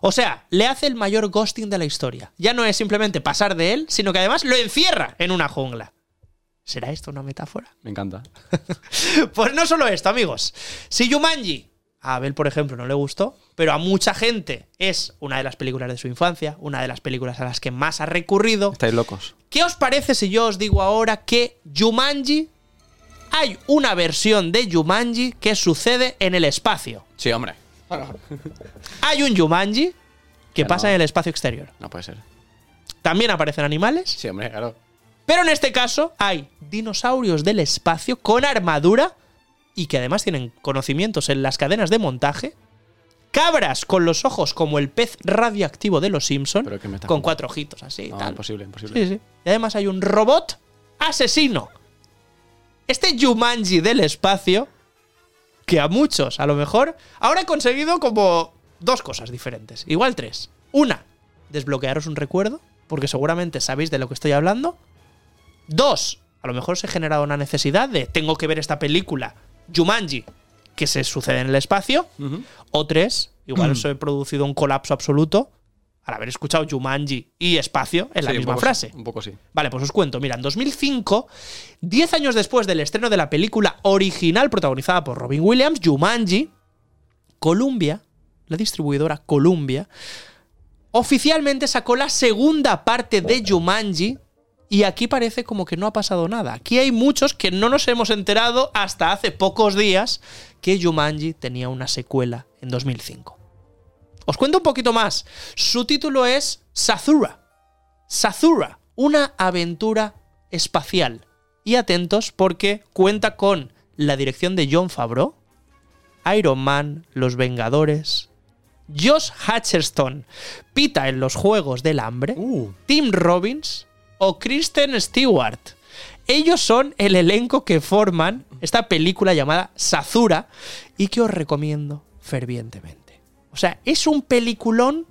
O sea, le hace el mayor ghosting de la historia. Ya no es simplemente pasar de él, sino que además lo encierra en una jungla. ¿Será esto una metáfora? Me encanta. [laughs] Pues no solo esto, amigos. Si Jumanji a Abel, por ejemplo, no le gustó, pero a mucha gente es una de las películas de su infancia, una de las películas a las que más ha recurrido. Estáis locos. ¿Qué os parece si yo os digo ahora que Jumanji hay una versión de Jumanji que sucede en el espacio? Sí, hombre. Hay un Jumanji que pasa en el espacio exterior. No puede ser. También aparecen animales, Sí, hombre, claro. pero en este caso hay dinosaurios del espacio con armadura y que además tienen conocimientos en las cadenas de montaje. Cabras con los ojos como el pez radioactivo de los Simpson, Pero que me estás con cuatro ojitos así. No, tal. imposible, imposible. Sí, sí. Y además hay un robot asesino. Este Jumanji del espacio, que a muchos, a lo mejor, ahora he conseguido como dos cosas diferentes. Igual tres. Una, desbloquearos un recuerdo, porque seguramente sabéis de lo que estoy hablando. Dos, a lo mejor os he generado una necesidad de tengo que ver esta película, Jumanji, que se sucede en el espacio. O tres, igual [clears throat] os he producido un colapso absoluto al haber escuchado Jumanji y espacio en la Sí, misma frase. sí, un poco sí. Vale, pues os cuento. Mira, en 2005, 10 años después del estreno de la película original protagonizada por Robin Williams, Jumanji, Columbia, la distribuidora Columbia, oficialmente sacó la segunda parte de Jumanji y aquí parece como que no ha pasado nada. Aquí hay muchos que no nos hemos enterado hasta hace pocos días que Jumanji tenía una secuela en 2005. Os cuento un poquito más. Su título es Sazura. Sazura, una aventura espacial. Y atentos porque cuenta con la dirección de John Favreau, Iron Man, Los Vengadores, Josh Hutcherson, Pita en los Juegos del Hambre, Tim Robbins o Kristen Stewart. Ellos son el elenco que forman esta película llamada Sazura y que os recomiendo fervientemente. O sea, es un peliculón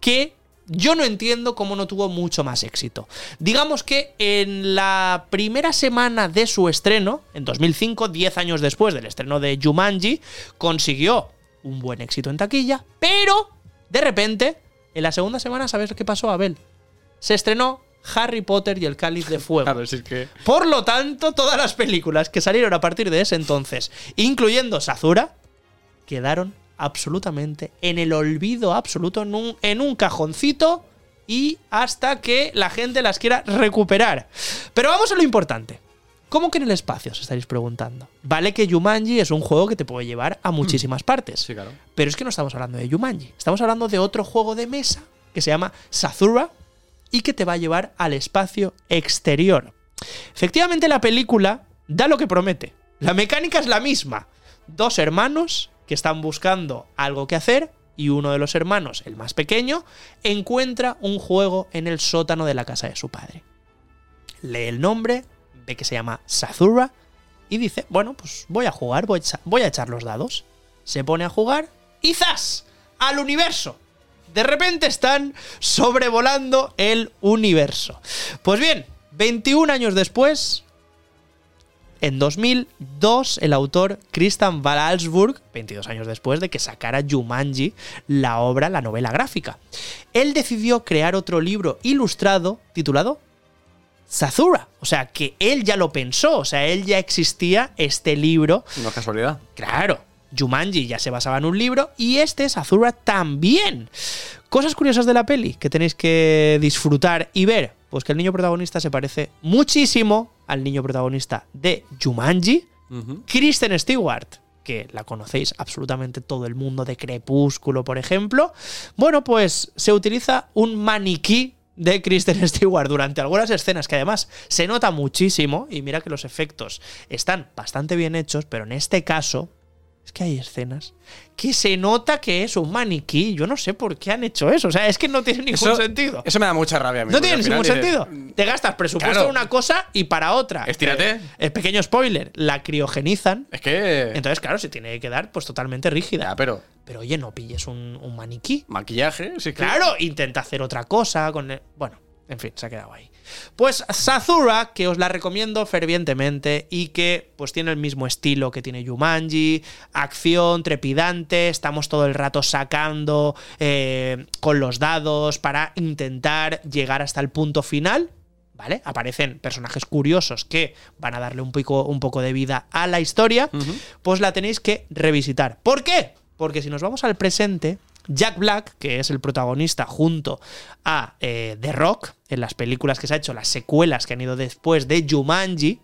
que yo no entiendo cómo no tuvo mucho más éxito. Digamos que en la primera semana de su estreno, en 2005, 10 años después del estreno de Jumanji, consiguió un buen éxito en taquilla, pero de repente, en la segunda semana, ¿sabes qué pasó, Abel? se estrenó Harry Potter y el Cáliz de Fuego. Claro, si es que. Por lo tanto, todas las películas que salieron a partir de ese entonces, incluyendo Sazura, quedaron absolutamente en el olvido absoluto, en un, en un cajoncito y hasta que la gente las quiera recuperar. Pero vamos a lo importante. ¿Cómo que en el espacio? Os estaréis preguntando. Vale que Jumanji es un juego que te puede llevar a muchísimas partes. Sí, claro. Pero es que no estamos hablando de Jumanji. Estamos hablando de otro juego de mesa que se llama Sazura y que te va a llevar al espacio exterior. Efectivamente, la película da lo que promete. La mecánica es la misma. Dos hermanos que están buscando algo que hacer y uno de los hermanos, el más pequeño, encuentra un juego en el sótano de la casa de su padre. Lee el nombre, ve que se llama Sazura y dice, bueno, pues voy a jugar, voy a, voy a echar los dados. Se pone a jugar y ¡zas! Al universo. De repente están sobrevolando el universo. Pues bien, 21 años después, en 2002, el autor Christian Valsburg, 22 años después de que sacara Jumanji, la obra, la novela gráfica, él decidió crear otro libro ilustrado titulado Sazura. O sea, que él ya lo pensó, o sea, él ya existía este libro. No es casualidad. Claro, Jumanji ya se basaba en un libro y este Sazura también. Cosas curiosas de la peli que tenéis que disfrutar y ver. Pues que el niño protagonista se parece muchísimo al niño protagonista de Jumanji, Kristen Stewart, que la conocéis absolutamente todo el mundo de Crepúsculo, por ejemplo. Bueno, pues se utiliza un maniquí de Kristen [laughs] Stewart durante algunas escenas que además se nota muchísimo y mira que los efectos están bastante bien hechos, pero en este caso es que hay escenas que se nota que es un maniquí. Yo no sé por qué han hecho eso. O sea, es que no tiene ningún Eso- sentido. Eso me da mucha rabia a mí. No tiene ningún sentido. Te gastas presupuesto Claro. en una cosa y para otra. Estírate. Eh, pequeño spoiler, la criogenizan. Es que. Entonces, claro, se tiene que quedar pues totalmente rígida. Ya, pero. Pero oye, no pilles un, un maniquí. Maquillaje, sí que. Claro, intenta hacer otra cosa con el- Bueno, en fin, se ha quedado ahí. Pues Sazura, que os la recomiendo fervientemente y que pues tiene el mismo estilo que tiene Jumanji, acción trepidante, estamos todo el rato sacando eh, con los dados para intentar llegar hasta el punto final. ¿Vale? Aparecen personajes curiosos que van a darle un poco, un poco de vida a la historia. Pues la tenéis que revisitar. ¿Por qué? Porque si nos vamos al presente, Jack Black, que es el protagonista junto a eh, The Rock, en las películas que se ha hecho, las secuelas que han ido después de Jumanji,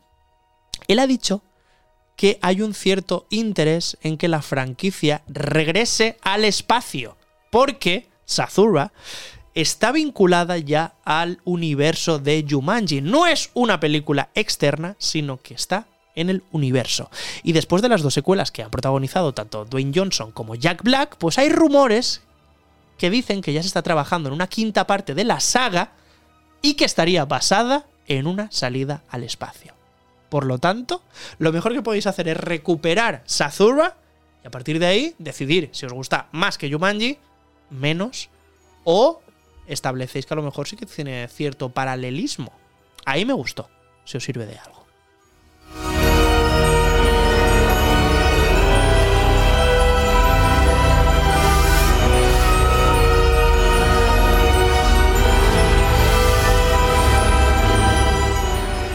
él ha dicho que hay un cierto interés en que la franquicia regrese al espacio, porque Sazura está vinculada ya al universo de Jumanji. No es una película externa, sino que está en el universo. Y después de las dos secuelas que han protagonizado tanto Dwayne Johnson como Jack Black, pues hay rumores que dicen que ya se está trabajando en una quinta parte de la saga y que estaría basada en una salida al espacio. Por lo tanto, lo mejor que podéis hacer es recuperar Sazura y a partir de ahí decidir si os gusta más que Jumanji, menos, o establecéis que a lo mejor sí que tiene cierto paralelismo. Ahí me gustó, si os sirve de algo.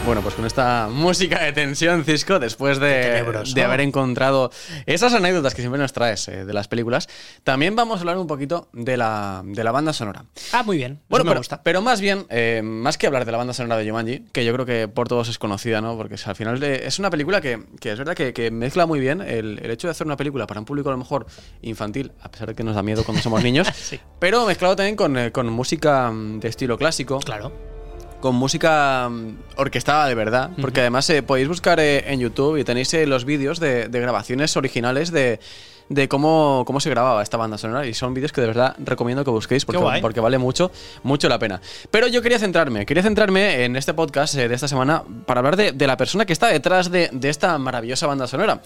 Bueno, pues con esta música de tensión, Cisco, después de, de haber encontrado esas anécdotas que siempre nos traes eh, de las películas, también vamos a hablar un poquito de la, de la banda sonora. Ah, muy bien. Bueno, eso me pero, gusta. pero más bien, eh, más que hablar de la banda sonora de Jumanji, que yo creo que por todos es conocida, ¿no? Porque al final de- es una película que, que es verdad que, que mezcla muy bien el, el hecho de hacer una película para un público a lo mejor infantil, a pesar de que nos da miedo cuando somos niños, [laughs] pero mezclado también con, eh, con música mm, de estilo clásico. Claro. Con música mm, orquestada de verdad, porque además eh, podéis buscar eh, en YouTube y tenéis eh, los vídeos de, de grabaciones originales de, de cómo, cómo se grababa esta banda sonora y son vídeos que de verdad recomiendo que busquéis porque, porque vale mucho, mucho la pena. Pero yo quería centrarme, quería centrarme en este podcast eh, de esta semana para hablar de, de la persona que está detrás de, de esta maravillosa banda sonora.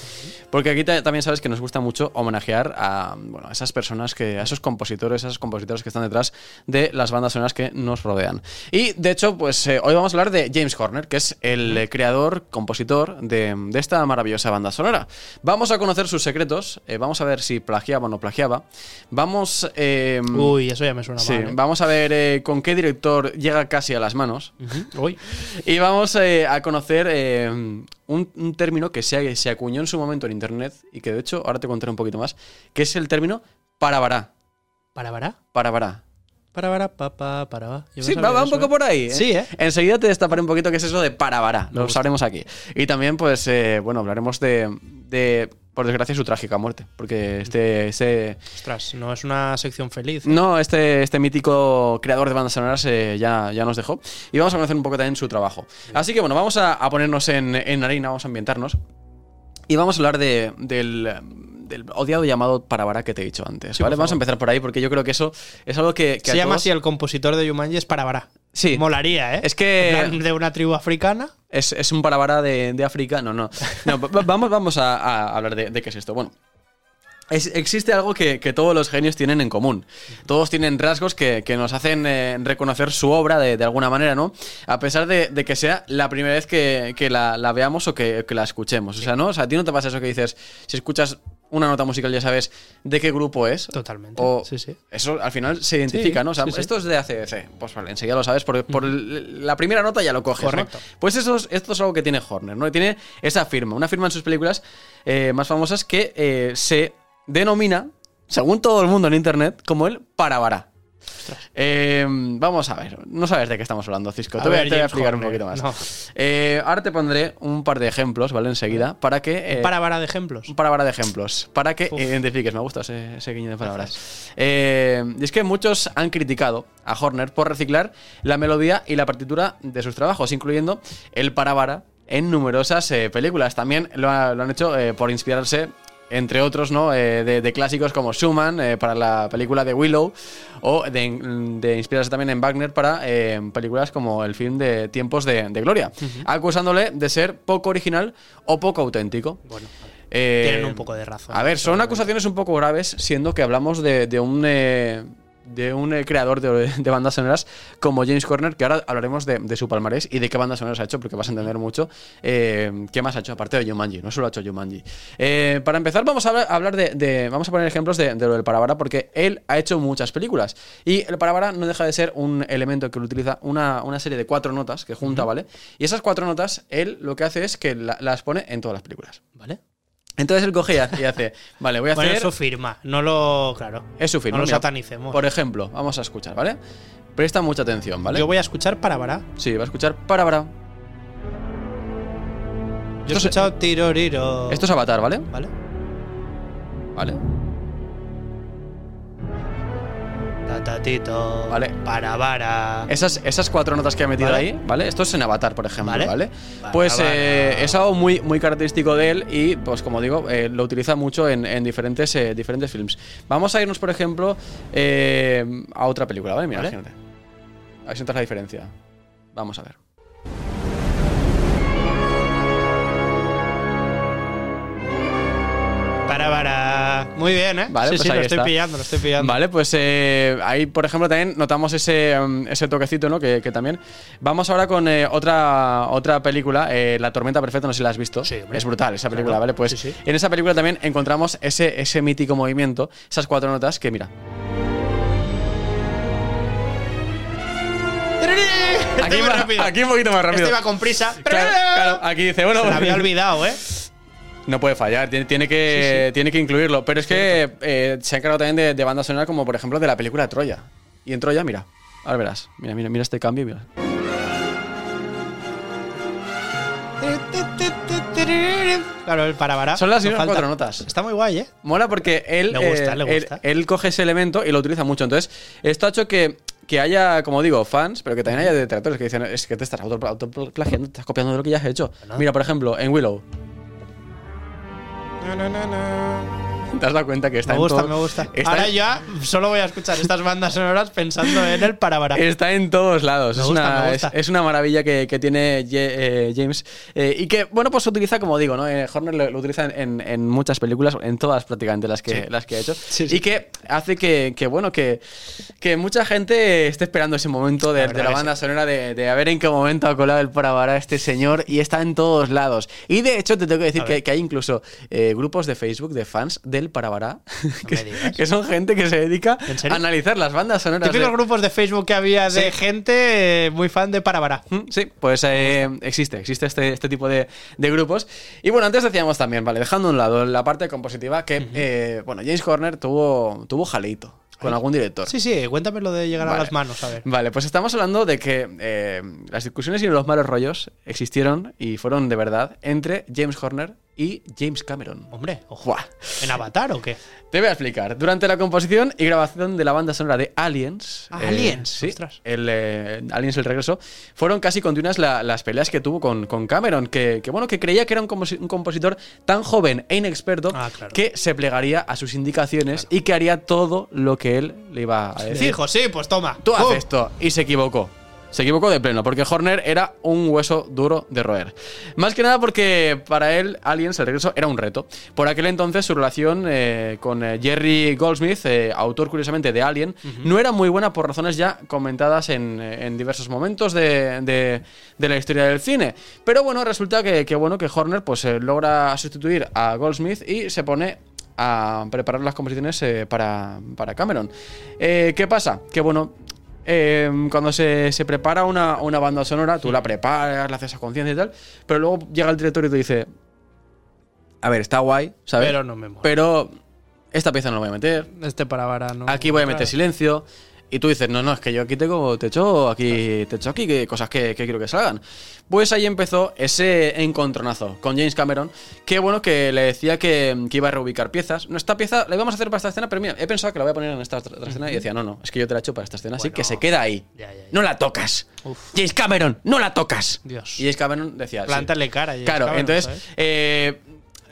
Porque aquí ta- también sabes que nos gusta mucho homenajear a, bueno, a esas personas, que, a esos compositores, a esos compositores que están detrás de las bandas sonoras que nos rodean. Y de hecho, pues eh, hoy vamos a hablar de James Horner, que es el eh, creador, compositor de, de esta maravillosa banda sonora. Vamos a conocer sus secretos, eh, vamos vamos a ver si plagiaba o no plagiaba. Vamos. eh, Uy, eso ya me suena sí, mal. ¿eh? vamos a ver eh, con qué director llega casi a las manos. Uy. Y vamos eh, a conocer eh, un, un término que se, se acuñó en su momento en internet y que de hecho ahora te contaré un poquito más, que es el término parabará. ¿Parabará? Parabará. Para, para, pa, para, va. Yo no Sí, va, va un poco ¿eh? por ahí. ¿eh? Sí, ¿eh? Enseguida te destaparé un poquito qué es eso de parabará. Lo sabremos aquí. Y también, pues, eh, bueno, hablaremos de, de, por desgracia, su trágica muerte. Porque este, este, Ostras, no es una sección feliz. no, este, este mítico creador de bandas sonoras eh, ya, ya nos dejó. Y vamos a conocer un poco también su trabajo. Así que bueno, vamos a, a ponernos en, en harina, vamos a ambientarnos. Y vamos a hablar de, del, del odiado llamado Parabará que te he dicho antes. Sí, ¿vale? Vamos a empezar por ahí porque yo creo que eso es algo que. que Se a llama todos- así el compositor de Yumanji, es Parabará. Sí. Molaría, ¿eh? Es que- De una tribu africana. Es, es un parabara de, de África. No, no. No, va- vamos, vamos a, a hablar de, de qué es esto. Bueno. es- existe algo que, que todos los genios tienen en común. Todos tienen rasgos que, que nos hacen eh, reconocer su obra de, de alguna manera, ¿no? A pesar de, de que sea la primera vez que, que la, la veamos o que, que la escuchemos. O sea, ¿no? O sea, a ti no te pasa eso que dices, si escuchas una nota musical ya sabes de qué grupo es. Totalmente. O Sí, sí. Eso al final se identifica, Sí, ¿no? O sea, esto es de ACDC. Pues vale, enseguida lo sabes, por, por el- la primera nota ya lo coges. ¿no? Correcto. Pues eso es, esto es algo que tiene Horner, ¿no? Y tiene esa firma, una firma en sus películas eh, más famosas que eh, se denomina, según todo el mundo en internet, como el Parabará. Eh, vamos a ver, no sabes de qué estamos hablando, Cisco. A Te voy, a- ver, te voy a James explicar un poquito más. No. Eh, ahora te pondré un par de ejemplos, ¿vale? Enseguida, para que. eh, Parabará de ejemplos. un parabara de ejemplos, para que Uf. identifiques. Me gusta ese, ese guiño de palabras. Eh, y es que muchos han criticado a Horner por reciclar la melodía y la partitura de sus trabajos, incluyendo el parabara en numerosas eh, películas. También lo, ha- lo han hecho por inspirarse. Entre otros, ¿no? Eh, de, de clásicos como Schumann eh, para la película de Willow o de, de inspirarse también en Wagner para eh, películas como el film de Tiempos de, de Gloria, acusándole de ser poco original o poco auténtico. Bueno, tienen un poco de razón. a ver, son acusaciones un poco graves, siendo que hablamos de, un de un eh, creador de, [laughs] de bandas sonoras como James Horner, que ahora hablaremos de, de su palmarés y de qué bandas sonoras ha hecho, porque vas a entender mucho eh, qué más ha hecho, aparte de Jumanji, no solo ha hecho Jumanji. Eh, para empezar, vamos a hablar, de, de- Vamos a poner ejemplos de, lo del Parabara, porque él ha hecho muchas películas. Y el Parabara no deja de ser un elemento que utiliza una, una serie de cuatro notas que junta, ¿vale? Y esas cuatro notas, él lo que hace es que la- las pone en todas las películas. ¿Vale? Entonces él coge y hace, y hace, vale, voy a Bueno, hacer... es su firma. No lo. Claro. Es su firma. No lo satanicemos. Por ejemplo, vamos a escuchar, ¿vale? Presta mucha atención, ¿vale? Yo voy a escuchar Parabará. Sí, va a escuchar para para. Yo he escuchado Tiroriro. Esto es Avatar, ¿vale? ¿Vale? Vale. Tatatito. Vale. Parabara. Esas, esas cuatro notas que ha metido Vale. ahí, ¿vale? Esto es en Avatar, por ejemplo, Vale. Pues eh, es algo muy, muy característico de él y, pues como digo, eh, lo utiliza mucho en, en diferentes, eh, diferentes films. Vamos a irnos, por ejemplo, eh, a otra película, ¿vale? Mira, Vale. imagínate. A ver si notas la diferencia. Vamos a ver. Parabara. Muy bien, ¿eh? Vale, sí, pues sí, ahí lo estoy está. pillando, lo estoy pillando. Vale, pues eh, ahí, por ejemplo, también notamos ese, mm, ese toquecito, ¿no? Que, que también. Vamos ahora con eh, otra, otra película, eh, La Tormenta Perfecta, no sé si la has visto. es brutal esa película, Claro. ¿vale? Pues Sí, sí. en esa película también encontramos ese, ese mítico movimiento, esas cuatro notas que, mira. Aquí, va- rápido. aquí un poquito más rápido. Este iba con prisa. Claro, claro, aquí dice, bueno. Se la había olvidado, ¿eh? No puede fallar, tiene, tiene que, Sí, sí. tiene que incluirlo. Pero es que eh, se ha encargado también de, de banda sonora, como por ejemplo de la película Troya. Y en Troya, mira, ahora verás. Mira, mira, mira este cambio, mira. Claro, el Parabara. Son las mismas cuatro notas. Está muy guay, ¿eh? Mola porque él, Le gusta, eh, le él- gusta. Él, coge ese elemento y lo utiliza mucho. Entonces, esto ha hecho que, que haya, como digo, fans, pero que también haya detractores que dicen, es que te estás auto- autoplagiando, te estás copiando de lo que ya has hecho. Mira, por ejemplo, en Willow. Na na na na. ¿Te has dado cuenta que está Me en gusta, todo- me gusta. está Ahora en- ya solo voy a escuchar estas bandas sonoras pensando en el Parabara. Está en todos lados. Me es, gusta, una, es- una maravilla que, que tiene Ye- eh, James. eh, y que, bueno, pues se utiliza, como digo, ¿no? Eh, Horner lo, lo utiliza en, en muchas películas, en todas prácticamente las que, Sí. las que ha hecho. Sí, sí. Y que hace que, que, bueno, que, que mucha gente esté esperando ese momento de La de banda sonora de, de a ver en qué momento ha colado el Parabara este señor y está en todos lados. Y de hecho, te tengo que decir que, hay incluso eh, grupos de Facebook de fans del el Parabará, [laughs] que, que son gente que se dedica a analizar las bandas sonoras. Típicos de- grupos de Facebook que había de Sí. gente eh, muy fan de Parabara. Sí, pues eh, existe, existe este, este tipo de, de grupos. Y bueno, antes decíamos también, vale, dejando a un lado la parte compositiva, que, eh, bueno, James Horner tuvo, tuvo jaleito con algún director. Sí, sí, cuéntame lo de llegar a las manos, a ver. Vale, pues estamos hablando de que eh, las discusiones y los malos rollos existieron y fueron de verdad entre James Horner y James Cameron. Hombre, ojo. ¿En Avatar o qué? Te voy a explicar. Durante la composición y grabación de la banda sonora de Aliens. Ah, eh, Aliens, sí, ostras. el, eh, Aliens el regreso. Fueron casi continuas la- las peleas que tuvo con, con Cameron. Que, que, bueno, que creía que era un, composi- un compositor tan joven e inexperto Ah, claro. que se plegaría a sus indicaciones y que haría todo lo que él le iba a decir. Fijo, sí, pues toma. Tú haces esto. Y se equivocó. Se equivocó de pleno, porque Horner era un hueso duro de roer. Más que nada porque para él Aliens, el regreso, era un reto. Por aquel entonces su relación eh, con eh, Jerry Goldsmith, eh, autor curiosamente de Alien, no era muy buena por razones ya comentadas en, en diversos momentos de, de- de la historia del cine. Pero bueno, resulta que, que, bueno, que Horner pues, eh, logra sustituir a Goldsmith y se pone a preparar las composiciones eh, para, para Cameron. Eh, ¿Qué pasa? Que bueno, eh, cuando se, se prepara una, una banda sonora, tú la preparas, la haces a conciencia y tal, pero luego llega el director y te dice, a ver, está guay, ¿sabes? Pero no me mola. Pero esta pieza no la voy a meter, Este Parabara no. aquí voy a meter Claro. silencio. Y tú dices, no, no, es que yo aquí tengo techo, aquí techo aquí, que cosas que, que quiero que salgan. Pues ahí empezó ese encontronazo con James Cameron, que bueno, que le decía que, que iba a reubicar piezas. No, esta pieza la íbamos a hacer para esta escena, pero mira, he pensado que la voy a poner en esta otra escena y decía, no, no, es que yo te la he hecho para esta escena, así que se queda ahí. No la tocas. James Cameron, no la tocas. Dios. Y James Cameron decía, sí. Plántale cara. James Claro, Cameron, entonces eh,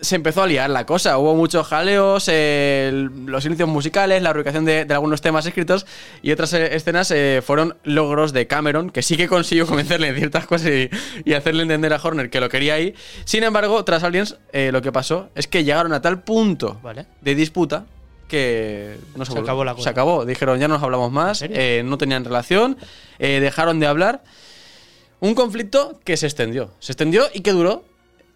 se empezó a liar la cosa. Hubo muchos jaleos, eh, los inicios musicales, la ubicación de, de algunos temas escritos y otras eh, escenas eh, fueron logros de Cameron, que sí que consiguió [laughs] convencerle en ciertas cosas y, y hacerle entender a Horner que lo quería ahí. Sin embargo, tras Aliens, eh, lo que pasó es que llegaron a tal punto Vale. de disputa que no se, acabó la cosa. Se acabó. Dijeron, ya no nos hablamos más, no tenían relación, dejaron de hablar. Un conflicto que se extendió. Se extendió y que duró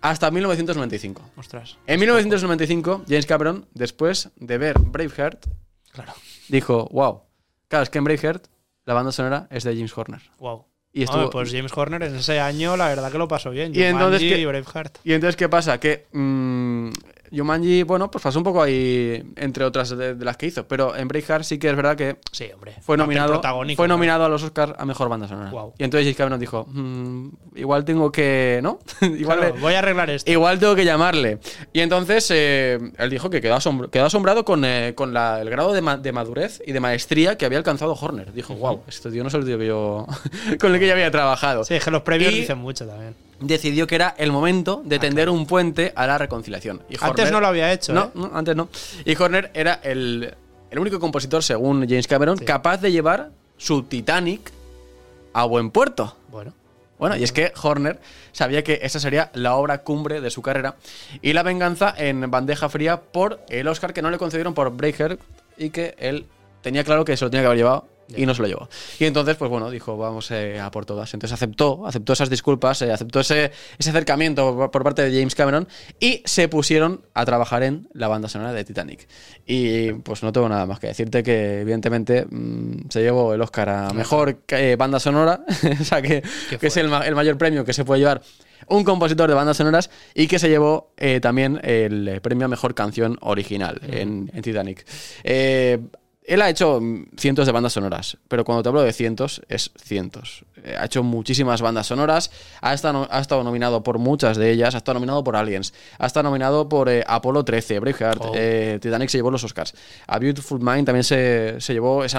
hasta 1995. Ostras. En 1995, James Cameron, después de ver Braveheart, Claro. dijo, wow, claro, es que en Braveheart la banda sonora es de James Horner. Wow. Y estuvo- Hombre, pues James Horner en ese año, la verdad que lo pasó bien. Y entonces, ¿qué, y Braveheart. y entonces, ¿qué pasa? Que mm, Jumanji, bueno, pues pasó un poco ahí entre otras de, de las que hizo, pero en Braveheart sí que es verdad que Sí, hombre. fue nominado, fue ¿no? nominado a los Oscars a Mejor Banda Sonora. Y entonces James Cameron dijo, "Mm, igual tengo que, ¿no? [laughs] igual, Claro, le- voy a arreglar esto. igual tengo que llamarle. Y entonces eh, él dijo que quedó, asombr- quedó asombrado con, eh, con la- el grado de, ma- de madurez y de maestría que había alcanzado Horner. Dijo, wow, este tío no es el tío que yo, [laughs] con el que yo había trabajado. Sí, es que los premios Y dicen mucho también. Decidió que era el momento de tender un puente a la reconciliación. Y Antes no lo había hecho, No, ¿eh? no, antes no. Y Horner era el, el único compositor, según James Cameron, capaz de llevar su Titanic a buen puerto. Bueno. Bueno, y es que Horner sabía que esa sería la obra cumbre de su carrera y la venganza en bandeja fría por el Oscar que no le concedieron por Breaker y que él tenía claro que se lo tenía que haber llevado y no se lo llevó. Y entonces, pues bueno, dijo, vamos eh, a por todas. Entonces aceptó, aceptó esas disculpas, eh, aceptó ese, ese acercamiento por, por parte de James Cameron y se pusieron a trabajar en la banda sonora de Titanic. Y pues no tengo nada más que decirte que evidentemente mm, se llevó el Oscar a mejor eh, banda sonora, [laughs] o sea que, que es el, ma- el mayor premio que se puede llevar un compositor de bandas sonoras y que se llevó eh, también el premio a mejor canción original en, en Titanic. Eh, él ha hecho cientos de bandas sonoras, pero cuando te hablo de cientos, es cientos. Eh, ha hecho muchísimas bandas sonoras, ha estado, ha estado nominado por muchas de ellas, ha estado nominado por Aliens, ha estado nominado por eh, Apolo 13, Braveheart, Oh. eh, Titanic se llevó los Oscars, A Beautiful Mind también se, se llevó esa,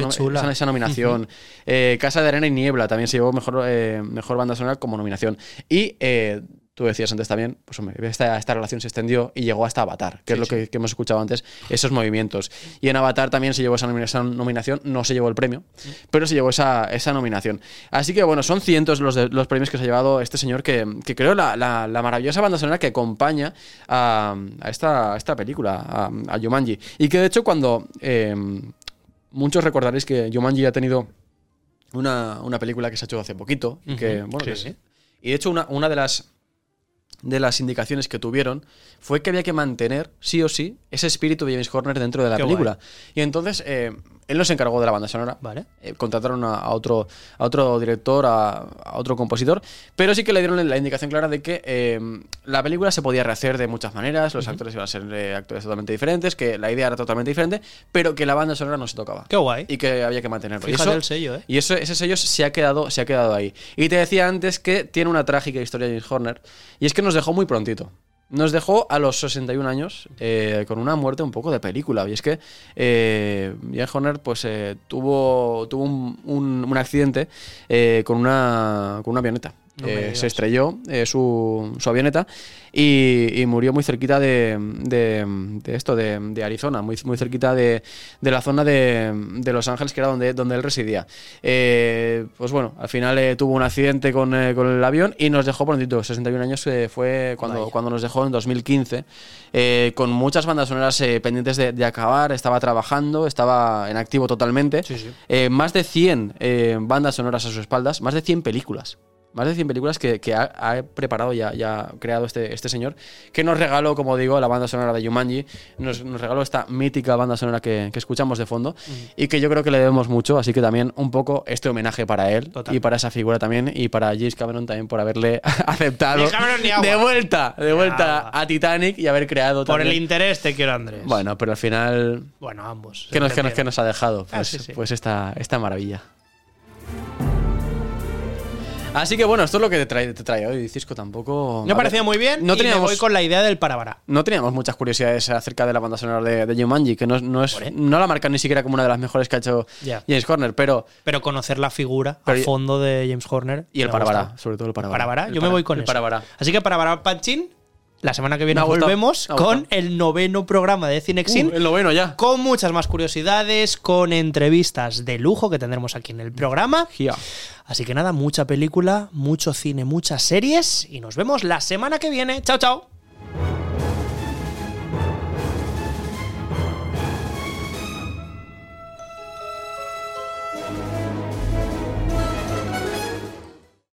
nominación, Eh, Casa de Arena y Niebla también se llevó mejor, eh, mejor banda sonora como nominación. Y tú decías antes también, pues hombre, esta, esta relación se extendió y llegó hasta Avatar, que es lo que, que hemos escuchado antes, esos movimientos. Y en Avatar también se llevó esa, nomina- esa nominación, no se llevó el premio, pero se llevó esa, esa nominación. Así que bueno, son cientos los, de- los premios que se ha llevado este señor que, que creo la, la- la maravillosa banda sonora que acompaña a, a esta, a esta película, a, a Jumanji. Y que de hecho cuando... eh, muchos recordaréis que Jumanji ha tenido una, una película que se ha hecho hace poquito. que, bueno, sí, que sí. Y de hecho, una, una de las de las indicaciones que tuvieron fue que había que mantener, sí o sí, ese espíritu de James Horner dentro de la Qué película. Y entonces eh, él no se encargó de la banda sonora. Vale. Eh, contrataron a, a otro, a otro director, a, a otro compositor, pero sí que le dieron la indicación clara de que eh, la película se podía rehacer de muchas maneras, los actores iban a ser eh, actores totalmente diferentes, que la idea era totalmente diferente, pero que la banda sonora no se tocaba. Qué guay. Y que había que mantenerlo. Y eso- el sello, ¿eh? y eso, ese sello se ha, quedado, se ha quedado ahí. Y te decía antes que tiene una trágica historia James Horner, y es que nos dejó muy prontito. Nos dejó a los 61 años eh, con una muerte un poco de película. Y es que eh, James Horner pues, eh, tuvo, tuvo un, un- un accidente eh, con, una, con una avioneta. No Eh, se estrelló eh, su, su avioneta y, y murió muy cerquita de, de- de esto, de, de Arizona, muy, muy cerquita de, la zona de, de Los Ángeles, que era donde, donde él residía. Eh, pues bueno, al final tuvo un accidente con, con el avión y nos dejó prontito, 61 años fue cuando, cuando nos dejó en 2015, eh, con muchas bandas sonoras pendientes de, acabar, estaba trabajando, estaba en activo totalmente. Más de 100 eh, bandas sonoras a sus espaldas, más de 100 películas. Más de 100 películas que, que ha, ha preparado y ha, y ha creado este, este señor, que nos regaló, como digo, la banda sonora de Jumanji, nos, nos regaló esta mítica banda sonora que, que escuchamos de fondo y que yo creo que le debemos mucho, así que también un poco este homenaje para él y para esa figura también y para James Cameron también por haberle [laughs] aceptado de vuelta, de vuelta a Titanic y haber creado Por el también- interés te quiero, Andrés. Bueno, pero al final... Bueno, ambos. ¿Qué nos, qué nos, qué nos ha dejado? Ah, Pues, sí, sí. pues esta, esta maravilla. Así que bueno, esto es lo que te trae, te hoy, Cisco. Tampoco. Me parecía muy bien No y me teníamos, voy con la idea del parabara. no teníamos muchas curiosidades acerca de la banda sonora de, de Jumanji, que no, no, es, no la marcan ni siquiera como una de las mejores que ha hecho. James Horner, pero. Pero conocer la figura Pero- a fondo de James Horner. Y el gustado. sobre todo el El yo me para- voy con el eso. Así que parabara panchín. La semana que viene gustado, volvemos ha con gustado. el noveno programa de Cinexin. Uh, el noveno ya. Con muchas más curiosidades, con entrevistas de lujo que tendremos aquí en el programa. Así que nada, mucha película, mucho cine, muchas series. Y nos vemos la semana que viene. Chao, chao.